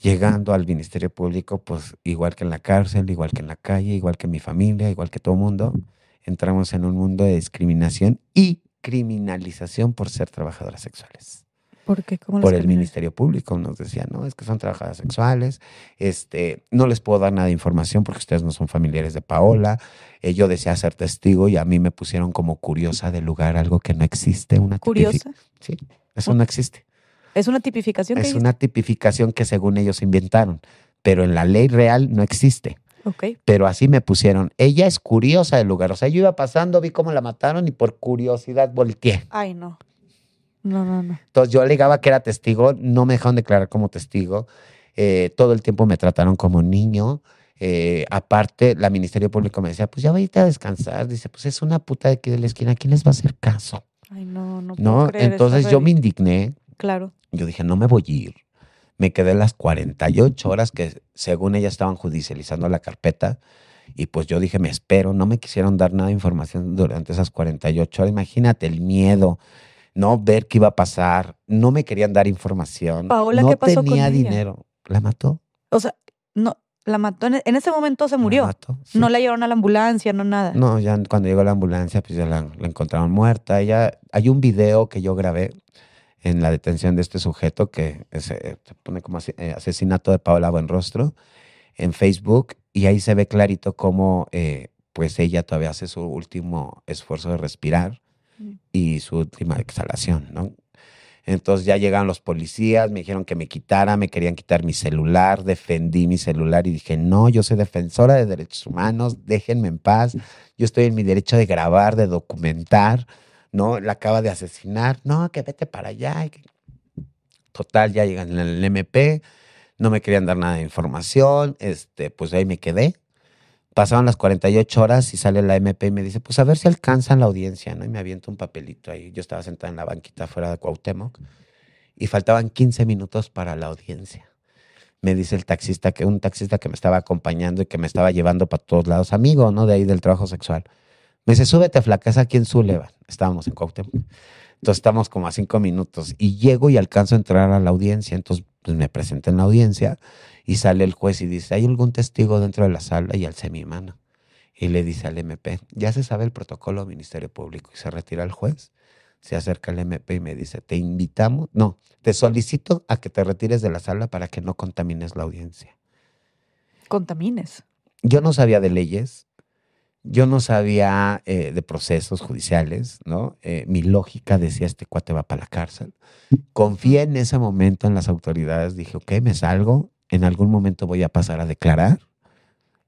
Llegando al Ministerio Público, pues igual que en la cárcel, igual que en la calle, igual que mi familia, igual que todo mundo, entramos en un mundo de discriminación y criminalización por ser trabajadoras sexuales ¿Por qué? ¿Cómo por el? Ministerio Público. Nos decían, no, es que son trabajadoras sexuales, este, no les puedo dar nada de información porque ustedes no son familiares de Paola. Eh, yo decía ser testigo y a mí me pusieron como curiosa del lugar, algo que no existe. Una Curiosa. Sí, eso no existe. Es una tipificación que Es una tipificación que según ellos inventaron, pero en la ley real no existe. Ok. Pero así me pusieron, ella es curiosa del lugar. O sea, yo iba pasando, vi cómo la mataron y por curiosidad volteé. Ay, no. No, no, no. Entonces yo alegaba que era testigo, no me dejaron declarar como testigo. eh, todo el tiempo me trataron como niño. eh, aparte, la Ministerio Público me decía, pues ya vayte a descansar. Dice, pues es una puta de aquí de la esquina, ¿quién les va a hacer caso? Ay, no, no puedo ¿No? creer, Entonces yo me indigné. Claro. Yo dije, no me voy a ir. Me quedé las 48 horas que según ella estaban judicializando la carpeta. Y pues yo dije, me espero. No me quisieron dar nada de información durante esas 48 horas. Imagínate el miedo, no ver qué iba a pasar. No me querían dar información. Paola, no ¿qué pasó con tenía ella? dinero. La mató. O sea, no, la mató. En, ese momento se la murió. mató, sí. No la llevaron a la ambulancia, no nada. No, ya cuando llegó la ambulancia, pues ya la, la encontraron muerta. Ella, hay un video que yo grabé en la detención de este sujeto que eh, se pone como eh, asesinato de Paola Buenrostro en Facebook y ahí se ve clarito cómo eh, pues ella todavía hace su último esfuerzo de respirar Mm. y su última exhalación, ¿no? Entonces ya llegaron los policías, me dijeron que me quitara, me querían quitar mi celular, defendí mi celular y dije, no, yo soy defensora de derechos humanos, déjenme en paz, yo estoy en mi derecho de grabar, de documentar, ¿no? La acaba de asesinar, no, que vete para allá. Total, ya llegan en el MP, no me querían dar nada de información, este, pues ahí me quedé. Pasaron las 48 horas y sale la MP y me dice, pues a ver si alcanzan la audiencia, ¿no? Y me avienta un papelito ahí. Yo estaba sentada en la banquita fuera de Cuauhtémoc y faltaban 15 minutos para la audiencia. Me dice el taxista, que un taxista que me estaba acompañando y que me estaba llevando para todos lados, amigo, ¿no? De ahí del trabajo sexual. Me dice, súbete, flaca, es aquí en Sullivan. Estábamos en Cuauhtémoc. Entonces estamos como a cinco minutos y llego y alcanzo a entrar a la audiencia. Entonces pues, me presenté en la audiencia y sale el juez y dice, ¿hay algún testigo dentro de la sala? Y alcé mi mano. Y le dice al MP, ya se sabe el protocolo Ministerio Público. Y se retira el juez, se acerca al MP y me dice, te invitamos, no, te solicito a que te retires de la sala para que no contamines la audiencia. Contamines. Yo no sabía de leyes, yo no sabía eh, de procesos judiciales, ¿no? Eh, mi lógica decía, este cuate va para la cárcel. Confié en ese momento en las autoridades, dije, ok, me salgo, en algún momento voy a pasar a declarar.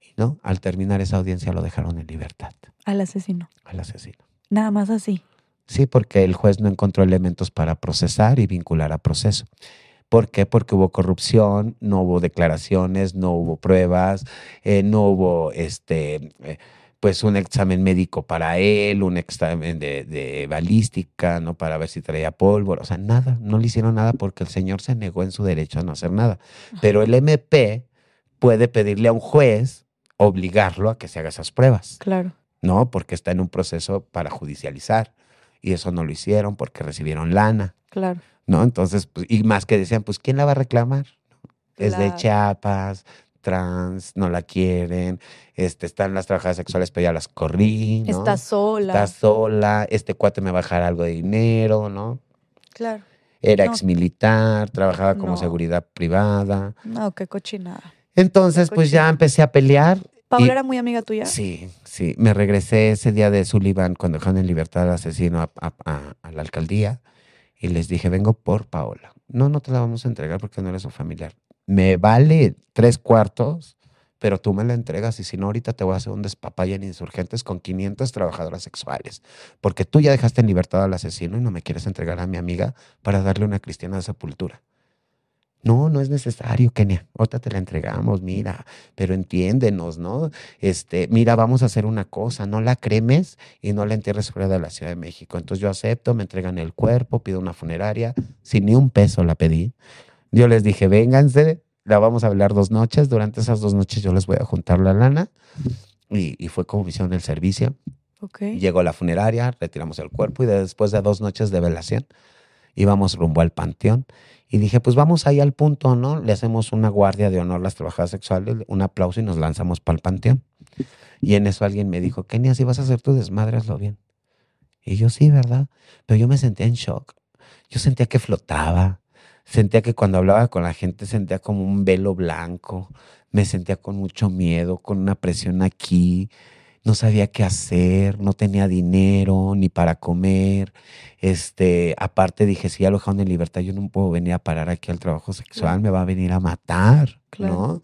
Y no, al terminar esa audiencia lo dejaron en libertad. Al asesino. Al asesino. Nada más así. Sí, porque el juez no encontró elementos para procesar y vincular a proceso. ¿Por qué? Porque hubo corrupción, no hubo declaraciones, no hubo pruebas, eh, no hubo este pues un examen médico para él, un examen de, balística, ¿no? Para ver si traía pólvora, o sea, nada, no le hicieron nada porque el señor se negó en su derecho a no hacer nada. Pero el MP puede pedirle a un juez obligarlo a que se haga esas pruebas. Claro. No, porque está en un proceso para judicializar. Y eso no lo hicieron porque recibieron lana. Claro. ¿No? Entonces, pues, y más que decían, pues, ¿quién la va a reclamar? Es de Chiapas, trans, no la quieren, este, están las trabajadoras sexuales, pero ya las corrí, ¿no? Está sola. Está sola, este cuate me va a bajar algo de dinero, ¿no? Claro. Era ex militar, trabajaba como seguridad privada. No, qué cochinada. Entonces, pues ya empecé a pelear. ¿Paula era muy amiga tuya? Sí, sí. Me regresé ese día de Sullivan cuando dejaron en libertad al asesino a, la alcaldía y les dije, vengo por Paola. No, no te la vamos a entregar porque no eres su familiar me vale tres cuartos, pero tú me la entregas y si no, ahorita te voy a hacer un despapalle en insurgentes con 500 trabajadoras sexuales, porque tú ya dejaste en libertad al asesino y no me quieres entregar a mi amiga para darle una cristiana de sepultura. No, no es necesario, Kenia. Ahorita te la entregamos, mira, pero entiéndenos, ¿no? Este, mira, vamos a hacer una cosa, no la cremes y no la entierres fuera de la Ciudad de México. Entonces yo acepto, me entregan el cuerpo, pido una funeraria, sin ni un peso la pedí. Yo les dije, vénganse, la vamos a hablar dos noches. Durante esas dos noches yo les voy a juntar la lana. Y, fue como misión del servicio. Okay. Llegó la funeraria, retiramos el cuerpo y después de dos noches de velación íbamos rumbo al panteón. Y dije, pues vamos ahí al punto, ¿no? Le hacemos una guardia de honor a las trabajadoras sexuales, un aplauso y nos lanzamos para el panteón. Y en eso alguien me dijo, Kenia, si vas a hacer tu desmadre, hazlo bien. Y yo sí, ¿verdad? Pero yo me sentía en shock. Yo sentía que flotaba sentía que cuando hablaba con la gente sentía como un velo blanco, me sentía con mucho miedo, con una presión aquí, no sabía qué hacer, no tenía dinero ni para comer. Este, aparte dije, si ya lo dejaron en libertad, yo no puedo venir a parar aquí al trabajo sexual, me va a venir a matar, ¿no?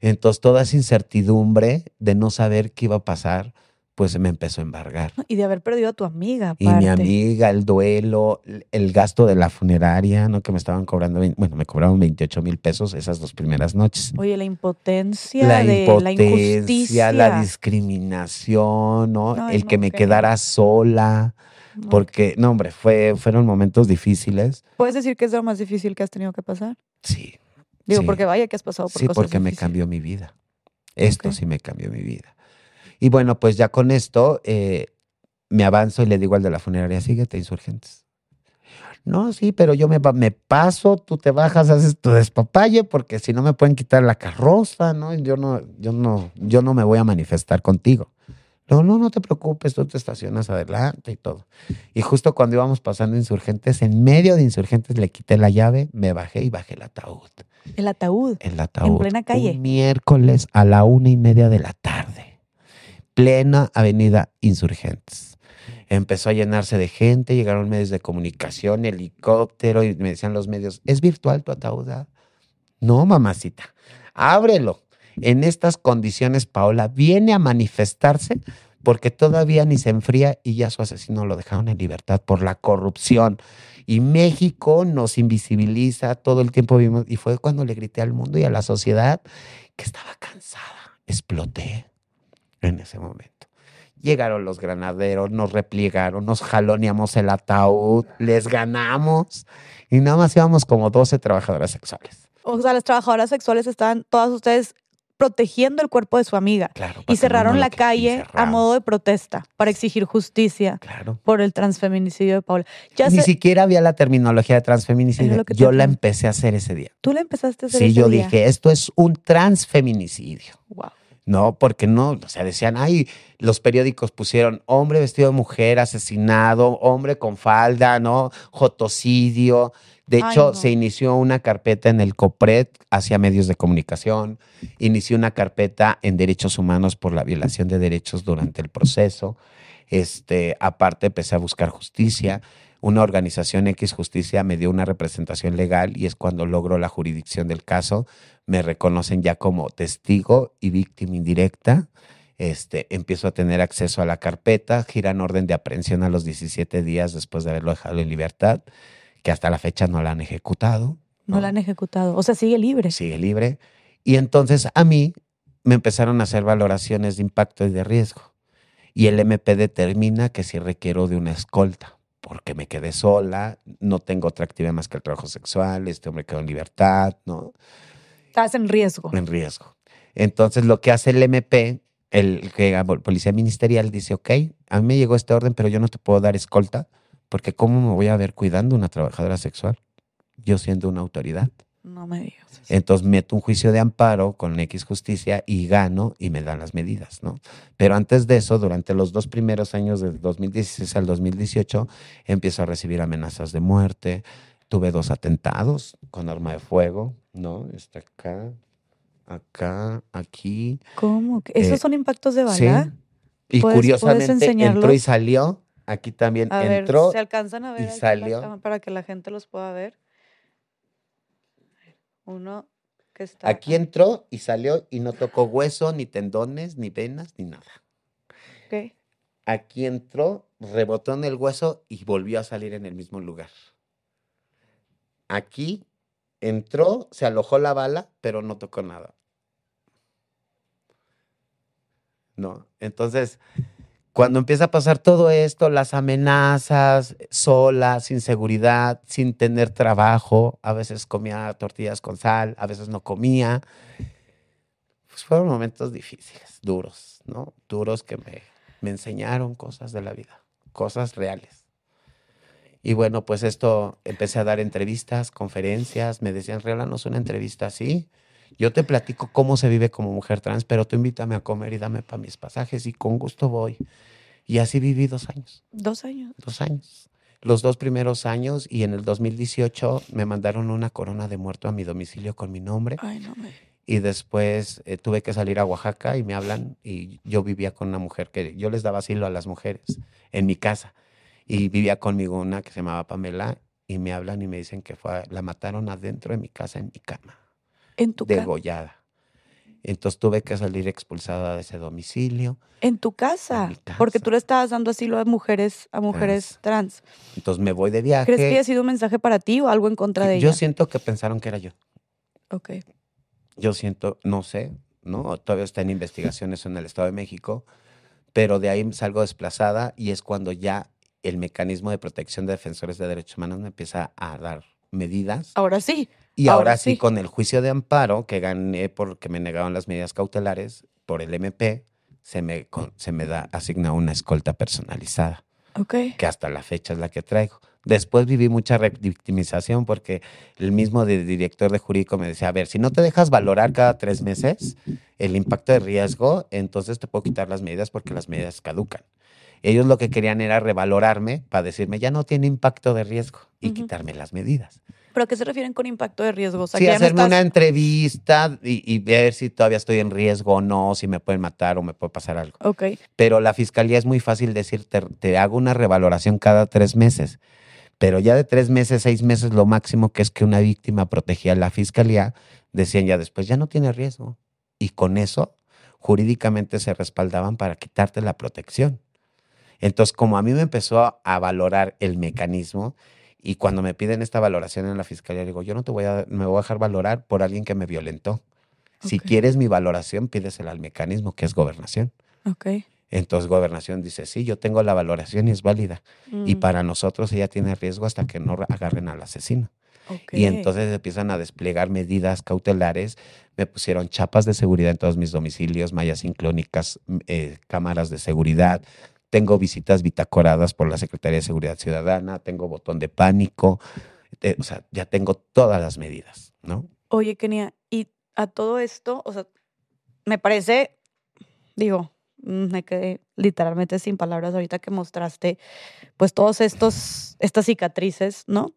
Entonces toda esa incertidumbre de no saber qué iba a pasar, pues me empezó a embargar. Y de haber perdido a tu amiga. Y mi amiga, el duelo, el gasto de la funeraria, ¿no? Que me estaban cobrando, bueno, me cobraron 28 mil pesos esas dos primeras noches. Oye, la impotencia, la, de, la injusticia. La discriminación, ¿no? el que me quedara sola. Porque, no, hombre, fue, fueron momentos difíciles. ¿Puedes decir que es lo más difícil que has tenido que pasar? Sí. Digo, porque vaya que has pasado por sí, cosas Sí, porque me cambió mi vida. Esto sí me cambió mi vida. Y bueno, pues ya con esto eh, me avanzo y le digo al de la funeraria, síguete, insurgentes. No, sí, pero yo me, me paso, tú te bajas, haces tu despapalle, porque si no me pueden quitar la carroza, ¿no? Yo no, yo no, yo no me voy a manifestar contigo. No, no, no te preocupes, tú te estacionas adelante y todo. Y justo cuando íbamos pasando insurgentes, en medio de insurgentes le quité la llave, me bajé y bajé el ataúd. ¿El ataúd? El ataúd. En plena calle. Un miércoles a la una y media de la tarde plena avenida Insurgentes. Empezó a llenarse de gente, llegaron medios de comunicación, helicóptero, y me decían los medios, ¿es virtual tu ataúd? No, mamacita, ábrelo. En estas condiciones, Paola viene a manifestarse porque todavía ni se enfría y ya su asesino lo dejaron en libertad por la corrupción. Y México nos invisibiliza, todo el tiempo vimos, y fue cuando le grité al mundo y a la sociedad que estaba cansada. Exploté en ese momento. Llegaron los granaderos, nos repliegaron, nos jaloneamos el ataúd, les ganamos y nada más íbamos como 12 trabajadoras sexuales. O sea, las trabajadoras sexuales estaban todas ustedes protegiendo el cuerpo de su amiga. Claro, Y cerraron la calle a modo de protesta para exigir justicia Claro. por el transfeminicidio de Paula. Ya Ni siquiera había la terminología de transfeminicidio. Yo la empecé a hacer ese día. tú la empezaste a hacer Sí, ese yo día. dije, esto es un transfeminicidio. Wow. No, porque no, o sea, decían, ay, los periódicos pusieron hombre vestido de mujer asesinado, hombre con falda, ¿no? Jotocidio. De Ay, hecho, no. se inició una carpeta en el COPRED hacia medios de comunicación, inició una carpeta en derechos humanos por la violación de derechos durante el proceso. Este, aparte, empecé a buscar justicia. Una organización X Justicia me dio una representación legal y es cuando logro la jurisdicción del caso. Me reconocen ya como testigo y víctima indirecta. Este, empiezo a tener acceso a la carpeta, giran orden de aprehensión a los 17 días después de haberlo dejado en libertad, que hasta la fecha no la han ejecutado. No la han ejecutado. O sea, sigue libre. Sigue libre. Y entonces a mí me empezaron a hacer valoraciones de impacto y de riesgo. Y el MP determina que si requiero de una escolta, porque me quedé sola, no tengo otra actividad más que el trabajo sexual, este hombre quedó en libertad, ¿no? Estás en riesgo. En riesgo. Entonces lo que hace el MP, el que la policía ministerial dice, ok, a mí me llegó este orden, pero yo no te puedo dar escolta, porque ¿cómo me voy a ver cuidando una trabajadora sexual? Yo siendo una autoridad. No me digas. eso. Entonces meto un juicio de amparo con X justicia y gano y me dan las medidas, ¿no? Pero antes de eso, durante los dos primeros años del 2016 al 2018, empiezo a recibir amenazas de muerte. Tuve dos atentados con arma de fuego, ¿no? Está acá, acá, aquí. ¿Cómo? ¿Esos Eh, son impactos de Sí. bala? Y ¿Puedes- curiosamente entró y salió. Aquí también A entró. ver, ¿se alcanzan a ver? y salió. para que la gente los pueda ver. Uno que está... Aquí entró y salió y no tocó hueso, ni tendones, ni venas, ni nada. Ok. Aquí entró, rebotó en el hueso y volvió a salir en el mismo lugar. Aquí entró, se alojó la bala, pero no tocó nada. ¿No? Entonces, cuando empieza a pasar todo esto, las amenazas, sola, sin seguridad, sin tener trabajo, a veces comía tortillas con sal, a veces no comía. Pues fueron momentos difíciles, duros, ¿no? Duros que me, me enseñaron cosas de la vida, cosas reales. Y bueno, pues esto, empecé a dar entrevistas, conferencias, me decían, regálanos una entrevista así. Yo te platico cómo se vive como mujer trans, pero tú invítame a comer y dame para mis pasajes y con gusto voy. Y así viví dos años, Dos años. dos años. Los dos primeros años y en el 2018 me mandaron una corona de muerto a mi domicilio con mi nombre Ay, no me... y después eh, tuve que salir a Oaxaca y me hablan y yo vivía con una mujer que yo les daba asilo a las mujeres en mi casa y vivía conmigo una que se llamaba Pamela y me hablan y me dicen que fue, la mataron adentro de mi casa en mi cama, En tu, degollada. Entonces tuve que salir expulsada de ese domicilio. en tu casa. Porque tú le estabas dando asilo a mujeres, a mujeres trans. Entonces me voy de viaje. ¿Crees que haya sido un mensaje para ti o algo en contra de yo ella? siento que pensaron que era yo. Ok. Yo siento, no sé, ¿no? Todavía está en investigaciones en el Estado de México, pero de ahí salgo desplazada y es cuando ya el mecanismo de protección de defensores de derechos humanos me empieza a dar medidas. Ahora sí. Y ahora, ahora sí, sí. con el juicio de amparo que gané porque me negaron las medidas cautelares por el MP, se me, con- se me da, asigna una escolta personalizada Ok. que hasta la fecha es la que traigo. Después viví mucha revictimización porque el mismo de- director de jurídico me decía, a ver, si no te dejas valorar cada tres meses el impacto de riesgo, entonces te puedo quitar las medidas porque las medidas caducan. Ellos lo que querían era revalorarme para decirme, ya no tiene impacto de riesgo y quitarme las medidas. ¿Pero a qué se refieren con impacto de riesgo? O sea, sí, que ya no hacerme estás- una entrevista y, y ver si todavía estoy en riesgo o no, si me pueden matar o me puede pasar algo Ok. pero la fiscalía es muy fácil decir, te, te hago una revaloración cada tres meses. Pero ya de tres meses, seis meses, lo máximo que es que una víctima protegía a la fiscalía, decían ya después, ya no tiene riesgo. Y con eso, jurídicamente se respaldaban para quitarte la protección. Entonces, como a mí me empezó a, a valorar el mecanismo, y cuando me piden esta valoración en la fiscalía, digo, yo no te voy a, me voy a dejar valorar por alguien que me violentó. Si quieres mi valoración, pídesela al mecanismo, que es gobernación. Ok. Entonces gobernación dice, sí, yo tengo la valoración y es válida. Y Mm. para nosotros ella tiene riesgo hasta que no agarren al asesino. Y entonces empiezan a desplegar medidas cautelares. Me pusieron chapas de seguridad en todos mis domicilios, mallas sinclónicas, eh, cámaras de seguridad. Tengo visitas bitacoradas por la Secretaría de Seguridad Ciudadana, tengo botón de pánico, eh, o sea, ya tengo todas las medidas, ¿no? Oye, Kenia, y a todo esto, o sea, me parece, digo, mm, me quedé literalmente sin palabras ahorita que mostraste, pues todos estos, estas cicatrices, ¿no?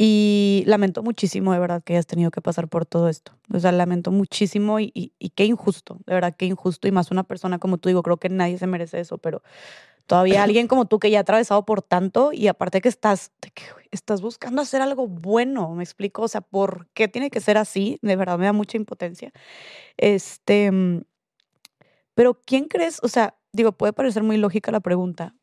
Y lamento muchísimo, de verdad, que hayas tenido que pasar por todo esto. O sea, lamento muchísimo y, y, qué injusto, de verdad, qué injusto. Y más una persona como tú, digo, creo que nadie se merece eso, pero todavía alguien como tú que ya ha atravesado por tanto y aparte que estás, que estás buscando hacer algo bueno, me explico, o sea, ¿por qué tiene que ser así? De verdad, me da mucha impotencia. Este, mm, pero ¿quién crees? O sea, digo, puede parecer muy lógica la pregunta,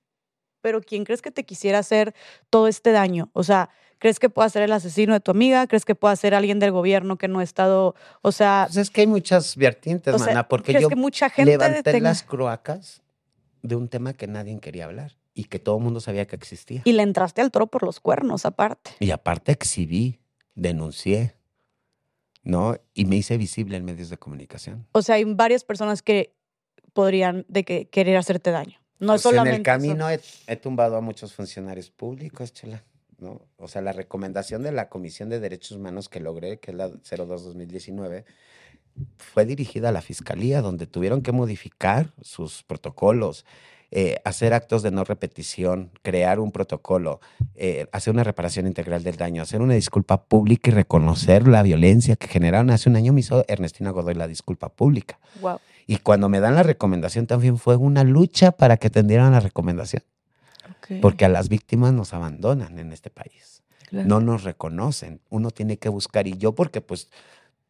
pero ¿quién crees que te quisiera hacer todo este daño? O sea, ¿Crees que pueda ser el asesino de tu amiga? ¿Crees que pueda ser alguien del gobierno que no ha estado, o sea... Pues es que hay muchas vertientes, mana, porque yo que mucha gente levanté las croacas de un tema que nadie quería hablar y que todo el mundo sabía que existía. Y le entraste al toro por los cuernos, aparte. Y aparte exhibí, denuncié, ¿no? Y me hice visible en medios de comunicación. O sea, hay varias personas que podrían de que querer hacerte daño. No pues solamente. En el camino he, he, tumbado a muchos funcionarios públicos, chela. ¿No? O sea, la recomendación de la Comisión de Derechos Humanos que logré, que es la 02-2019, fue dirigida a la Fiscalía, donde tuvieron que modificar sus protocolos, eh, hacer actos de no repetición, crear un protocolo, eh, hacer una reparación integral del daño, hacer una disculpa pública y reconocer la violencia que generaron. Hace un año me hizo Ernestina Godoy la disculpa pública. Y cuando me dan la recomendación también fue una lucha para que tendieran la recomendación. Porque a las víctimas nos abandonan en este país. No nos reconocen. Uno tiene que buscar. Y yo porque pues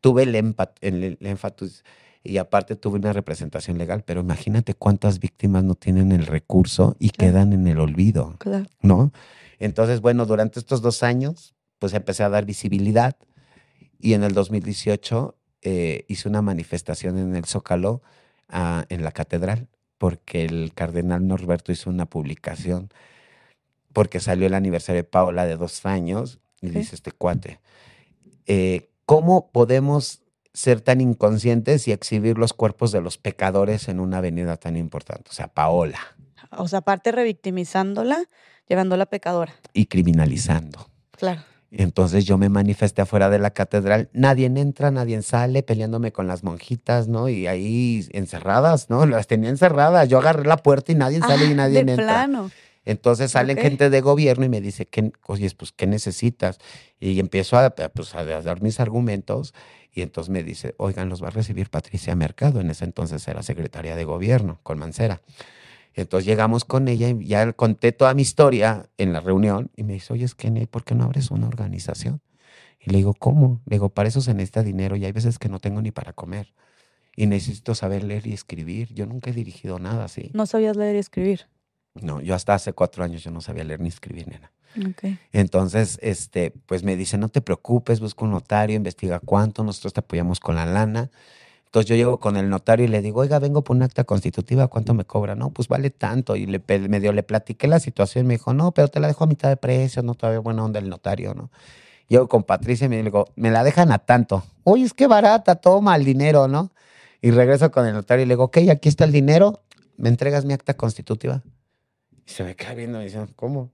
tuve el, el, énfasis y aparte tuve una representación legal, pero imagínate cuántas víctimas no tienen el recurso y quedan en el olvido, ¿no? Entonces, bueno, durante estos dos años, pues empecé a dar visibilidad y en el 2018 eh, hice una manifestación en el Zócalo, ah, en la catedral, porque el cardenal Norberto hizo una publicación porque salió el aniversario de Paola de dos años y dice este cuate, eh, ¿cómo podemos ser tan inconscientes y exhibir los cuerpos de los pecadores en una avenida tan importante? O sea, Paola. O sea, aparte revictimizándola, llevándola pecadora. Y criminalizando. Claro. Entonces yo me manifesté afuera de la catedral, nadie entra, nadie sale, peleándome con las monjitas, ¿no? Y ahí encerradas, ¿no? Las tenía encerradas. Yo agarré la puerta y nadie sale y ah, nadie de entra. Plano. Entonces salen gente de gobierno y me dice, ¿qué, oye, pues, ¿qué necesitas? Y empiezo a, pues, a, dar mis argumentos y entonces me dice, oigan, los va a recibir Patricia Mercado, en ese entonces era secretaria de gobierno con Mancera. Entonces llegamos con ella y ya conté toda mi historia en la reunión y me dice, oye, es que ¿por qué no abres una organización? Y le digo, ¿cómo? Le digo, para eso se necesita dinero y hay veces que no tengo ni para comer. Y necesito saber leer y escribir. Yo nunca he dirigido nada así. ¿No sabías leer y escribir? No, yo hasta hace cuatro años yo no sabía leer ni escribir, nena. Okay. Entonces, este, pues me dice, no te preocupes, busca un notario, investiga cuánto, nosotros te apoyamos con la lana. Entonces yo llego con el notario y le digo, oiga, vengo por un acta constitutiva, ¿cuánto me cobra? No, pues vale tanto. Y le, medio le platiqué la situación y me dijo, no, pero te la dejo a mitad de precio, no todavía buena onda el notario, ¿no? Llego con Patricia y me digo, me la dejan a tanto. Oye, es que barata, toma el dinero, ¿no? Y regreso con el notario y le digo, ok, aquí está el dinero, ¿me entregas mi acta constitutiva? Y se me queda viendo y dice, ¿cómo?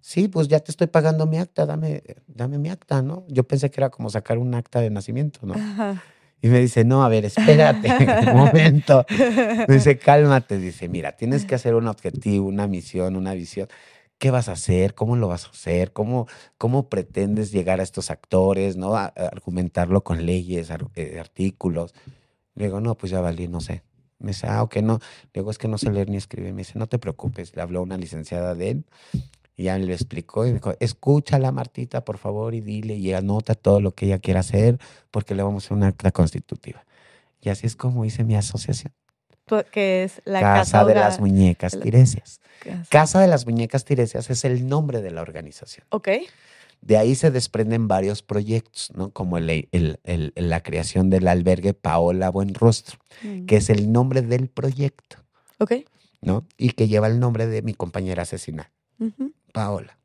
Sí, pues ya te estoy pagando mi acta, dame, dame mi acta, ¿no? Yo pensé que era como sacar un acta de nacimiento, ¿no? Ajá. Y me dice, no, a ver, espérate un momento. Me dice, cálmate. Dice, mira, tienes que hacer un objetivo, una misión, una visión. ¿Qué vas a hacer? ¿Cómo lo vas a hacer? ¿Cómo, cómo pretendes llegar a estos actores? ¿no? argumentarlo con leyes, eh, artículos. Le digo, no, pues ya valí, no sé. Me dice, ah, ok, no. Le digo, es que no sé leer ni escribir. Me dice, no te preocupes. Le habló una licenciada de él y ya le explicó y me dijo, escúchala Martita, por favor, y dile y anota todo lo que ella quiera hacer porque le vamos a hacer una acta constitutiva. Y así es como hice mi asociación. Que es la Casa, de las Muñecas Tiresias. Casa. de las Muñecas Tiresias es el nombre de la organización. Ok. De ahí se desprenden varios proyectos, ¿no? Como el, la creación del albergue Paola Buenrostro, mm. que es el nombre del proyecto. Ok. ¿No? Y que lleva el nombre de mi compañera asesinada. Paola.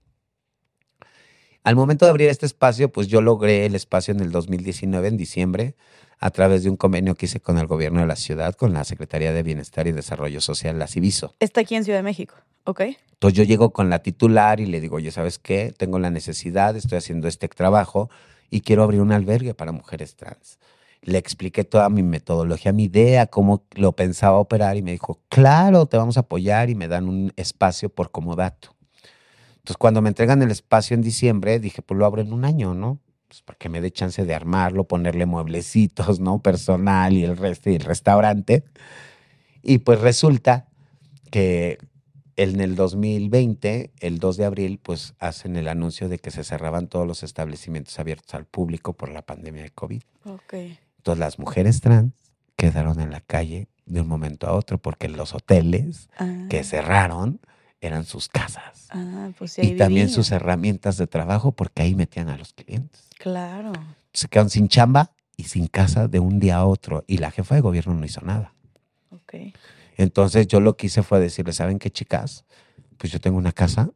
Al momento de abrir este espacio, pues yo logré el espacio en el 2019, en diciembre, a través de un convenio que hice con el gobierno de la ciudad, con la Secretaría de Bienestar y Desarrollo Social, la Civiso. Está aquí en Ciudad de México, ¿ok? Entonces yo llego con la titular y le digo, oye, ¿sabes qué? Tengo la necesidad, estoy haciendo este trabajo y quiero abrir un albergue para mujeres trans. Le expliqué toda mi metodología, mi idea, cómo lo pensaba operar y me dijo, claro, te vamos a apoyar y me dan un espacio por comodato. Entonces cuando me entregan el espacio en diciembre, dije, pues lo abro en un año, ¿no? Pues para que me dé chance de armarlo, ponerle mueblecitos, ¿no? Personal y el resto y el restaurante. Y pues resulta que en el 2020, el 2 de abril, pues hacen el anuncio de que se cerraban todos los establecimientos abiertos al público por la pandemia de COVID. Ok. Entonces las mujeres trans quedaron en la calle de un momento a otro porque los hoteles Ah, que cerraron eran sus casas ah, pues sí, y también sus herramientas de trabajo porque ahí metían a los clientes. Claro. Se quedaron sin chamba y sin casa de un día a otro y la jefa de gobierno no hizo nada. Ok. Entonces yo lo que hice fue decirle, ¿saben qué chicas? Pues yo tengo una casa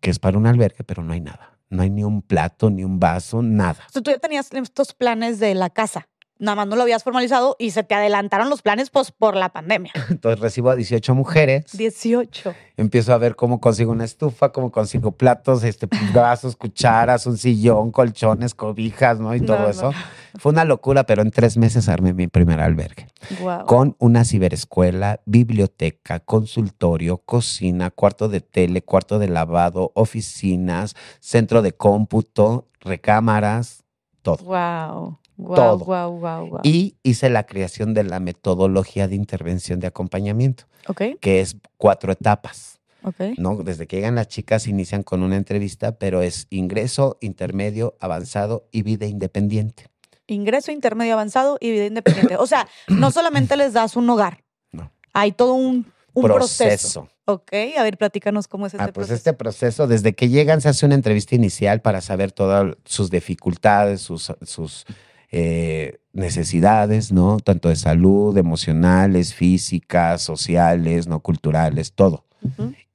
que es para un albergue, pero no hay nada. No hay ni un plato, ni un vaso, nada. O sea, tú ya tenías estos planes de la casa. Nada más no lo habías formalizado y se te adelantaron los planes pues, por la pandemia. Entonces recibo a 18 mujeres, 18. empiezo a ver cómo consigo una estufa, cómo consigo platos, este, vasos, cucharas, un sillón, colchones, cobijas, ¿no? Y todo No, no. eso. Fue una locura, pero en tres meses armé mi primer albergue. Wow. Con una ciberescuela, biblioteca, consultorio, cocina, cuarto de tele, cuarto de lavado, oficinas, centro de cómputo, recámaras, todo. Wow. Wow, Todo. wow, wow. Y hice la creación de la metodología de intervención de acompañamiento, Ok, que es cuatro etapas. ok. ¿no? Desde que llegan las chicas inician con una entrevista, pero es ingreso, intermedio, avanzado y vida independiente. Ingreso intermedio avanzado y vida independiente. O sea, no solamente les das un hogar. No. Hay todo un, un proceso. Proceso. Ok, a ver, platícanos cómo es este Ah, pues proceso. este proceso, desde que llegan se hace una entrevista inicial para saber todas sus dificultades, sus, sus eh, necesidades, ¿no? Tanto de salud, emocionales, físicas, sociales, no culturales, todo.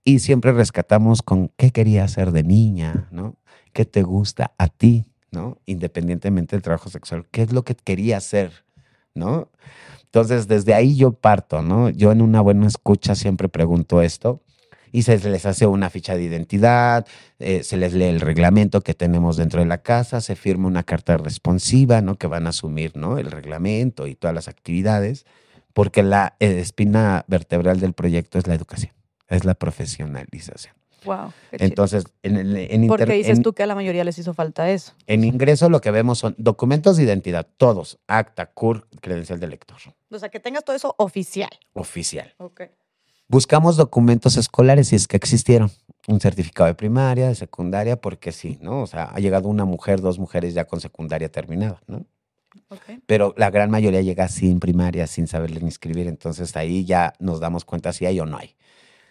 Y siempre rescatamos con qué quería hacer de niña, ¿no? ¿Qué te gusta a ti, ¿no? Independientemente del trabajo sexual, ¿qué es lo que quería hacer, ¿no? Entonces, desde ahí yo parto, ¿no? Yo en una buena escucha siempre pregunto esto y se les hace una ficha de identidad, eh, se les lee el reglamento que tenemos dentro de la casa, se firma una carta responsiva, ¿no? Que van a asumir, ¿no? El reglamento y todas las actividades, porque la eh, espina vertebral del proyecto es la educación, es la profesionalización. Wow. qué. Entonces, en, el- en, Porque inter- dices en- tú que a la mayoría les hizo falta eso. en ingreso lo que vemos son documentos de identidad, todos, acta, CUR, credencial de lector, O sea, que tengas todo eso oficial. oficial. Ok. Buscamos documentos escolares si es que existieron. Un certificado de primaria, de secundaria, porque sí, ¿no? O sea, ha llegado una mujer, dos mujeres ya con secundaria terminada, ¿no? Pero la gran mayoría llega sin primaria, sin saberle ni escribir. Entonces ahí ya nos damos cuenta si hay o no hay.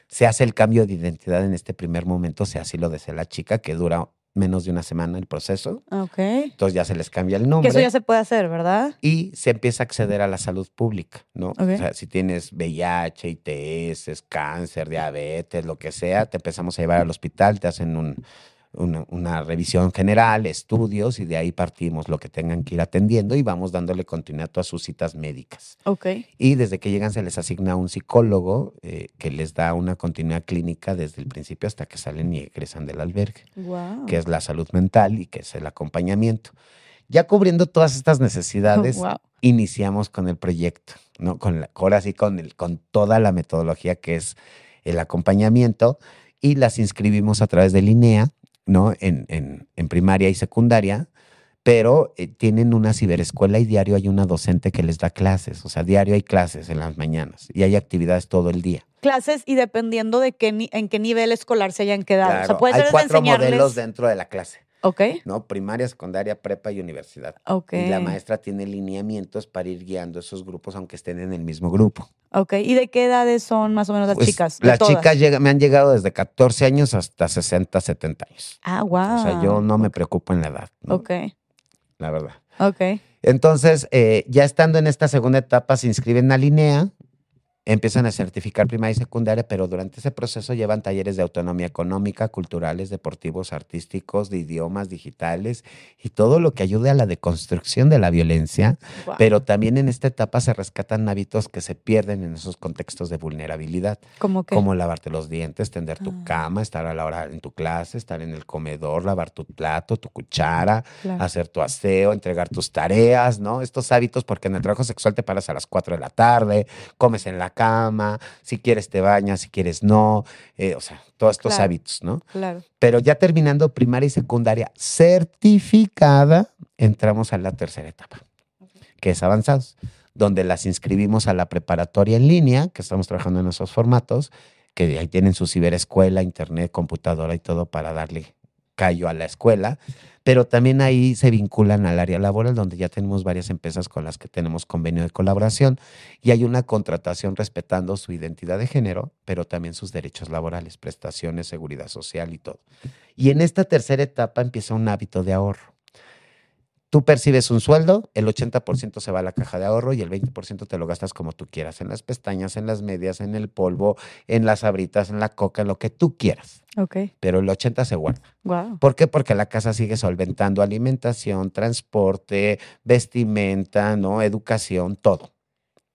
Se hace el cambio de identidad en este primer momento, si así lo desea la chica, que dura menos de una semana el proceso. Ok. Entonces ya se les cambia el Que nombre. eso ya se puede hacer, ¿verdad? y se empieza a acceder a la salud pública, ¿no? Ok. O sea, si tienes VIH, ITS, cáncer, diabetes, lo que sea, te empezamos a llevar al hospital, te hacen un- una, una revisión general, estudios, y de ahí partimos lo que tengan que ir atendiendo y vamos dándole continuidad a todas sus citas médicas. Ok. Y desde que llegan se les asigna un psicólogo eh, que les da una continuidad clínica desde el principio hasta que salen y egresan del albergue Wow. que es la salud mental y que es el acompañamiento. Ya cubriendo todas estas necesidades, Wow. iniciamos con el proyecto, ¿no? Con la, ahora sí, con, el, con toda la metodología que es el acompañamiento y las inscribimos a través de Linea, ¿no? En, en- en primaria y secundaria, pero eh, tienen una ciberescuela y diario hay una docente que les da clases, o sea, diario hay clases en las mañanas y hay actividades todo el día. Clases y dependiendo de qué en qué nivel escolar se hayan quedado. o sea, puede hay ser cuatro enseñarles. modelos dentro de la clase. Ok. ¿no? Primaria, secundaria, prepa y universidad. Ok. Y la maestra tiene lineamientos para ir guiando esos grupos, aunque estén en el mismo grupo. Ok. ¿Y de qué edades son más o menos las Pues, chicas? Las todas. chicas llega- me han llegado desde 14 años hasta 60, 70 años. Ah, wow. O sea, yo no me preocupo en la edad, ¿no? Ok. la verdad. Ok. Entonces, eh, ya estando en esta segunda etapa, se inscriben a Linea empiezan a certificar primaria y secundaria, pero durante ese proceso llevan talleres de autonomía económica, culturales, deportivos, artísticos, de idiomas, digitales y todo lo que ayude a la deconstrucción de la violencia, Guau. pero también en esta etapa se rescatan hábitos que se pierden en esos contextos de vulnerabilidad, ¿Cómo que? como lavarte los dientes, tender tu Ah. cama, estar a la hora en tu clase, estar en el comedor, lavar tu plato, tu cuchara, Claro. hacer tu aseo, entregar tus tareas, ¿no? Estos hábitos, porque en el trabajo sexual te paras a las 4 de la tarde, comes en la cama, si quieres te bañas, si quieres no, eh, o sea, todos estos Claro. hábitos, ¿no? Claro. Pero ya terminando primaria y secundaria certificada, entramos a la tercera etapa, que es avanzados, donde las inscribimos a la preparatoria en línea, que estamos trabajando en esos formatos, que ahí tienen su ciberescuela, internet, computadora y todo para darle callo a la escuela, pero también ahí se vinculan al área laboral, donde ya tenemos varias empresas con las que tenemos convenio de colaboración y hay una contratación respetando su identidad de género, pero también sus derechos laborales, prestaciones, seguridad social y todo. Y en esta tercera etapa empieza un hábito de ahorro. Tú percibes un sueldo, el 80% se va a la caja de ahorro y el 20% te lo gastas como tú quieras, en las pestañas, en las medias, en el polvo, en las abritas, en la coca, en lo que tú quieras. Ok. Pero el 80% se guarda. Wow. ¿Por qué? Porque la casa sigue solventando alimentación, transporte, vestimenta, ¿no? Educación, todo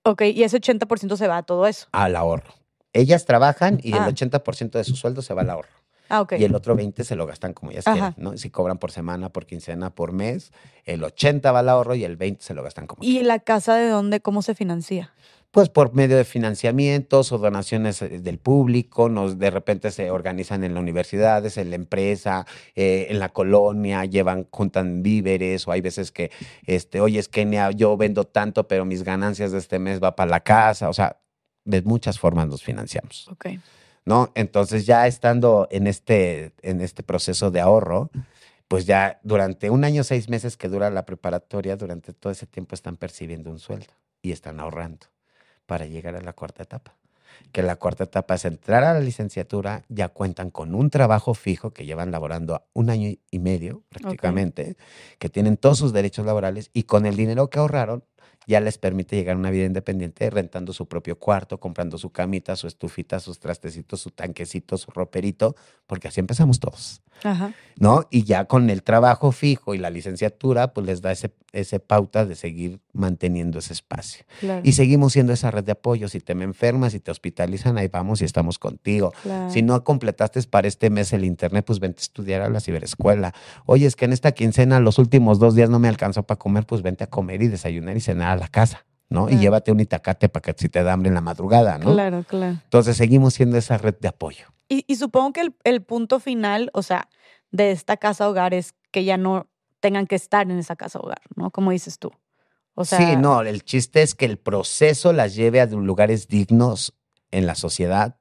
Ok, y ese 80% se va a todo eso. al ahorro. Ellas trabajan y Ah. el 80% de su sueldo se va al ahorro. Ah. Y el otro 20 se lo gastan como Ajá. quieren, ¿no? Si cobran por semana, por quincena, por mes, el 80 va al ahorro y el 20 se lo gastan como ¿Y la casa de dónde, cómo se financia? Pues por medio de financiamientos o donaciones eh, del público, nos de repente se organizan en las universidades, en la empresa, eh, en la colonia, llevan, juntan víveres, o hay veces que, este, oye, es que Nea, yo vendo tanto, pero mis ganancias de este mes va para la casa. O sea, de muchas formas nos financiamos. Ok. ¿No? Entonces ya estando en este, en este proceso de ahorro, pues ya durante un año, seis meses que dura la preparatoria, durante todo ese tiempo están percibiendo un sueldo y están ahorrando para llegar a la cuarta etapa. Que la cuarta etapa es entrar a la licenciatura, ya cuentan con un trabajo fijo que llevan laborando un año y medio prácticamente, que tienen todos sus derechos laborales y con el dinero que ahorraron ya les permite llegar a una vida independiente rentando su propio cuarto, comprando su camita, su estufita, sus trastecitos, su tanquecito, su roperito, porque así empezamos todos, Ajá. ¿no? Y ya con el trabajo fijo y la licenciatura, pues les da ese, ese pauta de seguir manteniendo ese espacio. Claro. Y seguimos siendo esa red de apoyo. Si te me enfermas y te hospitalizan, ahí vamos y estamos contigo. claro. Si no completaste para este mes el internet, pues vente a estudiar a la ciberescuela. Oye, es que en esta quincena los últimos dos días no me alcanzó para comer, pues vente a comer y desayunar y cenar a la casa, ¿no? Y llévate un itacate para que si te da hambre en la madrugada, ¿no? Claro, claro. Entonces seguimos siendo esa red de apoyo. Y, y supongo que el, el punto final, o sea, de esta casa hogar es que ya no tengan que estar en esa casa hogar, ¿no? Como dices tú. O sea, sí, no, el chiste es que el proceso las lleve a lugares dignos en la sociedad,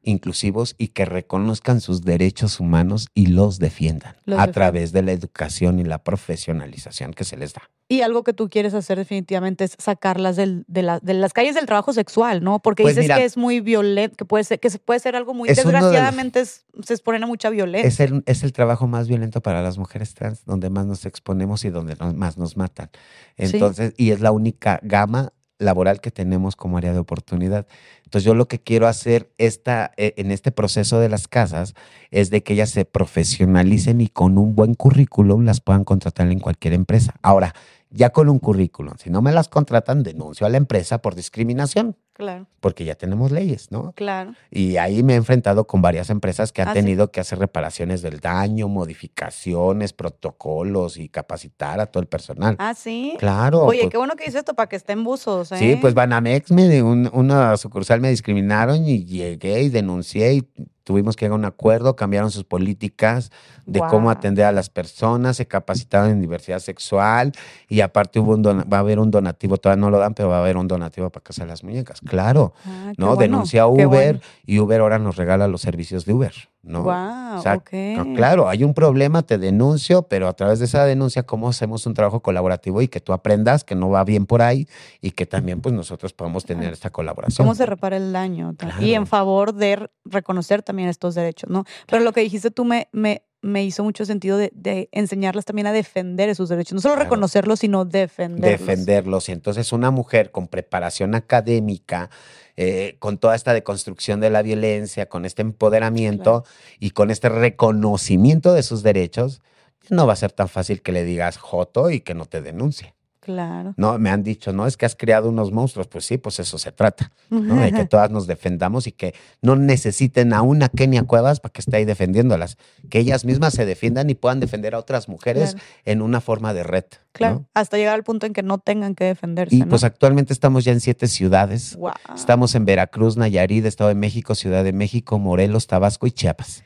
inclusivos y que reconozcan sus derechos humanos y los defiendan Los a defiendan. través de la educación y la profesionalización que se les da. Y algo que tú quieres hacer definitivamente es sacarlas del- de, la- de las calles del trabajo sexual, ¿no? Porque Pues dices mira, que es muy violento, que puede ser, que se- puede ser algo muy los- desgraciadamente es- se exponen a mucha violencia. Es el, es el trabajo más violento para las mujeres trans, donde más nos exponemos y donde nos- más nos matan. Sí. Entonces, y es la única gama laboral que tenemos como área de oportunidad. Entonces, yo lo que quiero hacer esta, eh, en este proceso de las casas es de que ellas se profesionalicen y con un buen currículum las puedan contratar en cualquier empresa. Ahora, ya con un currículum, si no me las contratan, denuncio a la empresa por discriminación, Claro, porque ya tenemos leyes, ¿no? claro. Y ahí me he enfrentado con varias empresas que han Ah, ¿sí? tenido que hacer reparaciones del daño, modificaciones, protocolos y capacitar a todo el personal. Ah, sí. Claro. Oye, pues, qué bueno que dices esto para que estén buzos, ¿eh? Sí, pues Banamex, me, de un- una sucursal me discriminaron y llegué y denuncié y tuvimos que llegar a un acuerdo, cambiaron sus políticas de cómo atender a las personas, se capacitaron en diversidad sexual y aparte hubo un dona- va a haber un donativo, todavía no lo dan, pero va a haber un donativo para Casa de las Muñecas. Claro, Ah, ¿no? bueno, Denuncia a Uber bueno. y Uber ahora nos regala los servicios de Uber, ¿no? Guau, O sea, ok. no, Claro, hay un problema, te denuncio, pero a través de esa denuncia, ¿cómo hacemos un trabajo colaborativo y que tú aprendas que no va bien por ahí y que también pues nosotros podamos tener esta colaboración? ¿Cómo se repara el daño? Y en favor de reconocer también estos derechos, ¿no? Pero lo que dijiste tú me, me, me hizo mucho sentido de, de enseñarlas también a defender esos derechos. No solo Claro. reconocerlos, sino defenderlos. defenderlos. Y entonces una mujer con preparación académica, eh, con toda esta deconstrucción de la violencia, con este empoderamiento y con este reconocimiento de sus derechos, no va a ser tan fácil que le digas joto y que no te denuncie. Claro. No, me han dicho, no, es que has creado unos monstruos. Pues sí, pues eso se trata, ¿no? De que todas nos defendamos y que no necesiten a una Kenia Cuevas para que esté ahí defendiéndolas. Que ellas mismas se defiendan y puedan defender a otras mujeres Claro. en una forma de red. ¿no? Claro, hasta llegar al punto en que no tengan que defenderse. Y ¿no? pues actualmente estamos ya en siete ciudades. Guau. Estamos en Veracruz, Nayarit, Estado de México, Ciudad de México, Morelos, Tabasco y Chiapas.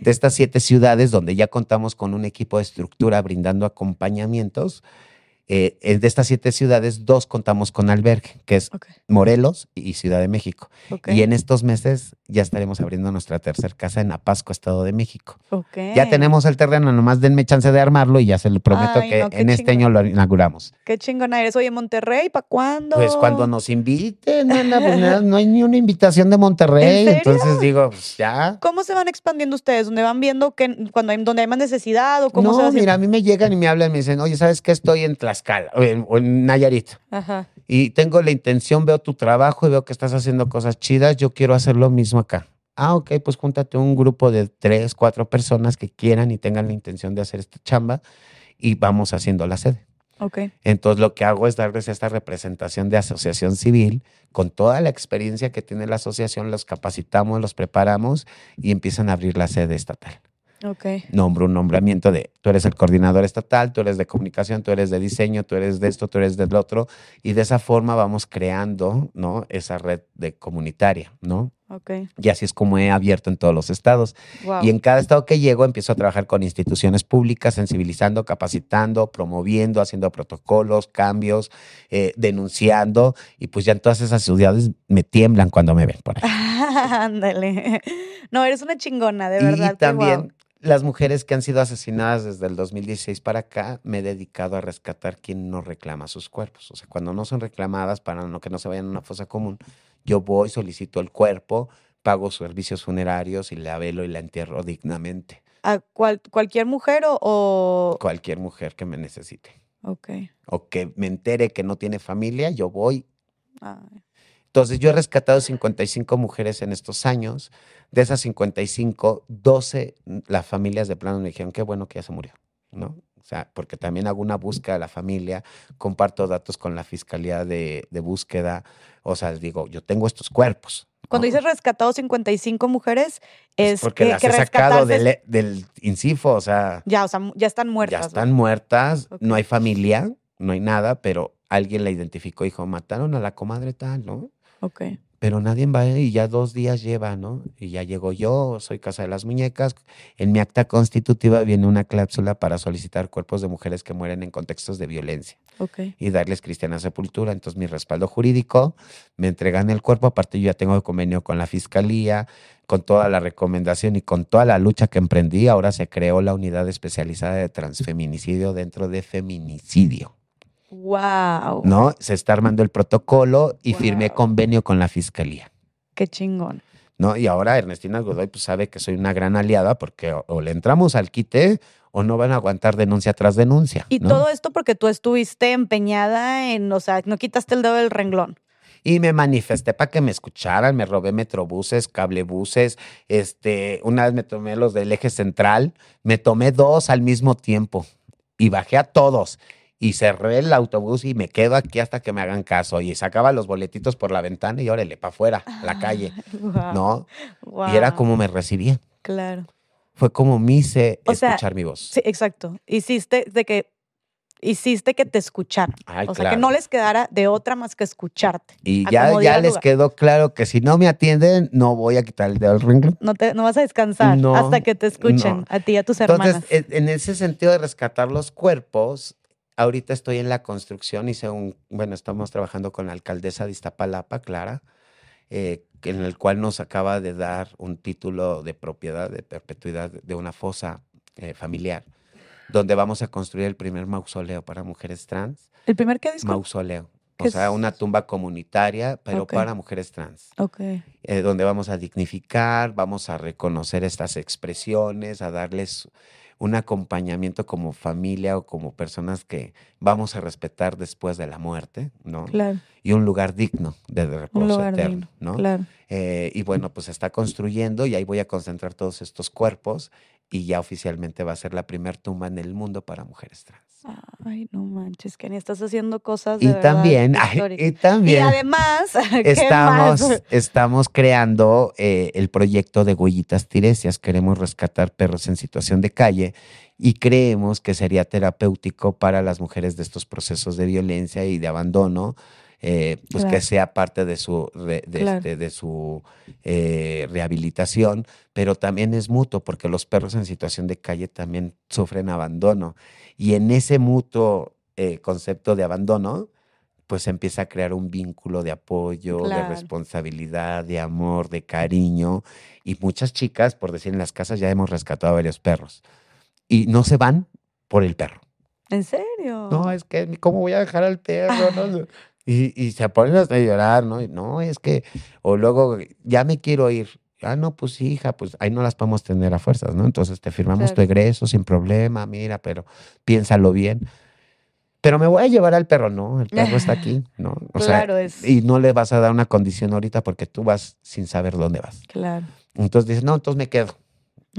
De estas siete ciudades donde ya contamos con un equipo de estructura brindando acompañamientos, eh, de estas siete ciudades, dos contamos con albergue, que es Morelos y Ciudad de México. Y en estos meses ya estaremos abriendo nuestra tercer casa en Apasco, Estado de México. ok. Ya tenemos el terreno, nomás denme chance de armarlo y ya se lo prometo Ay, que no, en este chingón. año lo inauguramos. Qué chingona eres. Oye, Monterrey, ¿para cuándo? Pues cuando nos inviten, pues no hay ni una invitación de Monterrey. ¿En serio? Entonces digo, pues ya. ¿Cómo se van expandiendo ustedes? ¿Dónde van viendo que cuando hay, donde hay más necesidad o cómo se va No, mira, a mí me llegan y me hablan y me dicen, oye, ¿sabes qué? Estoy en Tlaxcala o en, o en Nayarit. Ajá. Y tengo la intención, veo tu trabajo y veo que estás haciendo cosas chidas. Yo quiero hacer lo mismo acá. Ah, ok, pues júntate un grupo de tres, cuatro personas que quieran y tengan la intención de hacer esta chamba y vamos haciendo la sede. Ok. Entonces lo que hago es darles esta representación de asociación civil con toda la experiencia que tiene la asociación, los capacitamos, los preparamos y empiezan a abrir la sede estatal. Ok. Nombro un nombramiento de tú eres el coordinador estatal, tú eres de comunicación, tú eres de diseño, tú eres de esto, tú eres del otro y de esa forma vamos creando, ¿no? Esa red de comunitaria, ¿no? Ok. Y así es como he abierto en todos los estados. Wow. Y en cada estado que llego empiezo a trabajar con instituciones públicas, sensibilizando, capacitando, promoviendo, haciendo protocolos, cambios, eh, denunciando. Y pues ya en todas esas ciudades me tiemblan cuando me ven por ahí. Ándale. No, eres una chingona, de y verdad. que también. Las mujeres que han sido asesinadas desde el 2016 para acá, me he dedicado a rescatar quien no reclama sus cuerpos. O sea, cuando no son reclamadas para no, que no se vayan a una fosa común, yo voy, solicito el cuerpo, pago servicios funerarios y la velo y la entierro dignamente. ¿A cual- cualquier mujer o, o- Cualquier mujer que me necesite. Ok. o que me entere que no tiene familia, yo voy. Ay, Entonces, yo he rescatado 55 mujeres en estos años. De esas 55, 12, mm, las familias de plano me dijeron, qué bueno que ya se murió, ¿no? O sea, porque también hago una búsqueda de la familia, comparto datos con la Fiscalía de, de Búsqueda. O sea, digo, yo tengo estos cuerpos. Cuando ¿no? dices rescatado 55 mujeres, Es es porque que, las que he sacado del, del INCIFO, o sea, Ya, o sea, ya están muertas. ya están muertas, Ok. no hay familia, no hay nada, pero alguien la identificó y dijo, mataron a la comadre tal, ¿no? Ok. Pero nadie va y ya dos días lleva, ¿no? Y ya llegó yo, soy Casa de las Muñecas. En mi acta constitutiva viene una cláusula para solicitar cuerpos de mujeres que mueren en contextos de violencia Ok. y darles cristiana sepultura. Entonces, mi respaldo jurídico, me entregan el cuerpo, aparte yo ya tengo convenio con la fiscalía, con toda la recomendación y con toda la lucha que emprendí, ahora se creó la unidad especializada de transfeminicidio dentro de feminicidio. Wow. ¿no? Se está armando el protocolo y firmé convenio con la fiscalía. Qué chingón. ¿no? Y ahora Ernestina Godoy pues, sabe que soy una gran aliada porque o, o le entramos al quite o no van a aguantar denuncia tras denuncia. Y ¿no? todo esto porque tú estuviste empeñada en, o sea, no quitaste el dedo del renglón. Y me manifesté para que me escucharan, me robé metrobuses, cablebuses, este, una vez me tomé los del eje central, me tomé dos al mismo tiempo y bajé a todos y cerré el autobús y me quedo aquí hasta que me hagan caso y sacaba los boletitos por la ventana y órale, para afuera, a la calle, Guau, ¿no? Y era como me recibía. Claro. Fue como me hice O sea, escuchar mi voz. Sí, exacto. Hiciste de que hiciste que te escucharan. Ay, o sea, que no les quedara de otra más que escucharte. Y ya, ya les lugar. quedó claro que si no me atienden, no voy a quitar el dedo al renglón. No te no vas a descansar No, hasta que te escuchen no. a ti y a tus hermanas. Entonces, en en ese sentido de rescatar los cuerpos, ahorita estoy en la construcción y según, bueno, estamos trabajando con la alcaldesa de Iztapalapa, Clara, eh, en el cual nos acaba de dar un título de propiedad, de perpetuidad de una fosa eh, familiar, donde vamos a construir el primer mausoleo para mujeres trans. ¿El primer que disco? Mausoleo. O ¿Qué sea, es? una tumba comunitaria, pero para mujeres trans. Ok. eh, donde vamos a dignificar, vamos a reconocer estas expresiones, a darles un acompañamiento como familia o como personas que vamos a respetar después de la muerte, ¿no? Claro. Y un lugar digno de reposo eterno, digno, ¿no? Claro. Eh, y bueno, pues se está construyendo y ahí voy a concentrar todos estos cuerpos y ya oficialmente va a ser la primer tumba en el mundo para mujeres trans. Ay, no manches, Kenny, estás haciendo cosas de Y verdad también, ay, y Y también además, ¿qué estamos, más? estamos creando eh, el proyecto de huellitas tiresias. Queremos rescatar perros en situación de calle y creemos que sería terapéutico para las mujeres de estos procesos de violencia y de abandono. Eh, pues que sea parte de su, re- de, Claro. este, de su eh, rehabilitación, pero también es mutuo porque los perros en situación de calle también sufren abandono. Y en ese mutuo eh, concepto de abandono, pues empieza a crear un vínculo de apoyo, de responsabilidad, de amor, de cariño. Y muchas chicas, por decir en las casas, ya hemos rescatado a varios perros. Y no se van por el perro. ¿En serio? No, es que, ¿cómo voy a dejar al perro? No? Y, y se ponen hasta a llorar, ¿no? Y, No, es que, o luego, ya me quiero ir. Ah, no, pues hija, pues ahí no las podemos tener a fuerzas, ¿no? Entonces te firmamos tu egreso sin problema, mira, pero piénsalo bien. Pero me voy a llevar al perro, no, el perro está aquí, ¿no? O Claro, sea, es- y no le vas a dar una condición ahorita porque tú vas sin saber dónde vas. Claro. Entonces dices, no, entonces me quedo.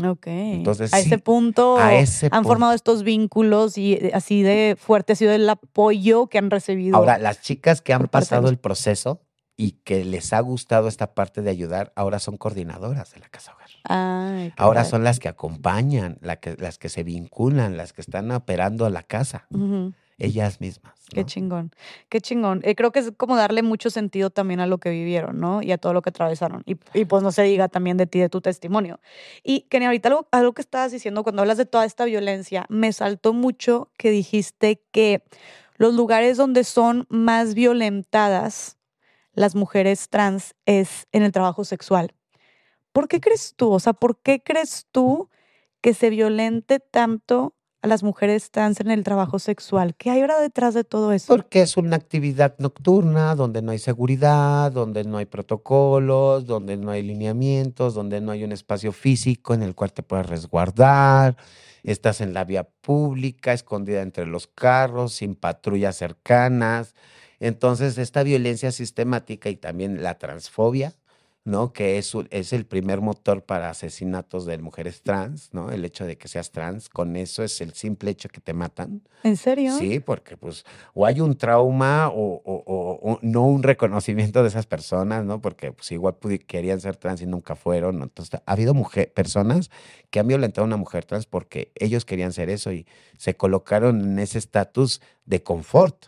Ok. Entonces, a sí, ese punto a ese han punto. formado estos vínculos y eh, así de fuerte ha sido el apoyo que han recibido. Ahora, las chicas que han pasado el proceso y que les ha gustado esta parte de ayudar, ahora son coordinadoras de la casa hogar. Ay, Ahora son las que acompañan, la que, las que se vinculan, las que están operando la casa, Ujú, ellas mismas. Qué chingón, qué chingón. Eh, creo que es como darle mucho sentido también a lo que vivieron, ¿no? Y a todo lo que atravesaron. Y, y pues no se diga también de ti, de tu testimonio. Y Kenny, ahorita algo, algo que estabas diciendo cuando hablas de toda esta violencia, me saltó mucho que dijiste que los lugares donde son más violentadas las mujeres trans es en el trabajo sexual. ¿Por qué crees tú? O sea, ¿por qué crees tú que se violente tanto a las mujeres trans en el trabajo sexual? ¿Qué hay ahora detrás de todo eso? Porque es una actividad nocturna donde no hay seguridad, donde no hay protocolos, donde no hay lineamientos, donde no hay un espacio físico en el cual te puedas resguardar. Estás en la vía pública, escondida entre los carros, sin patrullas cercanas. Entonces, esta violencia sistemática y también la transfobia, ¿no? Que es, es el primer motor para asesinatos de mujeres trans, ¿no? El hecho de que seas trans, con eso es el simple hecho que te matan. ¿En serio? Sí, porque pues o hay un trauma o, o- o- o no un reconocimiento de esas personas, ¿no? Porque pues igual querían ser trans y nunca fueron. ¿no? Entonces, ha habido mujer, personas que han violentado a una mujer trans porque ellos querían ser eso y se colocaron en ese estatus de confort,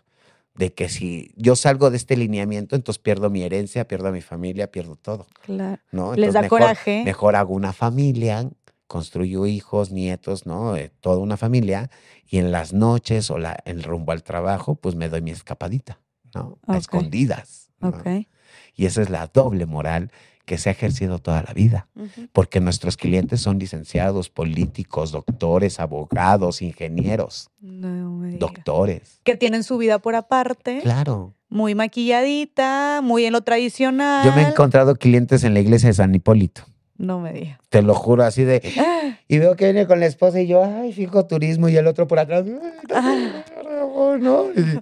de que si yo salgo de este lineamiento, entonces pierdo mi herencia, pierdo a mi familia, pierdo todo, Claro. ¿no? Les da mejor- coraje. Mejor hago una familia, construyo hijos, nietos, ¿no? Eh, toda una familia. Y en las noches o la, en rumbo al trabajo, pues me doy mi escapadita, ¿no? A escondidas. ¿no? Ok. Y esa es la doble moral que se ha ejercido toda la vida. Porque nuestros clientes son licenciados, políticos, doctores, abogados, ingenieros, No doctores. Que tienen su vida por aparte, Claro. muy maquilladita, muy en lo tradicional. Yo me he encontrado clientes en la iglesia de San Hipólito. No me digas. Te lo juro, así de, Ah, Y veo que viene con la esposa y yo, ay, fijo turismo, y el otro por atrás, "Ay, no, Ah. no, no".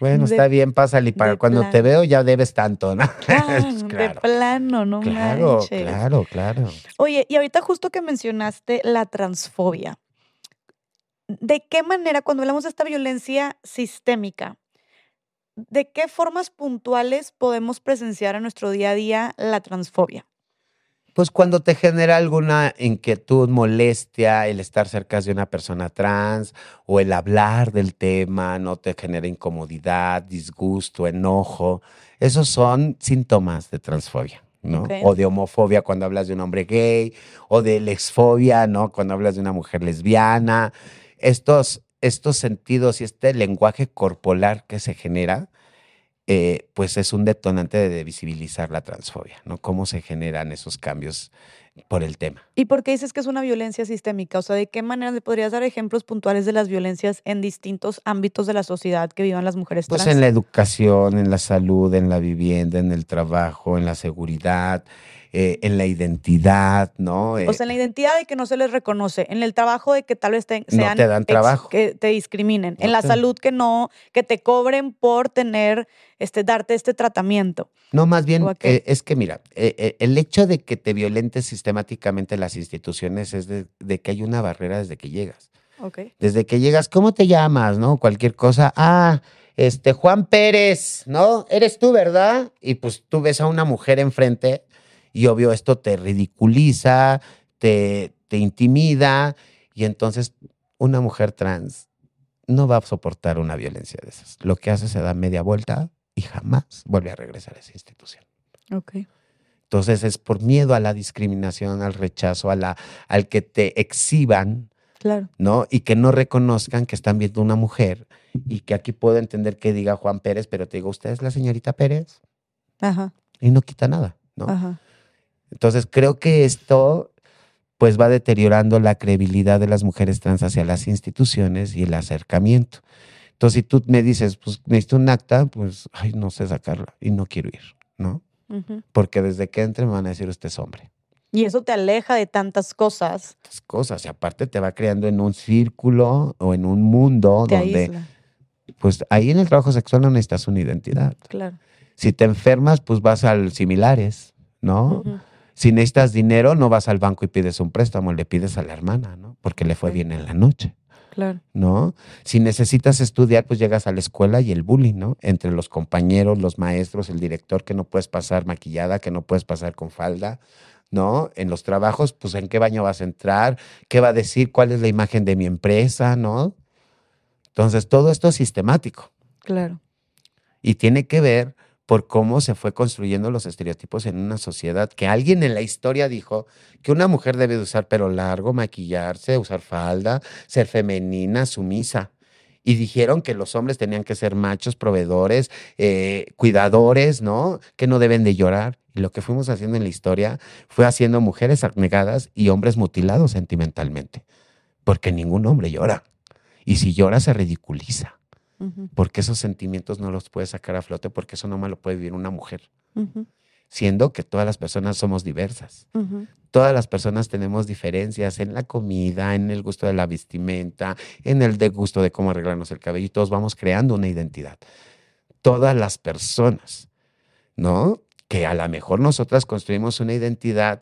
Bueno, De- está bien, pásale. Para cuando te veo ya debes tanto, ¿no? ah, De plano, no claro, manches. claro, claro. Oye, y ahorita justo que mencionaste la transfobia, ¿de qué manera, cuando hablamos de esta violencia sistémica, de qué formas puntuales podemos presenciar en nuestro día a día la transfobia? Pues cuando te genera alguna inquietud, molestia, el estar cerca de una persona trans o el hablar del tema, no te genera incomodidad, disgusto, enojo, esos son síntomas de transfobia. ¿no? O de homofobia cuando hablas de un hombre gay, o de lesfobia, ¿no? Cuando hablas de una mujer lesbiana. Estos, estos sentidos y este lenguaje corporal que se genera, eh, pues es un detonante de visibilizar la transfobia, ¿no? Cómo se generan esos cambios por el tema. ¿Y por qué dices que es una violencia sistémica? O sea, ¿de qué manera le podrías dar ejemplos puntuales de las violencias en distintos ámbitos de la sociedad que vivan las mujeres Pues trans? en la educación, en la salud, en la vivienda, en el trabajo, en la seguridad, eh, en la identidad, ¿no? O Eh, sea, en la identidad de que no se les reconoce, en el trabajo de que tal vez te, No sean te dan ex- trabajo. que te discriminen, No en la te- salud que no, que te cobren por tener, este, darte este tratamiento. No, más bien, ¿O eh, es que mira, eh, el hecho de que te violentes sistemáticamente las instituciones es de, de que hay una barrera desde que llegas. Ok. Desde que llegas, ¿cómo te llamas? ¿No? Cualquier cosa. Ah, este, Juan Pérez, ¿no? Eres tú, ¿verdad? Y pues tú ves a una mujer enfrente y obvio esto te ridiculiza, te, te intimida y entonces una mujer trans no va a soportar una violencia de esas. Lo que hace se da media vuelta y jamás vuelve a regresar a esa institución. Ok. Entonces es por miedo a la discriminación, al rechazo, a la, al que te exhiban, Claro. ¿no? Y que no reconozcan que están viendo una mujer y que aquí puedo entender que diga Juan Pérez, pero te digo, ¿usted es la señorita Pérez? Ajá. Y no quita nada, ¿no? Ajá. Entonces creo que esto pues va deteriorando la credibilidad de las mujeres trans hacia las instituciones y el acercamiento. Entonces si tú me dices, pues necesito un acta, pues, ay, no sé sacarla y no quiero ir, ¿no? Porque desde que entre me van a decir usted es hombre. Y eso te aleja de tantas cosas, Estas cosas y aparte te va creando en un círculo o en un mundo te donde aísla. pues ahí en el trabajo sexual no necesitas una identidad. Claro. Si te enfermas, pues vas al similares, ¿no? Ujú. Si necesitas dinero, no vas al banco y pides un préstamo, le pides a la hermana, ¿no? Porque le fue bien en la noche, Claro. ¿no? Si necesitas estudiar, pues llegas a la escuela y el bullying, ¿no? Entre los compañeros, los maestros, el director, que no puedes pasar maquillada, que no puedes pasar con falda, ¿no? En los trabajos, pues en qué baño vas a entrar, qué va a decir, cuál es la imagen de mi empresa, ¿no? Entonces, todo esto es sistemático. Claro. Y tiene que ver por cómo se fue construyendo los estereotipos en una sociedad que alguien en la historia dijo que una mujer debe de usar pelo largo, maquillarse, usar falda, ser femenina, sumisa. Y dijeron que los hombres tenían que ser machos, proveedores, eh, cuidadores, ¿no? Que no deben de llorar. Y lo que fuimos haciendo en la historia fue haciendo mujeres abnegadas y hombres mutilados sentimentalmente. Porque ningún hombre llora. Y si llora se ridiculiza Porque esos sentimientos no los puede sacar a flote, porque eso no lo puede vivir una mujer, siendo que todas las personas somos diversas. Todas las personas tenemos diferencias en la comida, en el gusto de la vestimenta, en el de gusto de cómo arreglarnos el cabello y todos vamos creando una identidad. Todas las personas, ¿no? Que a lo mejor nosotras construimos una identidad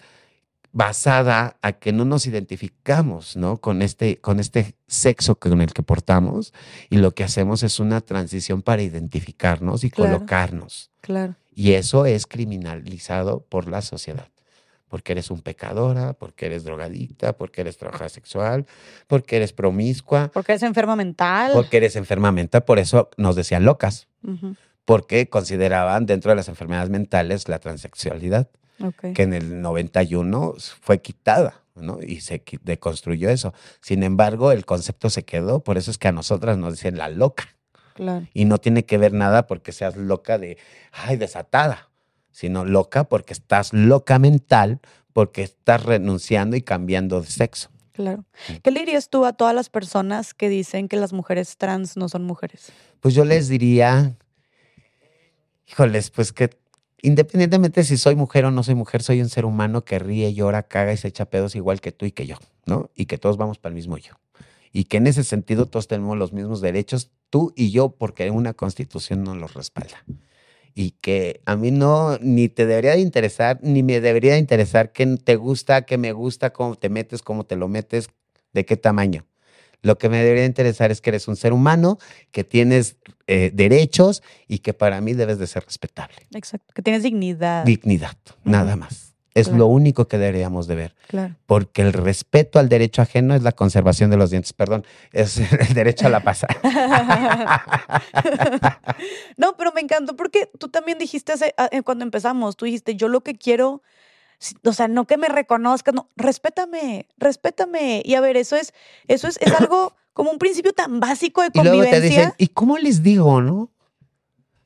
basada a que no nos identificamos, ¿no? Con este, con este sexo con el que portamos y lo que hacemos es una transición para identificarnos y Claro. colocarnos. Claro. Y eso es criminalizado por la sociedad. Porque eres un pecadora, porque eres drogadicta, porque eres trabajadora sexual, porque eres promiscua, Porque eres enferma mental. porque eres enferma mental. Por eso nos decían locas, Ujú. porque consideraban dentro de las enfermedades mentales la transexualidad Ok. que en el 91 fue quitada, ¿no? Y se deconstruyó eso. Sin embargo, el concepto se quedó, por eso es que a nosotras nos dicen la loca. Claro. Y no tiene que ver nada porque seas loca de, ay, desatada, sino loca porque estás loca mental, porque estás renunciando y cambiando de sexo. Claro. Mm. ¿Qué le dirías tú a todas las personas que dicen que las mujeres trans no son mujeres? Pues yo les diría, híjoles, pues que independientemente si soy mujer o no soy mujer, soy un ser humano que ríe, llora, caga y se echa pedos igual que tú y que yo, ¿no? Y que todos vamos para el mismo yo. Y que en ese sentido todos tenemos los mismos derechos, tú y yo, porque una constitución nos los respalda. Y que a mí no, ni te debería de interesar, ni me debería de interesar qué te gusta, qué me gusta, cómo te metes, cómo te lo metes, de qué tamaño. Lo que me debería interesar es que eres un ser humano, que tienes eh, derechos y que para mí debes de ser respetable. Exacto. Que tienes dignidad. Dignidad, nada más. Es Claro. lo único que deberíamos de ver, claro. porque el respeto al derecho ajeno es la conservación de los dientes, perdón, es el derecho a la paz. no, pero me encantó porque tú también dijiste hace- eh, cuando empezamos, tú dijiste, yo lo que quiero, o sea, no que me reconozcas, no, respétame, respétame. Y a ver, eso es, eso es, es algo como un principio tan básico de Y luego convivencia. te dicen, ¿y cómo les digo, no?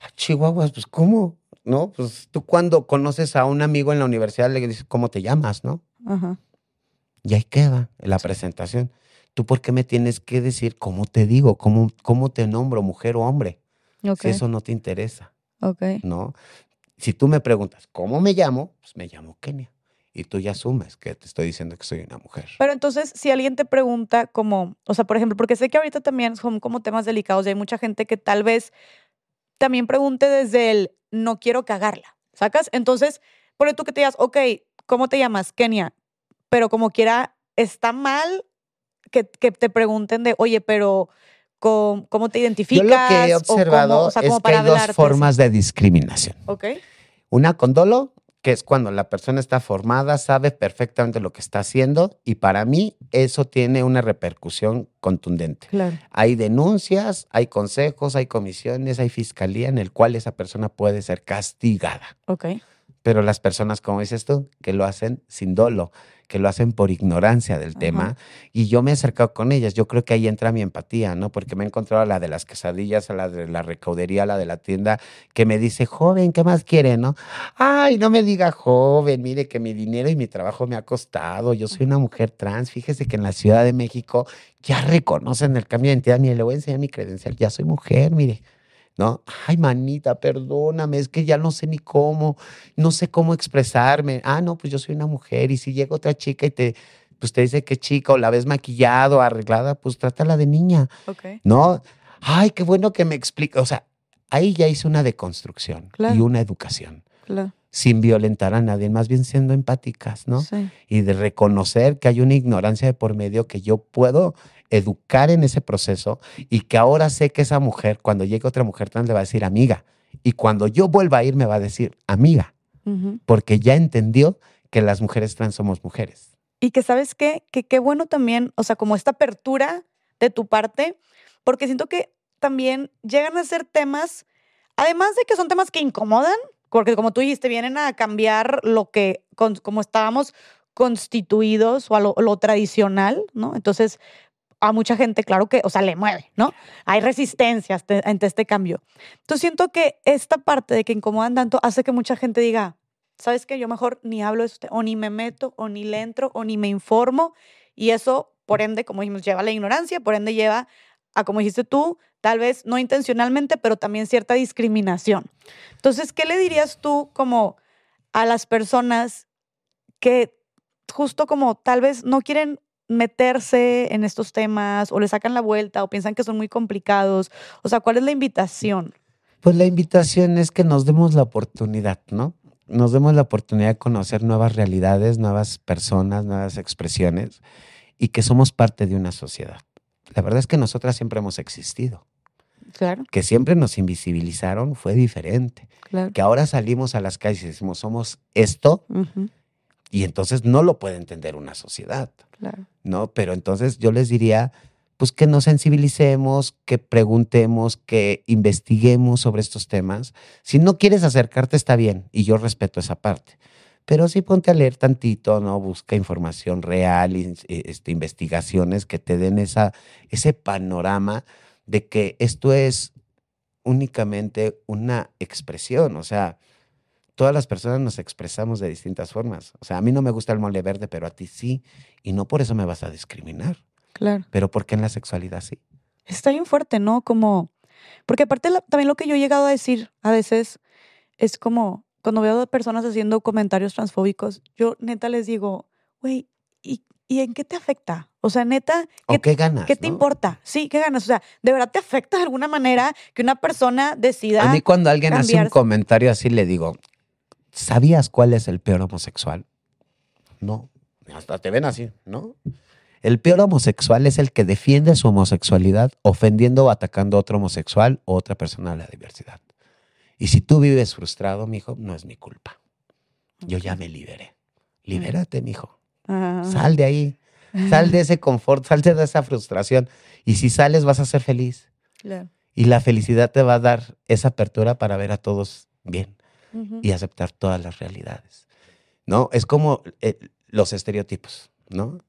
Ah, Chihuahuas, pues ¿cómo? ¿No? Pues tú cuando conoces a un amigo en la universidad le dices, ¿cómo te llamas, no? Ajá. Y ahí queda la presentación. ¿Tú por qué me tienes que decir cómo te digo, cómo, cómo te nombro, mujer o hombre? Si eso no te interesa, Ok. ¿no? Si tú me preguntas, ¿cómo me llamo? Pues me llamo Kenia. Y tú ya asumes que te estoy diciendo que soy una mujer. Pero entonces, si alguien te pregunta como, o sea, por ejemplo, porque sé que ahorita también son como temas delicados y hay mucha gente que tal vez también pregunte desde el no quiero cagarla, ¿sacas? Entonces, por tú que te digas, ok, ¿cómo te llamas? Kenia. Pero como quiera, está mal que, que te pregunten de, oye, pero ¿cómo, cómo te Yo identificas? lo que he O cómo- observado o sea, es que hay dos formas de discriminación. Ok. Una con dolo, que es cuando la persona está formada, sabe perfectamente lo que está haciendo y para mí eso tiene una repercusión contundente. Claro. Hay denuncias, hay consejos, hay comisiones, hay fiscalía en el cual esa persona puede ser castigada. Ok. Pero las personas, como dices tú, que lo hacen sin dolo, que lo hacen por ignorancia del Ajá. tema, y yo me he acercado con ellas, yo creo que ahí entra mi empatía, ¿no? Porque me he encontrado a la de las quesadillas, a la de la recaudería, a la de la tienda, que me dice, joven, ¿qué más quiere, no? Ay, no me diga joven, mire que mi dinero y mi trabajo me ha costado, yo soy una mujer trans, fíjese que en la Ciudad de México ya reconocen el cambio de identidad, mire, le voy a enseñar mi credencial, ya soy mujer, mire. ¿No? Ay, manita, perdóname, es que ya no sé ni cómo, no sé cómo expresarme. Ah, no, pues yo soy una mujer y si llega otra chica y te, pues te dice que chica o la ves maquillado, arreglada, pues trátala de niña, Ok. ¿no? Ay, qué bueno que me explica. O sea, ahí ya hice una deconstrucción Claro. y una educación, Claro. Sin violentar a nadie, más bien siendo empáticas, ¿no? Sí. Y de reconocer que hay una ignorancia de por medio que yo puedo educar en ese proceso y que ahora sé que esa mujer, cuando llegue otra mujer trans, le va a decir amiga. Y cuando yo vuelva a ir, me va a decir amiga, porque ya entendió que las mujeres trans somos mujeres. Y que sabes qué, que qué bueno también, o sea, como esta apertura de tu parte, porque siento que también llegan a ser temas, además de que son temas que incomodan, porque como tú dijiste, vienen a cambiar lo que, como estábamos constituidos o a lo, tradicional, ¿no? Entonces, a mucha gente, claro que, o sea, le mueve, ¿no? Hay resistencias te- ante este cambio. Entonces, siento que esta parte de que incomodan tanto hace que mucha gente diga, ¿sabes qué? Yo mejor ni hablo de esto, o ni me meto, o ni le entro, o ni me informo. Y eso, por ende, como dijimos, lleva a la ignorancia, por ende lleva a, como dijiste tú, tal vez no intencionalmente, pero también cierta discriminación. Entonces, ¿qué le dirías tú como a las personas que justo como tal vez no quieren meterse en estos temas o le sacan la vuelta o piensan que son muy complicados? O sea, ¿cuál es la invitación? Pues la invitación es que nos demos la oportunidad, ¿no? Nos demos la oportunidad de conocer nuevas realidades, nuevas personas, nuevas expresiones y que somos parte de una sociedad. La verdad es que nosotras siempre hemos existido. Claro, Que siempre nos invisibilizaron fue diferente. claro. Que ahora salimos a las calles y decimos somos esto y entonces no lo puede entender una sociedad. claro. ¿no? Pero entonces yo les diría, pues que nos sensibilicemos, que preguntemos, que investiguemos sobre estos temas. Si no quieres acercarte, está bien, y yo respeto esa parte. Pero sí ponte a leer tantito, ¿no? Busca información real, eh, este, investigaciones que te den esa, ese panorama de que esto es únicamente una expresión, o sea, todas las personas nos expresamos de distintas formas. O sea, a mí no me gusta el mole verde, pero a ti sí, y no por eso me vas a discriminar, Claro. pero porque en la sexualidad sí. Está bien fuerte, ¿no? Como, porque aparte la- también lo que yo he llegado a decir a veces es como, cuando veo a personas haciendo comentarios transfóbicos, yo neta les digo, güey, ¿y, ¿y en qué te afecta? O sea, neta, ¿qué, ¿O qué ganas? qué te no? importa? Sí, ¿qué ganas? O sea, ¿de verdad te afecta de alguna manera que una persona decida... A mí cuando alguien hace un comentario así le digo, ¿sabías cuál es el peor homosexual? No, hasta te ven así, ¿no? El peor homosexual es el que defiende su homosexualidad ofendiendo o atacando a otro homosexual o otra persona de la diversidad. Y si tú vives frustrado, mijo, no es mi culpa. Yo ya me liberé. Libérate, mijo. Sal de ahí. Sal de ese confort, sal de esa frustración. Y si sales, vas a ser feliz. claro. Y la felicidad te va a dar esa apertura para ver a todos bien y aceptar todas las realidades. ¿No? Es como eh, los estereotipos, ¿no?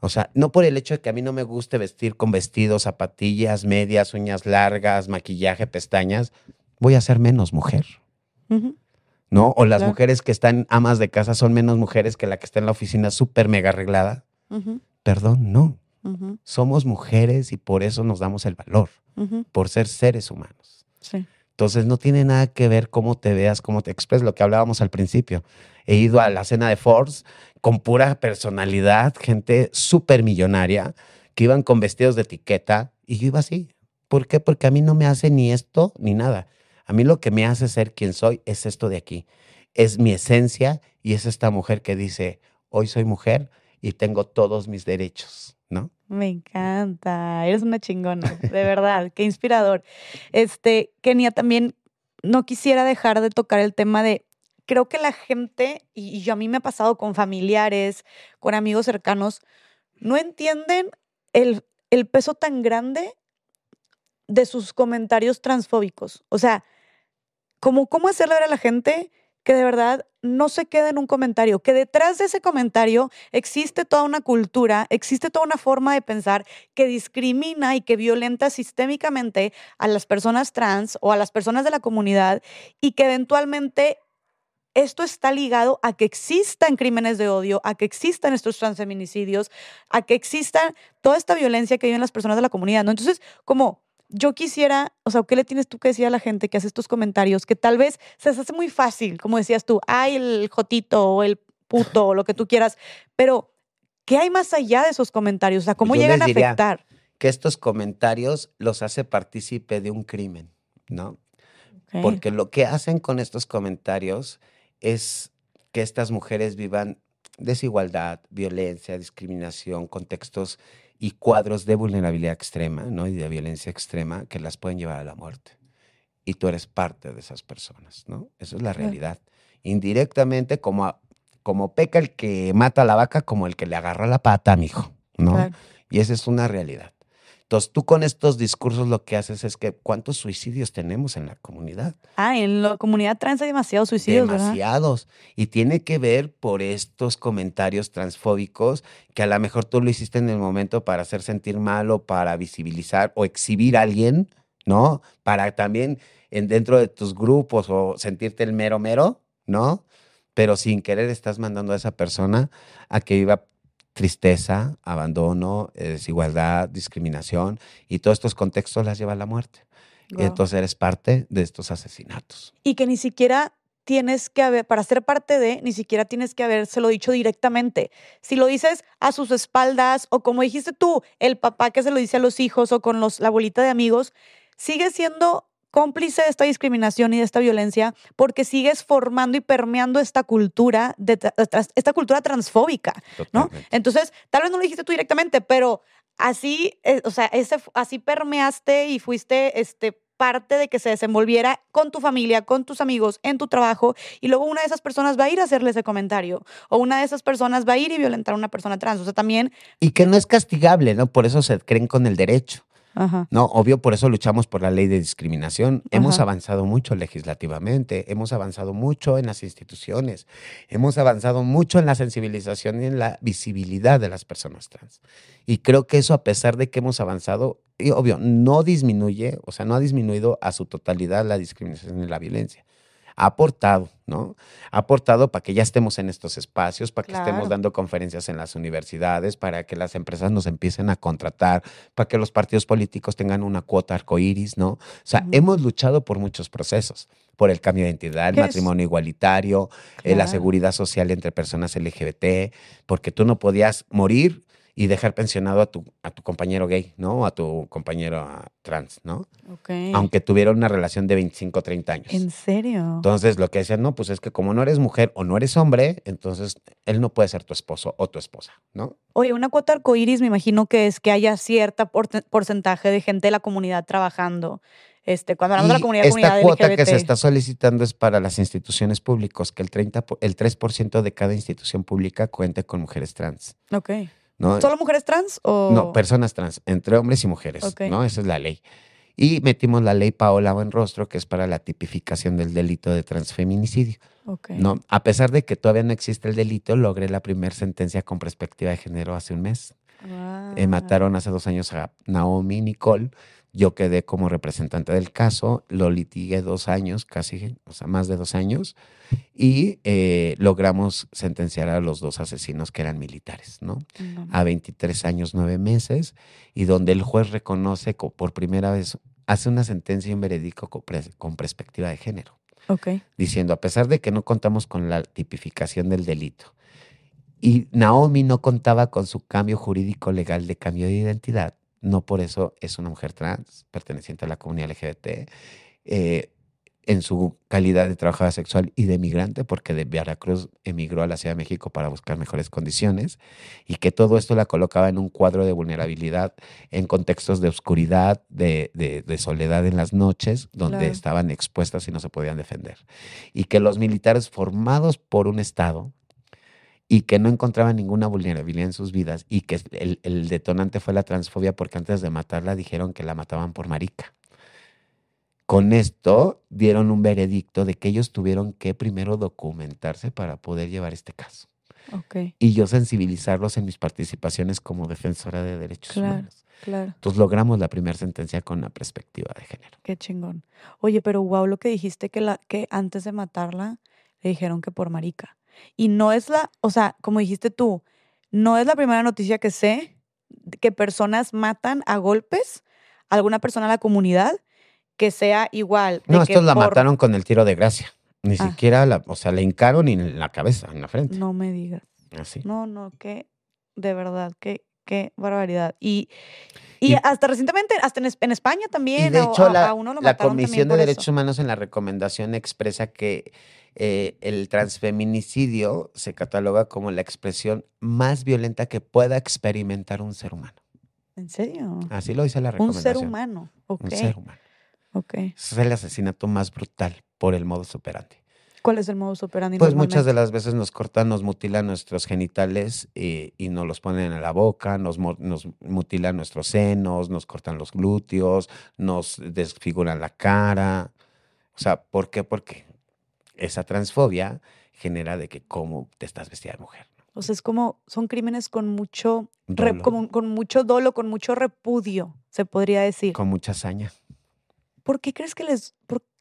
O sea, no por el hecho de que a mí no me guste vestir con vestidos, zapatillas, medias, uñas largas, maquillaje, pestañas, voy a ser menos mujer. ¿No? O las Claro. mujeres que están amas de casa son menos mujeres que la que está en la oficina súper mega arreglada. Perdón, no. Somos mujeres y por eso nos damos el valor, por ser seres humanos. Sí. Entonces no tiene nada que ver cómo te veas, cómo te expresas, lo que hablábamos al principio. He ido a la cena de Force con pura personalidad, gente súper millonaria, que iban con vestidos de etiqueta y yo iba así. ¿Por qué? Porque a mí no me hace ni esto ni nada. A mí lo que me hace ser quien soy es esto de aquí. Es mi esencia y es esta mujer que dice, hoy soy mujer y tengo todos mis derechos, ¿no? Me encanta, eres una chingona, de verdad, qué inspirador. Este, Kenia, también no quisiera dejar de tocar el tema de, creo que la gente, y, yo a mí me ha pasado con familiares, con amigos cercanos, no entienden el, el peso tan grande de sus comentarios transfóbicos. O sea, como, ¿cómo hacerle ver a la gente que de verdad no se quede en un comentario, que detrás de ese comentario existe toda una cultura, existe toda una forma de pensar que discrimina y que violenta sistémicamente a las personas trans o a las personas de la comunidad y que eventualmente esto está ligado a que existan crímenes de odio, a que existan estos transfeminicidios, a que exista toda esta violencia que viven las personas de la comunidad, ¿no? Entonces, como yo quisiera, o sea, ¿qué le tienes tú que decir a la gente que hace estos comentarios que tal vez se les hace muy fácil, como decías tú, ay, el jotito o el puto o lo que tú quieras, pero ¿qué hay más allá de esos comentarios? O sea, ¿cómo Yo llegan a afectar? Que estos comentarios los hace partícipe de un crimen, ¿no? Porque lo que hacen con estos comentarios es que estas mujeres vivan desigualdad, violencia, discriminación, contextos y cuadros de vulnerabilidad extrema, ¿no? Y de violencia extrema que las pueden llevar a la muerte. Y tú eres parte de esas personas, ¿no? Eso es la realidad. Indirectamente, como, a- como peca el que mata a la vaca, como el que le agarra la pata, mijo, ¿no? Claro. Y esa es una realidad. Entonces, tú con estos discursos lo que haces es que cuántos suicidios tenemos en la comunidad. Ah, en la comunidad trans hay demasiados suicidios, ¿verdad? Demasiados. Y tiene que ver por estos comentarios transfóbicos que a lo mejor tú lo hiciste en el momento para hacer sentir mal o para visibilizar o exhibir a alguien, ¿no? Para también en, dentro de tus grupos o sentirte el mero mero, ¿no? Pero sin querer estás mandando a esa persona a que viva tristeza, abandono, eh, desigualdad, discriminación y todos estos contextos las lleva a la muerte. Y entonces eres parte de estos asesinatos. y que ni siquiera tienes que haber, para ser parte de, ni siquiera tienes que habérselo dicho directamente. Si lo dices a sus espaldas o como dijiste tú, el papá que se lo dice a los hijos o con los, la abuelita de amigos, sigue siendo cómplice de esta discriminación y de esta violencia porque sigues formando y permeando esta cultura, de, esta cultura transfóbica. ¿no? Entonces, tal vez no lo dijiste tú directamente, pero así, eh, o sea, ese, así permeaste y fuiste este, parte de que se desenvolviera con tu familia, con tus amigos, en tu trabajo, y luego una de esas personas va a ir a hacerle ese comentario, o una de esas personas va a ir y violentar a una persona trans. O sea, también, Y que no es castigable, ¿no? Por eso se creen con el derecho. Ajá, No, obvio, por eso luchamos por la ley de discriminación. Hemos avanzado mucho legislativamente, hemos avanzado mucho en las instituciones, hemos avanzado mucho en la sensibilización y en la visibilidad de las personas trans. Y creo que eso, a pesar de que hemos avanzado, y obvio, no disminuye, o sea, no ha disminuido a su totalidad la discriminación y la violencia. Ha aportado, ¿no? Ha aportado para que ya estemos en estos espacios, para que Claro. estemos dando conferencias en las universidades, para que las empresas nos empiecen a contratar, para que los partidos políticos tengan una cuota arcoíris, ¿no? O sea, hemos luchado por muchos procesos, por el cambio de identidad, el matrimonio igualitario, eh, la seguridad social entre personas LGBT, porque tú no podías morir y dejar pensionado a tu, a tu compañero gay, ¿no? O a tu compañero ah, trans, ¿no? ok. Aunque tuviera una relación de 25 o 30 años. ¿En serio? Entonces, lo que decían, no, pues es que como no eres mujer o no eres hombre, entonces él no puede ser tu esposo o tu esposa, ¿no? Oye, una cuota arcoíris me imagino que es que haya cierta porte- porcentaje de gente de la comunidad trabajando. Este, cuando hablamos de la Y comunidad, esta comunidad cuota que se LGBT. está solicitando es para las instituciones públicas, que el, 30, po- el 3% de cada institución pública cuente con mujeres trans, Ok. ¿No? ¿Solo mujeres trans o...? No, personas trans, entre hombres y mujeres, Ok. ¿no? Esa es la ley. Y metimos la ley Paola Buenrostro, que es para la tipificación del delito de transfeminicidio. Ok. ¿no? A pesar de que todavía no existe el delito, logré la primera sentencia con perspectiva de género hace un mes. Eh, mataron hace dos años a Naomi Nicole. Yo quedé como representante del caso, lo litigué dos años, casi, o sea, más de dos años, y eh, logramos sentenciar a los dos asesinos que eran militares, ¿no? A 23 años, nueve meses, y donde el juez reconoce por primera vez, hace una sentencia y un veredicto con, perspectiva de género. Okay. Diciendo, a pesar de que no contamos con la tipificación del delito, y Naomi no contaba con su cambio jurídico legal de cambio de identidad, no por eso es una mujer trans, perteneciente a la comunidad LGBT, eh, en su calidad de trabajadora sexual y de migrante, porque de Veracruz emigró a la Ciudad de México para buscar mejores condiciones, y que todo esto la colocaba en un cuadro de vulnerabilidad en contextos de oscuridad, de, soledad en las noches, donde estaban expuestas y no se podían defender. Y que los militares formados por un Estado, y que no encontraban ninguna vulnerabilidad en sus vidas y que el, detonante fue la transfobia porque antes de matarla dijeron que la mataban por marica. Con esto dieron un veredicto de que ellos tuvieron que primero documentarse para poder llevar este caso. Y yo sensibilizarlos en mis participaciones como defensora de derechos humanos. Claro. Entonces logramos la primera sentencia con la perspectiva de género. Qué chingón. Oye, pero wow, lo que dijiste que, la, que antes de matarla le dijeron que por marica. Y no es la, o sea, como dijiste tú, no es la primera noticia que sé que personas matan a golpes a alguna persona en la comunidad que sea igual. no, estos la mataron con el tiro de gracia. Ni ah. siquiera, la, o sea, le hincaron en la cabeza, en la frente. No me digas. Así. No, no, que, de verdad, qué, qué barbaridad. Y, y, hasta recientemente, hasta en, España también, de hecho, la, la Comisión de Derechos Humanos en la recomendación expresa que eh, el transfeminicidio se cataloga como la expresión más violenta que pueda experimentar un ser humano. ¿En serio? Así lo dice la recomendación. Un ser humano. Un ser humano. Ok. Es el asesinato más brutal por el modus operandi. ¿Cuál es el modus operandi? Pues muchas de las veces nos cortan, nos mutilan nuestros genitales y, nos los ponen en la boca, nos, nos, mutilan nuestros senos, nos cortan los glúteos, nos desfiguran la cara. O sea, ¿por qué? Porque esa transfobia genera de que cómo te estás vestida de mujer. O sea, es como, son crímenes con mucho, con mucho dolo, con mucho repudio, se podría decir. Con mucha hazaña. ¿Por qué crees que les,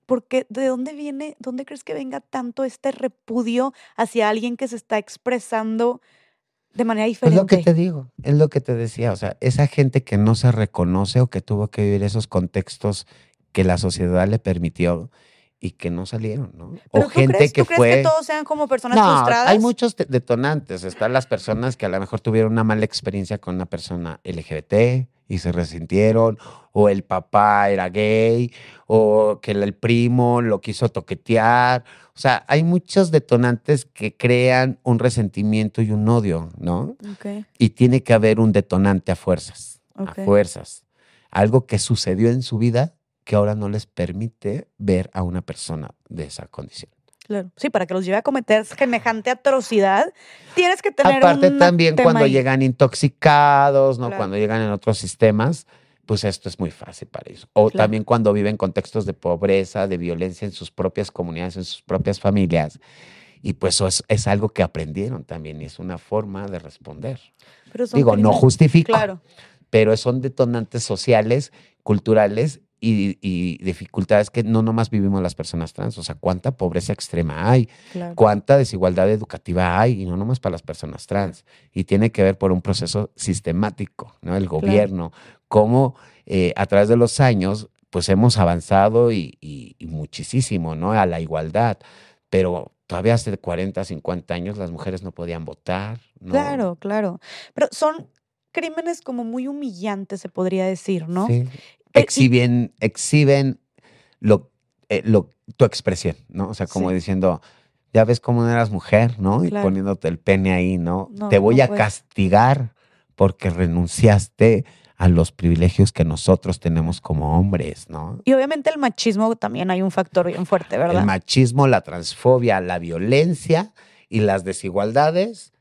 por, qué, de dónde viene, dónde crees que venga tanto este repudio hacia alguien que se está expresando de manera diferente? Es lo que te digo, es lo que te decía, o sea, esa gente que no se reconoce o que tuvo que vivir esos contextos que la sociedad le permitió y que no salieron, ¿no? o gente que ¿tú crees que todos sean como personas no, Hay muchos detonantes. Están las personas que a lo mejor tuvieron una mala experiencia con una persona LGBT y se resintieron, o el papá era gay, o que el primo lo quiso toquetear. O sea, hay muchos detonantes que crean un resentimiento y un odio, ¿no? Y tiene que haber un detonante a fuerzas, a fuerzas. Algo que sucedió en su vida que ahora no les permite ver a una persona de esa condición. Claro. Sí, para que los lleve a cometer semejante atrocidad, tienes que tener Aparte también cuando llegan intoxicados, ¿no? Cuando llegan en otros sistemas, pues esto es muy fácil para ellos. O también cuando viven contextos de pobreza, de violencia en sus propias comunidades, en sus propias familias. Y pues eso es, algo que aprendieron también y es una forma de responder. Digo, no justifico, claro. pero son detonantes sociales, culturales y, dificultades que no nomás vivimos las personas trans, o sea, cuánta pobreza extrema hay, cuánta desigualdad educativa hay, y no nomás para las personas trans. Y tiene que ver por un proceso sistemático, ¿no? El gobierno, cómo eh, a través de los años, pues hemos avanzado y, y, muchísimo, ¿no? A la igualdad, pero todavía hace 40, 50 años las mujeres no podían votar. Claro, claro. Pero son crímenes como muy humillantes, se podría decir, ¿no? Sí exhiben, exhiben lo, eh, lo, tu expresión, ¿no? O sea, como diciendo, ya ves cómo no eras mujer, ¿no? Y poniéndote el pene ahí, ¿no? Te voy a castigar porque renunciaste a los privilegios que nosotros tenemos como hombres, ¿no? Y obviamente el machismo también hay un factor bien fuerte, ¿verdad? El machismo, la transfobia, la violencia y las desigualdades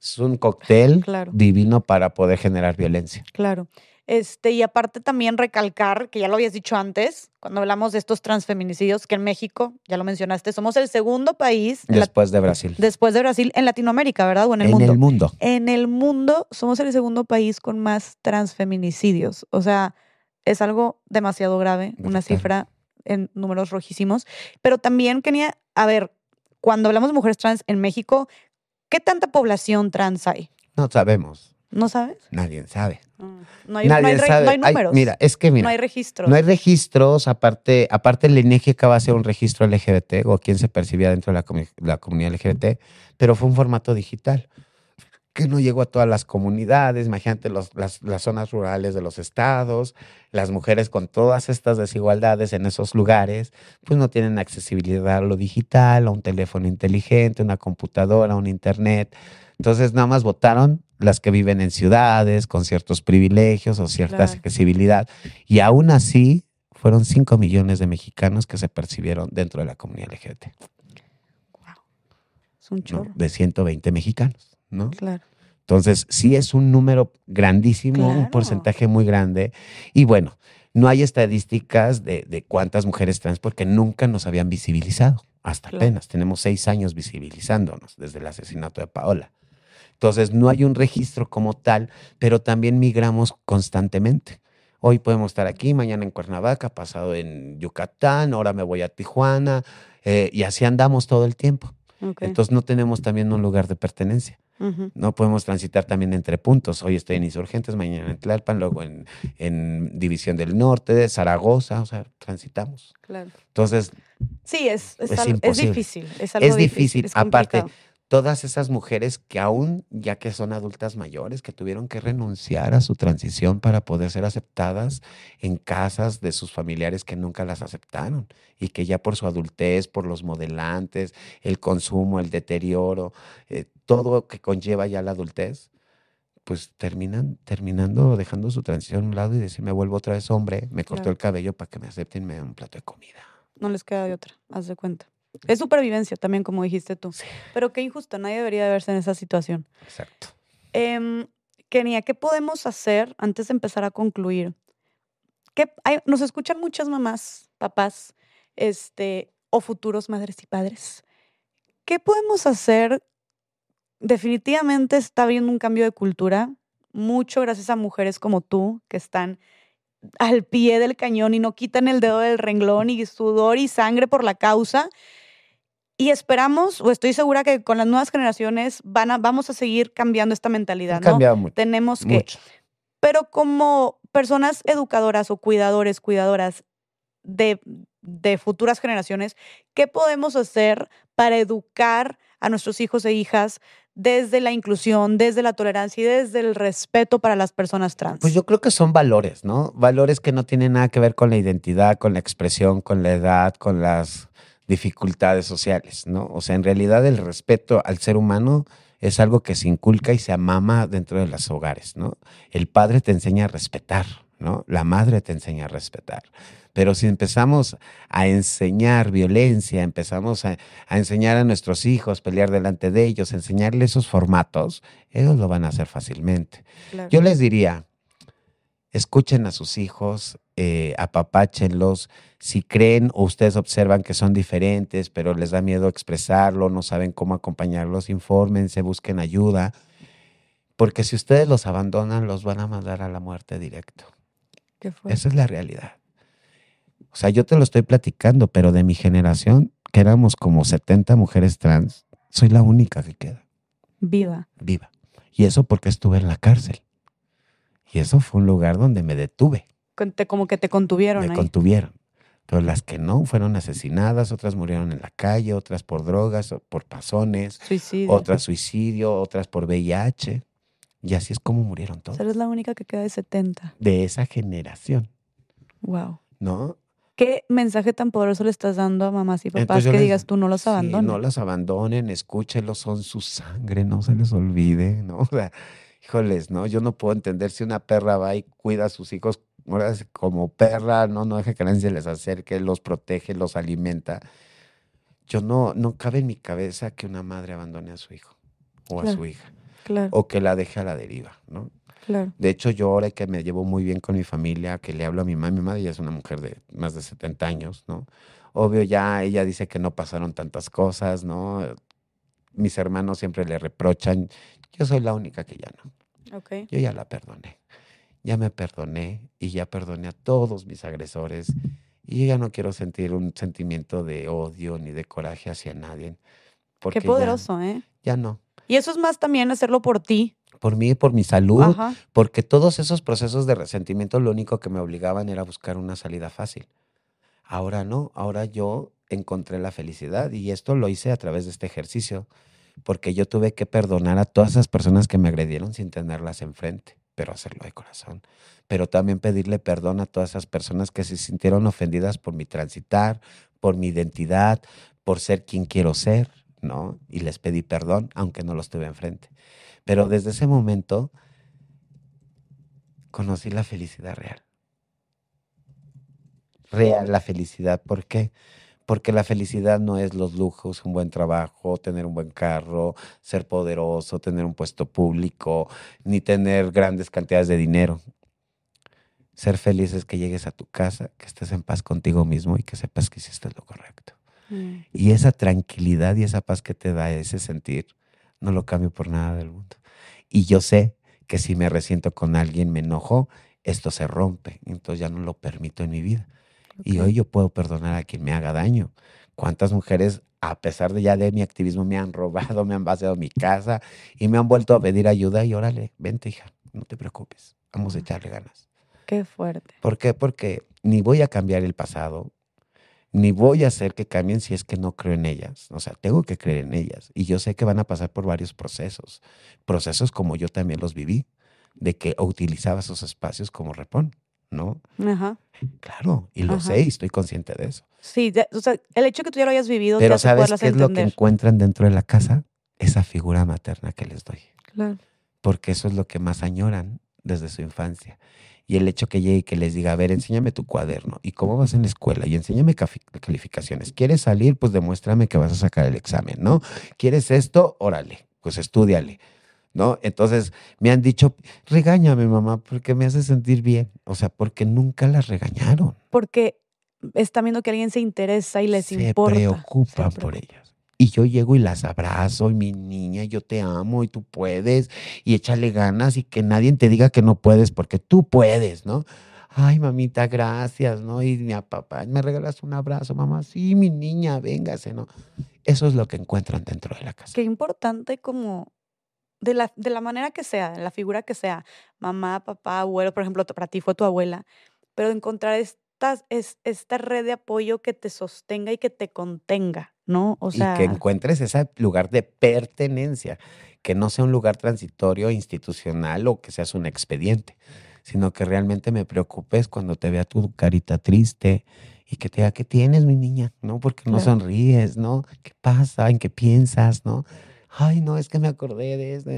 es un cóctel divino para poder generar violencia. Claro. Este, y aparte también recalcar, que ya lo habías dicho antes, cuando hablamos de estos transfeminicidios, que en México, ya lo mencionaste, somos el segundo país después de Brasil. Después de Brasil en Latinoamérica, ¿verdad? O en el en mundo. el mundo. En el mundo somos el segundo país con más transfeminicidios. O sea, es algo demasiado grave, una cifra en números rojísimos. Pero también quería, a ver, cuando hablamos de mujeres trans en México, ¿qué tanta población trans hay? No sabemos. ¿No sabes? Nadie sabe. No hay, Nadie no hay re- sabe. no hay Ay, números. mira, es que mira, no hay registros. No hay registros, aparte, aparte el INEGI acaba de hacer un registro LGBT o quién se percibía dentro de la, comu- la comunidad LGBT, pero fue un formato digital que no llegó a todas las comunidades, imagínate los- las, las zonas rurales de los estados, las mujeres con todas estas desigualdades en esos lugares, pues no tienen accesibilidad a lo digital, a un teléfono inteligente, una computadora, un internet. Entonces nada más votaron las que viven en ciudades con ciertos privilegios o cierta Claro. accesibilidad. Y aún así fueron 5 millones de mexicanos que se percibieron dentro de la comunidad LGBT, Es un ¿no? chorro. de 120 mexicanos, ¿no? Claro. Entonces, sí es un número grandísimo, Claro. un porcentaje muy grande. Y bueno, no hay estadísticas de, de cuántas mujeres trans porque nunca nos habían visibilizado. Hasta Claro. apenas. Tenemos seis años visibilizándonos desde el asesinato de Paola. Entonces, no hay un registro como tal, pero también migramos constantemente. Hoy podemos estar aquí, mañana en Cuernavaca, pasado en Yucatán, ahora me voy a Tijuana, eh, y así andamos todo el tiempo. Entonces, no tenemos también un lugar de pertenencia. No podemos transitar también entre puntos. Hoy estoy en Insurgentes, mañana en Tlalpan, luego en, en División del Norte, de Zaragoza, o sea, transitamos. Claro. Entonces, Sí, es, es, Es algo- es difícil. Es, algo difícil. es Aparte, complicado. Todas esas mujeres que aún, ya que son adultas mayores, que tuvieron que renunciar a su transición para poder ser aceptadas en casas de sus familiares que nunca las aceptaron y que ya por su adultez, por los modelantes, el consumo, el deterioro, eh, todo lo que conlleva ya la adultez, pues terminan terminando dejando su transición a un lado y decir, me vuelvo otra vez hombre, me cortó Claro. el cabello para que me acepten y me den un plato de comida. No les queda de otra, haz de cuenta. Es supervivencia también, como dijiste tú. Pero qué injusto, nadie debería de verse en esa situación. Exacto. Em, Kenia, ¿qué podemos hacer antes de empezar a concluir? ¿Qué, hay- nos escuchan muchas mamás, papás, este, o futuros madres y padres. ¿Qué podemos hacer? Definitivamente está habiendo un cambio de cultura, mucho gracias a mujeres como tú, que están al pie del cañón y no quitan el dedo del renglón y sudor y sangre por la causa. Y esperamos, o estoy segura que con las nuevas generaciones van a, vamos a seguir cambiando esta mentalidad, ¿no? cambiado mucho. Tenemos que, mucho. pero como personas educadoras o cuidadores, cuidadoras de, de futuras generaciones, ¿qué podemos hacer para educar a nuestros hijos e hijas desde la inclusión, desde la tolerancia y desde el respeto para las personas trans? Pues yo creo que son valores, ¿no? Valores que no tienen nada que ver con la identidad, con la expresión, con la edad, con las dificultades sociales, ¿no? O sea, en realidad el respeto al ser humano es algo que se inculca y se amama dentro de los hogares, ¿no? El padre te enseña a respetar, ¿no? La madre te enseña a respetar. Pero si empezamos a enseñar violencia, empezamos a, a enseñar a nuestros hijos, pelear delante de ellos, enseñarles esos formatos, ellos lo van a hacer fácilmente. Claro. Yo les diría, escuchen a sus hijos, eh, apapáchenlos. Si creen o ustedes observan que son diferentes, pero les da miedo expresarlo, no saben cómo acompañarlos, infórmense, busquen ayuda. Porque si ustedes los abandonan, los van a mandar a la muerte directo. ¿Qué fue? Esa es la realidad. O sea, yo te lo estoy platicando, pero de mi generación, que éramos como 70 mujeres trans, soy la única que queda Viva. viva. Y eso porque estuve en la cárcel. Y eso fue un lugar donde me detuve, como que te contuvieron me ahí. contuvieron. Pero las que no fueron asesinadas, otras murieron en la calle, otras por drogas, o por pasones, Suicidio. otras suicidio, otras por VIH. Y así es como murieron O todas. sea, eres la única que queda de 70. De esa generación, Wow. ¿no? ¿Qué mensaje tan poderoso le estás dando a mamás y papás que les- digas tú no los Sí, abandones? no las abandonen, escúchenlos, son su sangre, no se les olvide, ¿no? O sea, híjoles, ¿no? Yo no puedo entender si una perra va y cuida a sus hijos ahora como perra, ¿no? No deja que nadie se les acerque, los protege, los alimenta. Yo no, no cabe en mi cabeza que una madre abandone a su hijo o a su hija Claro. o que la deje a la deriva, ¿no? Claro. De hecho, yo ahora que me llevo muy bien con mi familia, que le hablo a mi mamá, mi madre ya es una mujer de más de 70 años, ¿no? Obvio, ya ella dice que no pasaron tantas cosas, ¿no? Mis hermanos siempre le reprochan. Yo soy la única que ya no. Ok. Yo ya la perdoné. Ya me perdoné y ya perdoné a todos mis agresores. Y yo ya no quiero sentir un sentimiento de odio ni de coraje hacia nadie. Porque Qué ya- poderoso, ¿eh? Ya, no. Y eso es más también hacerlo por ti. Por mí, por mi salud, Ajá. porque todos esos procesos de resentimiento lo único que me obligaban era buscar una salida fácil. Ahora no, ahora yo encontré la felicidad y esto lo hice a través de este ejercicio, porque yo tuve que perdonar a todas esas personas que me agredieron sin tenerlas enfrente, pero hacerlo de corazón. Pero también pedirle perdón a todas esas personas que se sintieron ofendidas por mi transitar, por mi identidad, por ser quien quiero ser, ¿no? Y les pedí perdón, aunque no los tuve enfrente. Pero desde ese momento conocí la felicidad real. Real la felicidad. ¿Por qué? Porque la felicidad no es los lujos, un buen trabajo, tener un buen carro, ser poderoso, tener un puesto público, ni tener grandes cantidades de dinero. Ser feliz es que llegues a tu casa, que estés en paz contigo mismo y que sepas que hiciste lo correcto. Mm. Y esa tranquilidad y esa paz que te da ese sentir, no lo cambio por nada del mundo. Y yo sé que si me resiento con alguien, me enojo, esto se rompe. Entonces ya no lo permito en mi vida. Y hoy yo puedo perdonar a quien me haga daño. ¿Cuántas mujeres, a pesar de ya de mi activismo, me han robado, me han vaciado mi casa y me han vuelto a pedir ayuda? Y órale, vente hija, no te preocupes, vamos a echarle ganas. Qué fuerte. ¿Por qué? Porque ni voy a cambiar el pasado, ni voy a hacer que cambien si es que no creo en ellas. O sea, tengo que creer en ellas. Y yo sé que van a pasar por varios procesos. Procesos como yo también los viví, de que utilizaba esos espacios como repón, ¿no? Ajá. Claro, y lo Ajá. sé y estoy consciente de eso. Sí, de- o sea, el hecho que tú ya lo hayas vivido te Pero hace ¿sabes qué es lo que encuentran dentro de la casa? Esa figura materna que les doy. Claro. Porque eso es lo que más añoran desde su infancia. Y el hecho que llegue y que les diga, a ver, enséñame tu cuaderno y cómo vas en la escuela y enséñame calificaciones. ¿Quieres salir? Pues demuéstrame que vas a sacar el examen, ¿no? ¿Quieres esto? Órale, pues estúdiale, ¿no? Entonces me han dicho, regáñame mamá porque me hace sentir bien. O sea, porque nunca las regañaron. Porque están viendo que alguien se interesa y les se importa. preocupan Se por preocupan. ellas. Y yo llego y las abrazo, y mi niña, yo te amo, y tú puedes, y échale ganas, y que nadie te diga que no puedes, porque tú puedes, ¿no? Ay, mamita, gracias, ¿no? Y mi papá, ¿me regalas un abrazo, mamá? Sí, mi niña, véngase, ¿no? Eso es lo que encuentran dentro de la casa. Qué importante como de la, de la manera que sea, de la figura que sea, mamá, papá, abuelo, por ejemplo, para ti fue tu abuela, pero encontrar estas, es, esta red de apoyo que te sostenga y que te contenga, ¿no? O sea, y que encuentres ese lugar de pertenencia, que no sea un lugar transitorio, institucional o que seas un expediente, sino que realmente me preocupes cuando te vea tu carita triste y que te diga, ¿qué tienes, mi niña? ¿No? Porque no Claro. sonríes, ¿no? ¿Qué pasa? ¿En qué piensas? ¿No? Ay, no, es que me acordé de eso.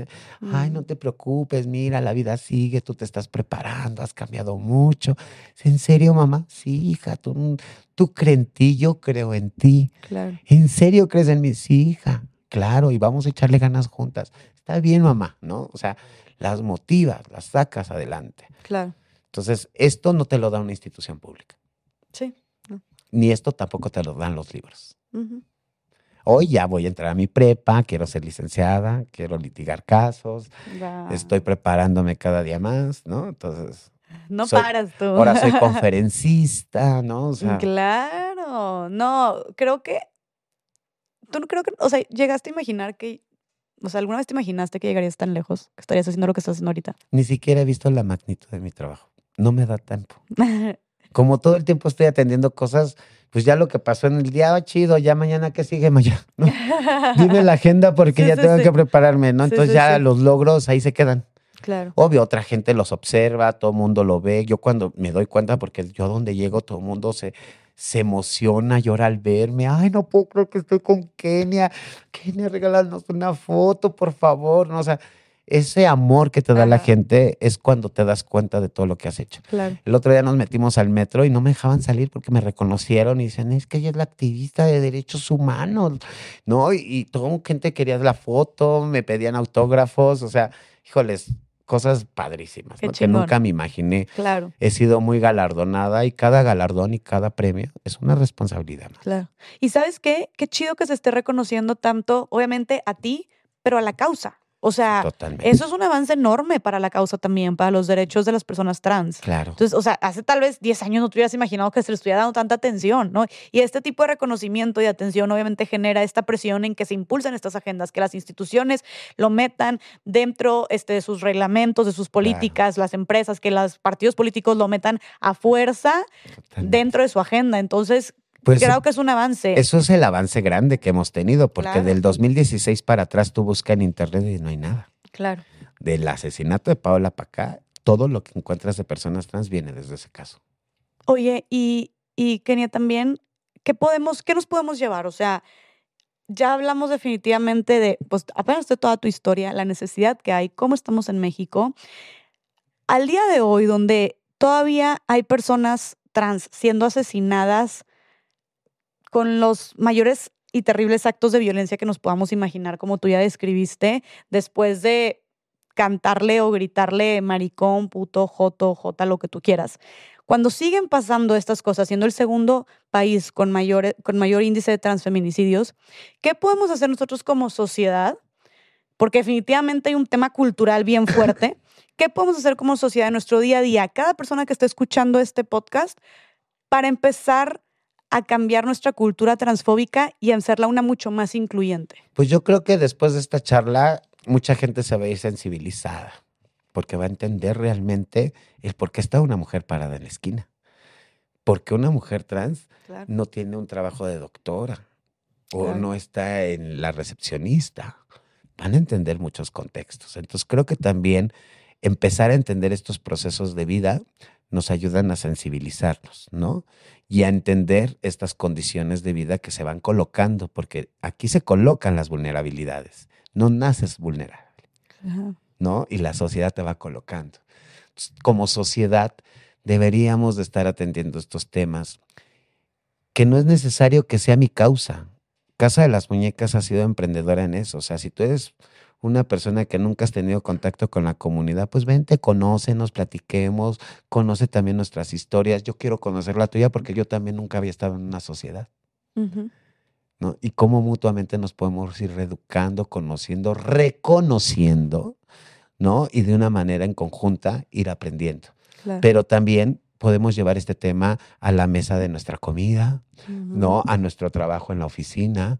Ay, no mm, te preocupes, mira, la vida sigue, tú te estás preparando, has cambiado mucho. ¿En serio, mamá? Sí, hija, tú, tú crees en ti, yo creo en ti. claro. ¿En serio crees en mí? Sí, hija. Claro, y vamos a echarle ganas juntas. Está bien, mamá, ¿no? O sea, las motivas, las sacas adelante. Claro, Entonces, esto no te lo da una institución pública, sí. ni esto tampoco te lo dan los libros. Hoy ya voy a entrar a mi prepa, quiero ser licenciada, quiero litigar casos, estoy preparándome cada día más, ¿no? Entonces, No soy- paras tú. ahora soy conferencista, ¿no? O sea, Claro, no, creo que, tú no creo que, o sea, llegaste a imaginar que, o sea, ¿alguna vez te imaginaste que llegarías tan lejos, que estarías haciendo lo que estás haciendo ahorita? ni siquiera he visto la magnitud de mi trabajo. No me da tiempo. como todo el tiempo estoy atendiendo cosas, pues ya lo que pasó en el día, ah, chido, ya mañana que sigue mañana, ¿no? Dime la agenda porque Sí, ya sí, tengo sí. que prepararme, ¿no? Entonces ya los logros ahí se quedan. Claro, Obvio, otra gente los observa, todo el mundo lo ve. Yo cuando me doy cuenta, porque yo donde llego, todo el mundo se, se emociona, llora al verme. Ay, no puedo creer que estoy con Kenia. Kenia, regálanos una foto, por favor. ¿no? O sea, ese amor que te da la gente es cuando te das cuenta de todo lo que has hecho. claro. El otro día nos metimos al metro y no me dejaban salir porque me reconocieron y dicen, es que ella es la activista de derechos humanos, ¿no? Y, y toda gente quería la foto, me pedían autógrafos, o sea, híjoles, cosas padrísimas, ¿no? que nunca me imaginé. Claro, He sido muy galardonada y cada galardón y cada premio es una responsabilidad. más. claro. Y sabes qué? Qué chido que se esté reconociendo tanto, obviamente, a ti, pero a la causa. O sea, Totalmente. eso es un avance enorme para la causa también, para los derechos de las personas trans. Claro. Entonces, o sea, hace tal vez 10 años no te hubieras imaginado que se le estuviera dando tanta atención, ¿no? Y este tipo de reconocimiento y atención obviamente genera esta presión en que se impulsen estas agendas, que las instituciones lo metan dentro este, de sus reglamentos, de sus políticas, las empresas, que los partidos políticos lo metan a fuerza totalmente. dentro de su agenda. Entonces, Pues creo que es un avance. eso es el avance grande que hemos tenido, porque Claro. del 2016 para atrás tú buscas en internet y no hay nada. Claro. Del asesinato de Paola para acá, todo lo que encuentras de personas trans viene desde ese caso. Oye, y, y Kenia también, ¿qué podemos, qué nos podemos llevar? O sea, ya hablamos definitivamente de, pues apenas de toda tu historia, la necesidad que hay, cómo estamos en México. Al día de hoy, donde todavía hay personas trans siendo asesinadas con los mayores y terribles actos de violencia que nos podamos imaginar, como tú ya describiste, después de cantarle o gritarle maricón, puto, joto, jota, lo que tú quieras. Cuando siguen pasando estas cosas, siendo el segundo país con mayor, con mayor índice de transfeminicidios, ¿qué podemos hacer nosotros como sociedad? Porque definitivamente hay un tema cultural bien fuerte. ¿Qué podemos hacer como sociedad en nuestro día a día? Cada persona que esté escuchando este podcast para empezar a cambiar nuestra cultura transfóbica y hacerla una mucho más incluyente. Pues yo creo que después de esta charla, mucha gente se va a ir sensibilizada, porque va a entender realmente el por qué está una mujer parada en la esquina. Porque una mujer trans Claro. no tiene un trabajo de doctora o Claro. no está en la recepcionista. Van a entender muchos contextos. Entonces creo que también empezar a entender estos procesos de vida nos ayudan a sensibilizarnos, ¿no? Y a entender estas condiciones de vida que se van colocando, porque aquí se colocan las vulnerabilidades. No naces vulnerable. ¿no? Y la sociedad te va colocando. Entonces, como sociedad deberíamos de estar atendiendo estos temas, que no es necesario que sea mi causa. Casa de las Muñecas ha sido emprendedora en eso. O sea, si tú eres una persona que nunca has tenido contacto con la comunidad, pues vente, conócenos, platiquemos, conoce también nuestras historias. Yo quiero conocer la tuya porque yo también nunca había estado en una sociedad. ¿no? Y cómo mutuamente nos podemos ir reeducando, conociendo, reconociendo, ¿no? Y de una manera en conjunta ir aprendiendo. Claro. Pero también podemos llevar este tema a la mesa de nuestra comida, ¿no? A nuestro trabajo en la oficina,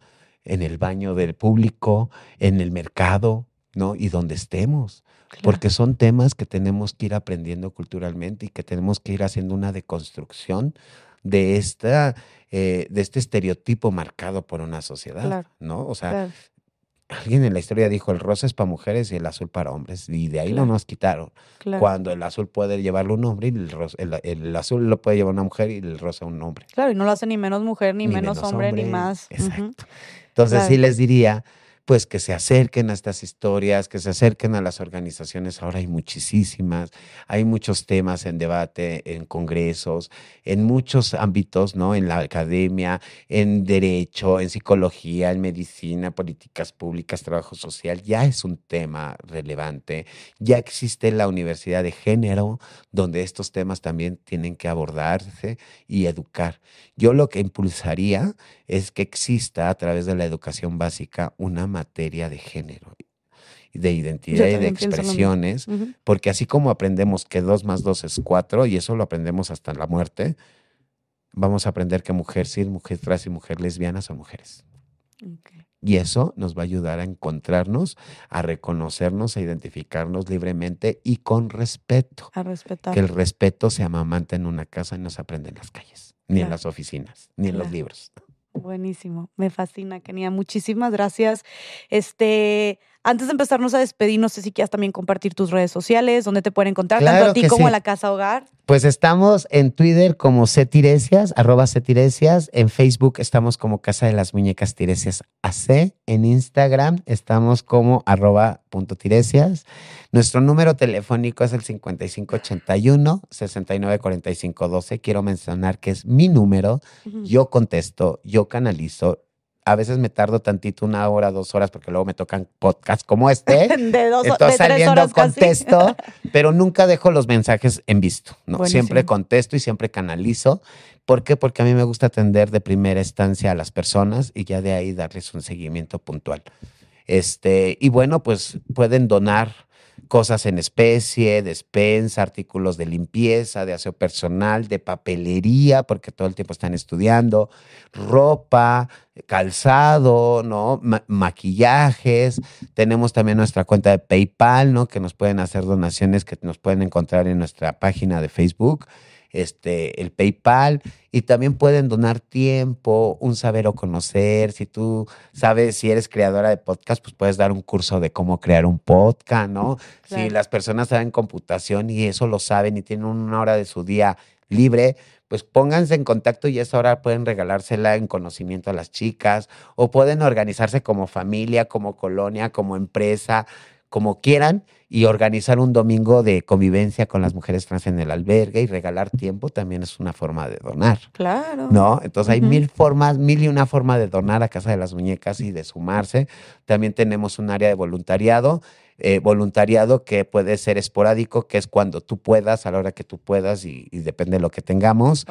en el baño del público, en el mercado, ¿no? Y donde estemos. Claro. Porque son temas que tenemos que ir aprendiendo culturalmente y que tenemos que ir haciendo una deconstrucción de, esta, eh, de este estereotipo marcado por una sociedad, Claro. ¿no? O sea, Claro. alguien en la historia dijo el rosa es para mujeres y el azul para hombres, y de ahí no nos quitaron. Claro. Cuando el azul puede llevarlo un hombre y el, ros- el- el azul lo puede llevar una mujer y el rosa un hombre. Claro, y no lo hace ni menos mujer, ni, menos, hombre, ni más. Exacto. Entonces Claro. sí les diría, pues que se acerquen a estas historias, que se acerquen a las organizaciones. Ahora hay muchísimas, hay muchos temas en debate, en congresos, en muchos ámbitos, ¿no? En la academia, en derecho, en psicología, en medicina, políticas públicas, trabajo social. Ya es un tema relevante. Ya existe la Universidad de Género, donde estos temas también tienen que abordarse y educar. Yo lo que impulsaría es que exista a través de la educación básica una materia de género, de identidad y de expresiones, porque así como aprendemos que dos más dos es cuatro, y eso lo aprendemos hasta la muerte, vamos a aprender que mujer cis, mujer trans y mujer lesbiana son mujeres. Y eso nos va a ayudar a encontrarnos, a reconocernos, a identificarnos libremente y con respeto. A respetar. Que el respeto se amamanta en una casa y no se aprende en las calles, ni en las oficinas, ni en los libros. Buenísimo, me fascina, Kenia. Muchísimas gracias. Este, antes de empezarnos a despedir, no sé si quieras también compartir tus redes sociales, donde te pueden encontrar, tanto a ti como sí. a la Casa Hogar. Pues estamos en Twitter como Cetiresias, arroba Cetiresias. En Facebook estamos como Casa de las Muñecas Tiresias AC. En Instagram estamos como arroba punto Tiresias. Nuestro número telefónico es el 5581-694512. Quiero mencionar que es mi número. Yo contesto, yo canalizo. A veces me tardo tantito, una hora, dos horas, porque luego me tocan podcasts como este. de dos Entonces de tres saliendo horas casi. contesto, pero nunca dejo los mensajes en visto, ¿no? Buenísimo. Siempre contesto y siempre canalizo. ¿Por qué? Porque a mí me gusta atender de primera instancia a las personas y ya de ahí darles un seguimiento puntual. Este, y bueno, pues pueden donar cosas en especie, despensa, artículos de limpieza, de aseo personal, de papelería, porque todo el tiempo están estudiando, ropa, calzado, ¿no? Ma- maquillajes. Tenemos también nuestra cuenta de PayPal, ¿no? Que nos pueden hacer donaciones que nos pueden encontrar en nuestra página de Facebook, este, el PayPal. Y también pueden donar tiempo, un saber o conocer. Si tú sabes, si eres creadora de podcast, pues puedes dar un curso de cómo crear un podcast, ¿no? Si las personas saben computación y eso lo saben y tienen una hora de su día libre, pues pónganse en contacto y esa hora pueden regalársela en conocimiento a las chicas o pueden organizarse como familia, como colonia, como empresa, como quieran y organizar un domingo de convivencia con las mujeres trans en el albergue y regalar tiempo también es una forma de donar. Claro. ¿no? Entonces hay mil formas, mil y una forma de donar a Casa de las Muñecas y de sumarse. También tenemos un área de voluntariado, eh, voluntariado que puede ser esporádico, que es cuando tú puedas, a la hora que tú puedas y, y depende de lo que tengamos.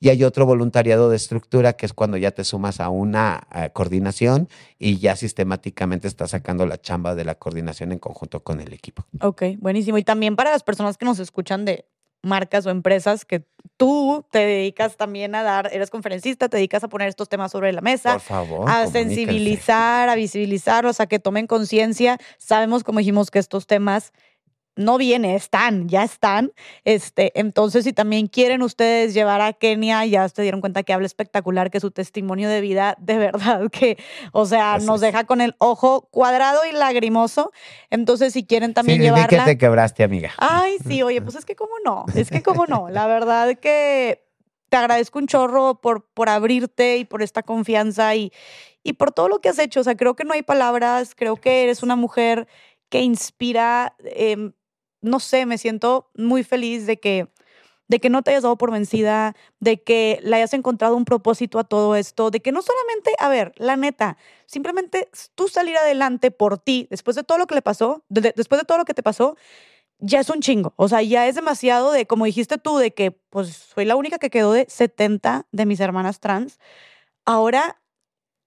Y hay otro voluntariado de estructura, que es cuando ya te sumas a una coordinación y ya sistemáticamente estás sacando la chamba de la coordinación en conjunto con el equipo. Ok, buenísimo. Y también para las personas que nos escuchan de marcas o empresas que tú te dedicas también a dar, eres conferencista, te dedicas a poner estos temas sobre la mesa, Por favor. a sensibilizar, a visibilizarlos, a que tomen conciencia. Sabemos, como dijimos, que estos temas no vienen, están, ya están. Este, entonces, si también quieren ustedes llevar a Kenia, ya se dieron cuenta que habla espectacular, que su testimonio de vida, de verdad que, o sea, Así nos es. deja con el ojo cuadrado y lagrimoso. Entonces, si quieren también Sí, vi que llevarla. te quebraste, amiga. Ay, sí, oye, pues es que cómo no, es que cómo no. La verdad que te agradezco un chorro por, por abrirte y por esta confianza y, y por todo lo que has hecho. O sea, creo que no hay palabras, creo que eres una mujer que inspira, em, no sé, me siento muy feliz de que de que no te hayas dado por vencida, de que le hayas encontrado un propósito a todo esto, de que no solamente, a ver, la neta, simplemente tú salir adelante por ti, después de todo lo que le pasó, de- de- después de todo lo que te pasó, ya es un chingo. O sea, ya es demasiado de, como dijiste tú, de que pues soy la única que quedó de 70 de mis hermanas trans. Ahora,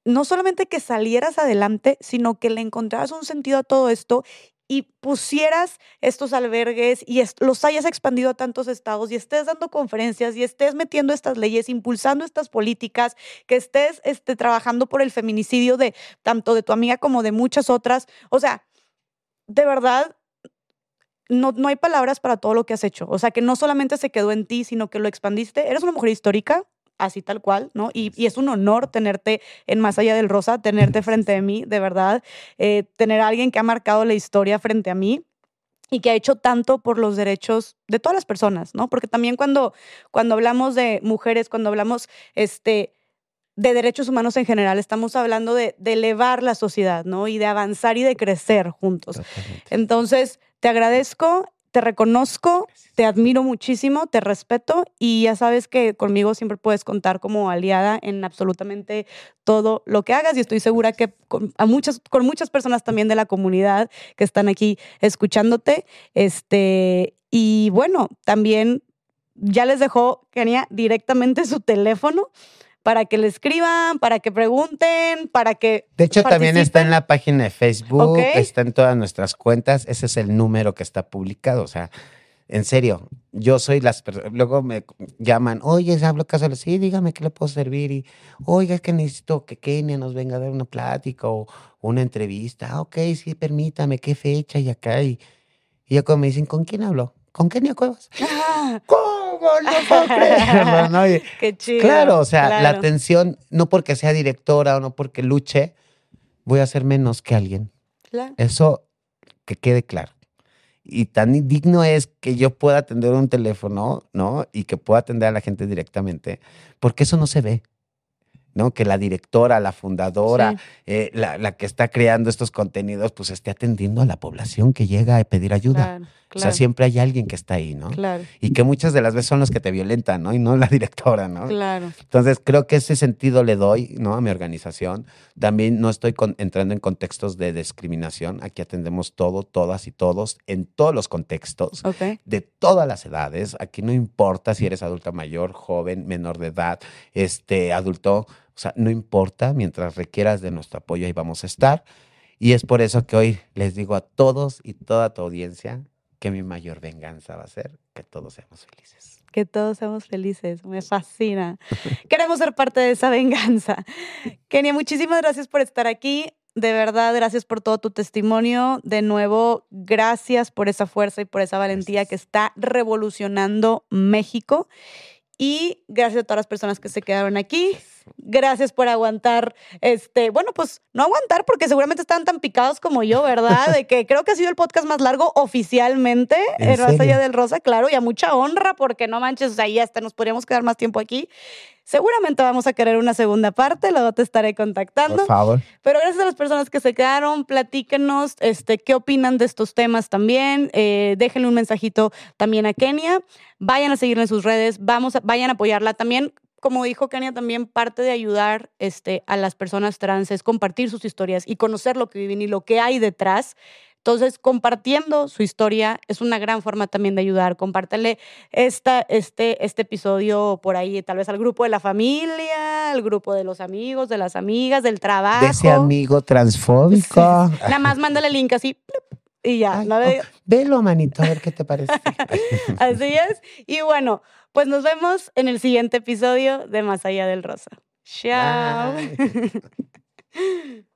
no solamente que salieras adelante, sino que le encontraras un sentido a todo esto y pusieras estos albergues y los hayas expandido a tantos estados y estés dando conferencias y estés metiendo estas leyes, impulsando estas políticas, que estés este, trabajando por el feminicidio de tanto de tu amiga como de muchas otras. O sea, de verdad, no, no hay palabras para todo lo que has hecho. O sea, que no solamente se quedó en ti, sino que lo expandiste. Eres una mujer histórica, así tal cual, ¿no? Y, y es un honor tenerte en Más Allá del Rosa, tenerte frente a mí, de verdad. Eh, tener a alguien que ha marcado la historia frente a mí y que ha hecho tanto por los derechos de todas las personas, ¿no? Porque también cuando, cuando hablamos de mujeres, cuando hablamos este, de derechos humanos en general, estamos hablando de, de elevar la sociedad, ¿no? Y de avanzar y de crecer juntos. Entonces, te agradezco, te reconozco, te admiro muchísimo, te respeto y ya sabes que conmigo siempre puedes contar como aliada en absolutamente todo lo que hagas y estoy segura que con, a muchas, con muchas personas también de la comunidad que están aquí escuchándote. Este, y bueno, también ya les dejó Kenia directamente su teléfono para que le escriban, para que pregunten, para que De hecho, también está en la página de Facebook, Ok. está en todas nuestras cuentas. Ese es el número que está publicado. O sea, en serio, yo soy las personas. Luego me llaman, oye, hablo casual. Sí, dígame qué le puedo servir. Y, oiga, es que necesito que Kenia nos venga a dar una plática o una entrevista. Ah, ok, sí, permítame, qué fecha y acá. Y, y ya cuando me dicen, ¿con quién hablo? ¿Con Kenia Cuevas? Ah, ¿Cómo? No puedo creerlo, ¿no? Y- qué chido. Claro, o sea, la atención, no porque sea directora o no porque luche, voy a ser menos que alguien. Claro. Eso que quede claro. Y tan digno es que yo pueda atender un teléfono, ¿no? Y que pueda atender a la gente directamente, porque eso no se ve. ¿No? Que la directora, la fundadora, eh, la, que está creando estos contenidos, pues esté atendiendo a la población que llega a pedir ayuda. O sea, siempre hay alguien que está ahí, ¿no? Claro. Y que muchas de las veces son los que te violentan, ¿no? Y no la directora, ¿no? Claro. Entonces, creo que ese sentido le doy, ¿no? A mi organización. También no estoy entrando en contextos de discriminación. Aquí atendemos todo, todas y todos, en todos los contextos, de todas las edades. Aquí no importa si eres adulta mayor, joven, menor de edad, este, adulto. O sea, no importa, mientras requieras de nuestro apoyo, ahí vamos a estar. Y es por eso que hoy les digo a todos y toda tu audiencia, que mi mayor venganza va a ser que todos seamos felices. Que todos seamos felices, me fascina. Queremos ser parte de esa venganza. Kenia, muchísimas gracias por estar aquí. De verdad, gracias por todo tu testimonio. De nuevo, gracias por esa fuerza y por esa valentía que está revolucionando México. Y gracias a todas las personas que se quedaron aquí. Gracias por aguantar, este, bueno, pues no aguantar porque seguramente estaban tan picados como yo, ¿verdad? De que creo que ha sido el podcast más largo oficialmente en, Más Allá del Rosa, claro, y a mucha honra porque no manches, ahí hasta nos podríamos quedar más tiempo aquí. Seguramente vamos a querer una segunda parte, luego te estaré contactando. Por favor. Pero gracias a las personas que se quedaron, platíquenos este, qué opinan de estos temas también. Eh, déjenle un mensajito también a Kenia. Vayan a seguirla en sus redes, vamos vayan a apoyarla también como dijo Kenia, también parte de ayudar este, a las personas trans es compartir sus historias y conocer lo que viven y lo que hay detrás. Entonces, compartiendo su historia es una gran forma también de ayudar. Compártele esta, este, este episodio por ahí, tal vez al grupo de la familia, al grupo de los amigos, de las amigas, del trabajo. De ese amigo transfóbico. Nada más mándale el link así. Y ya, no oh, velo, manito, a ver qué te parece. así es. Y bueno, pues nos vemos en el siguiente episodio de Más Allá del Rosa. Chao.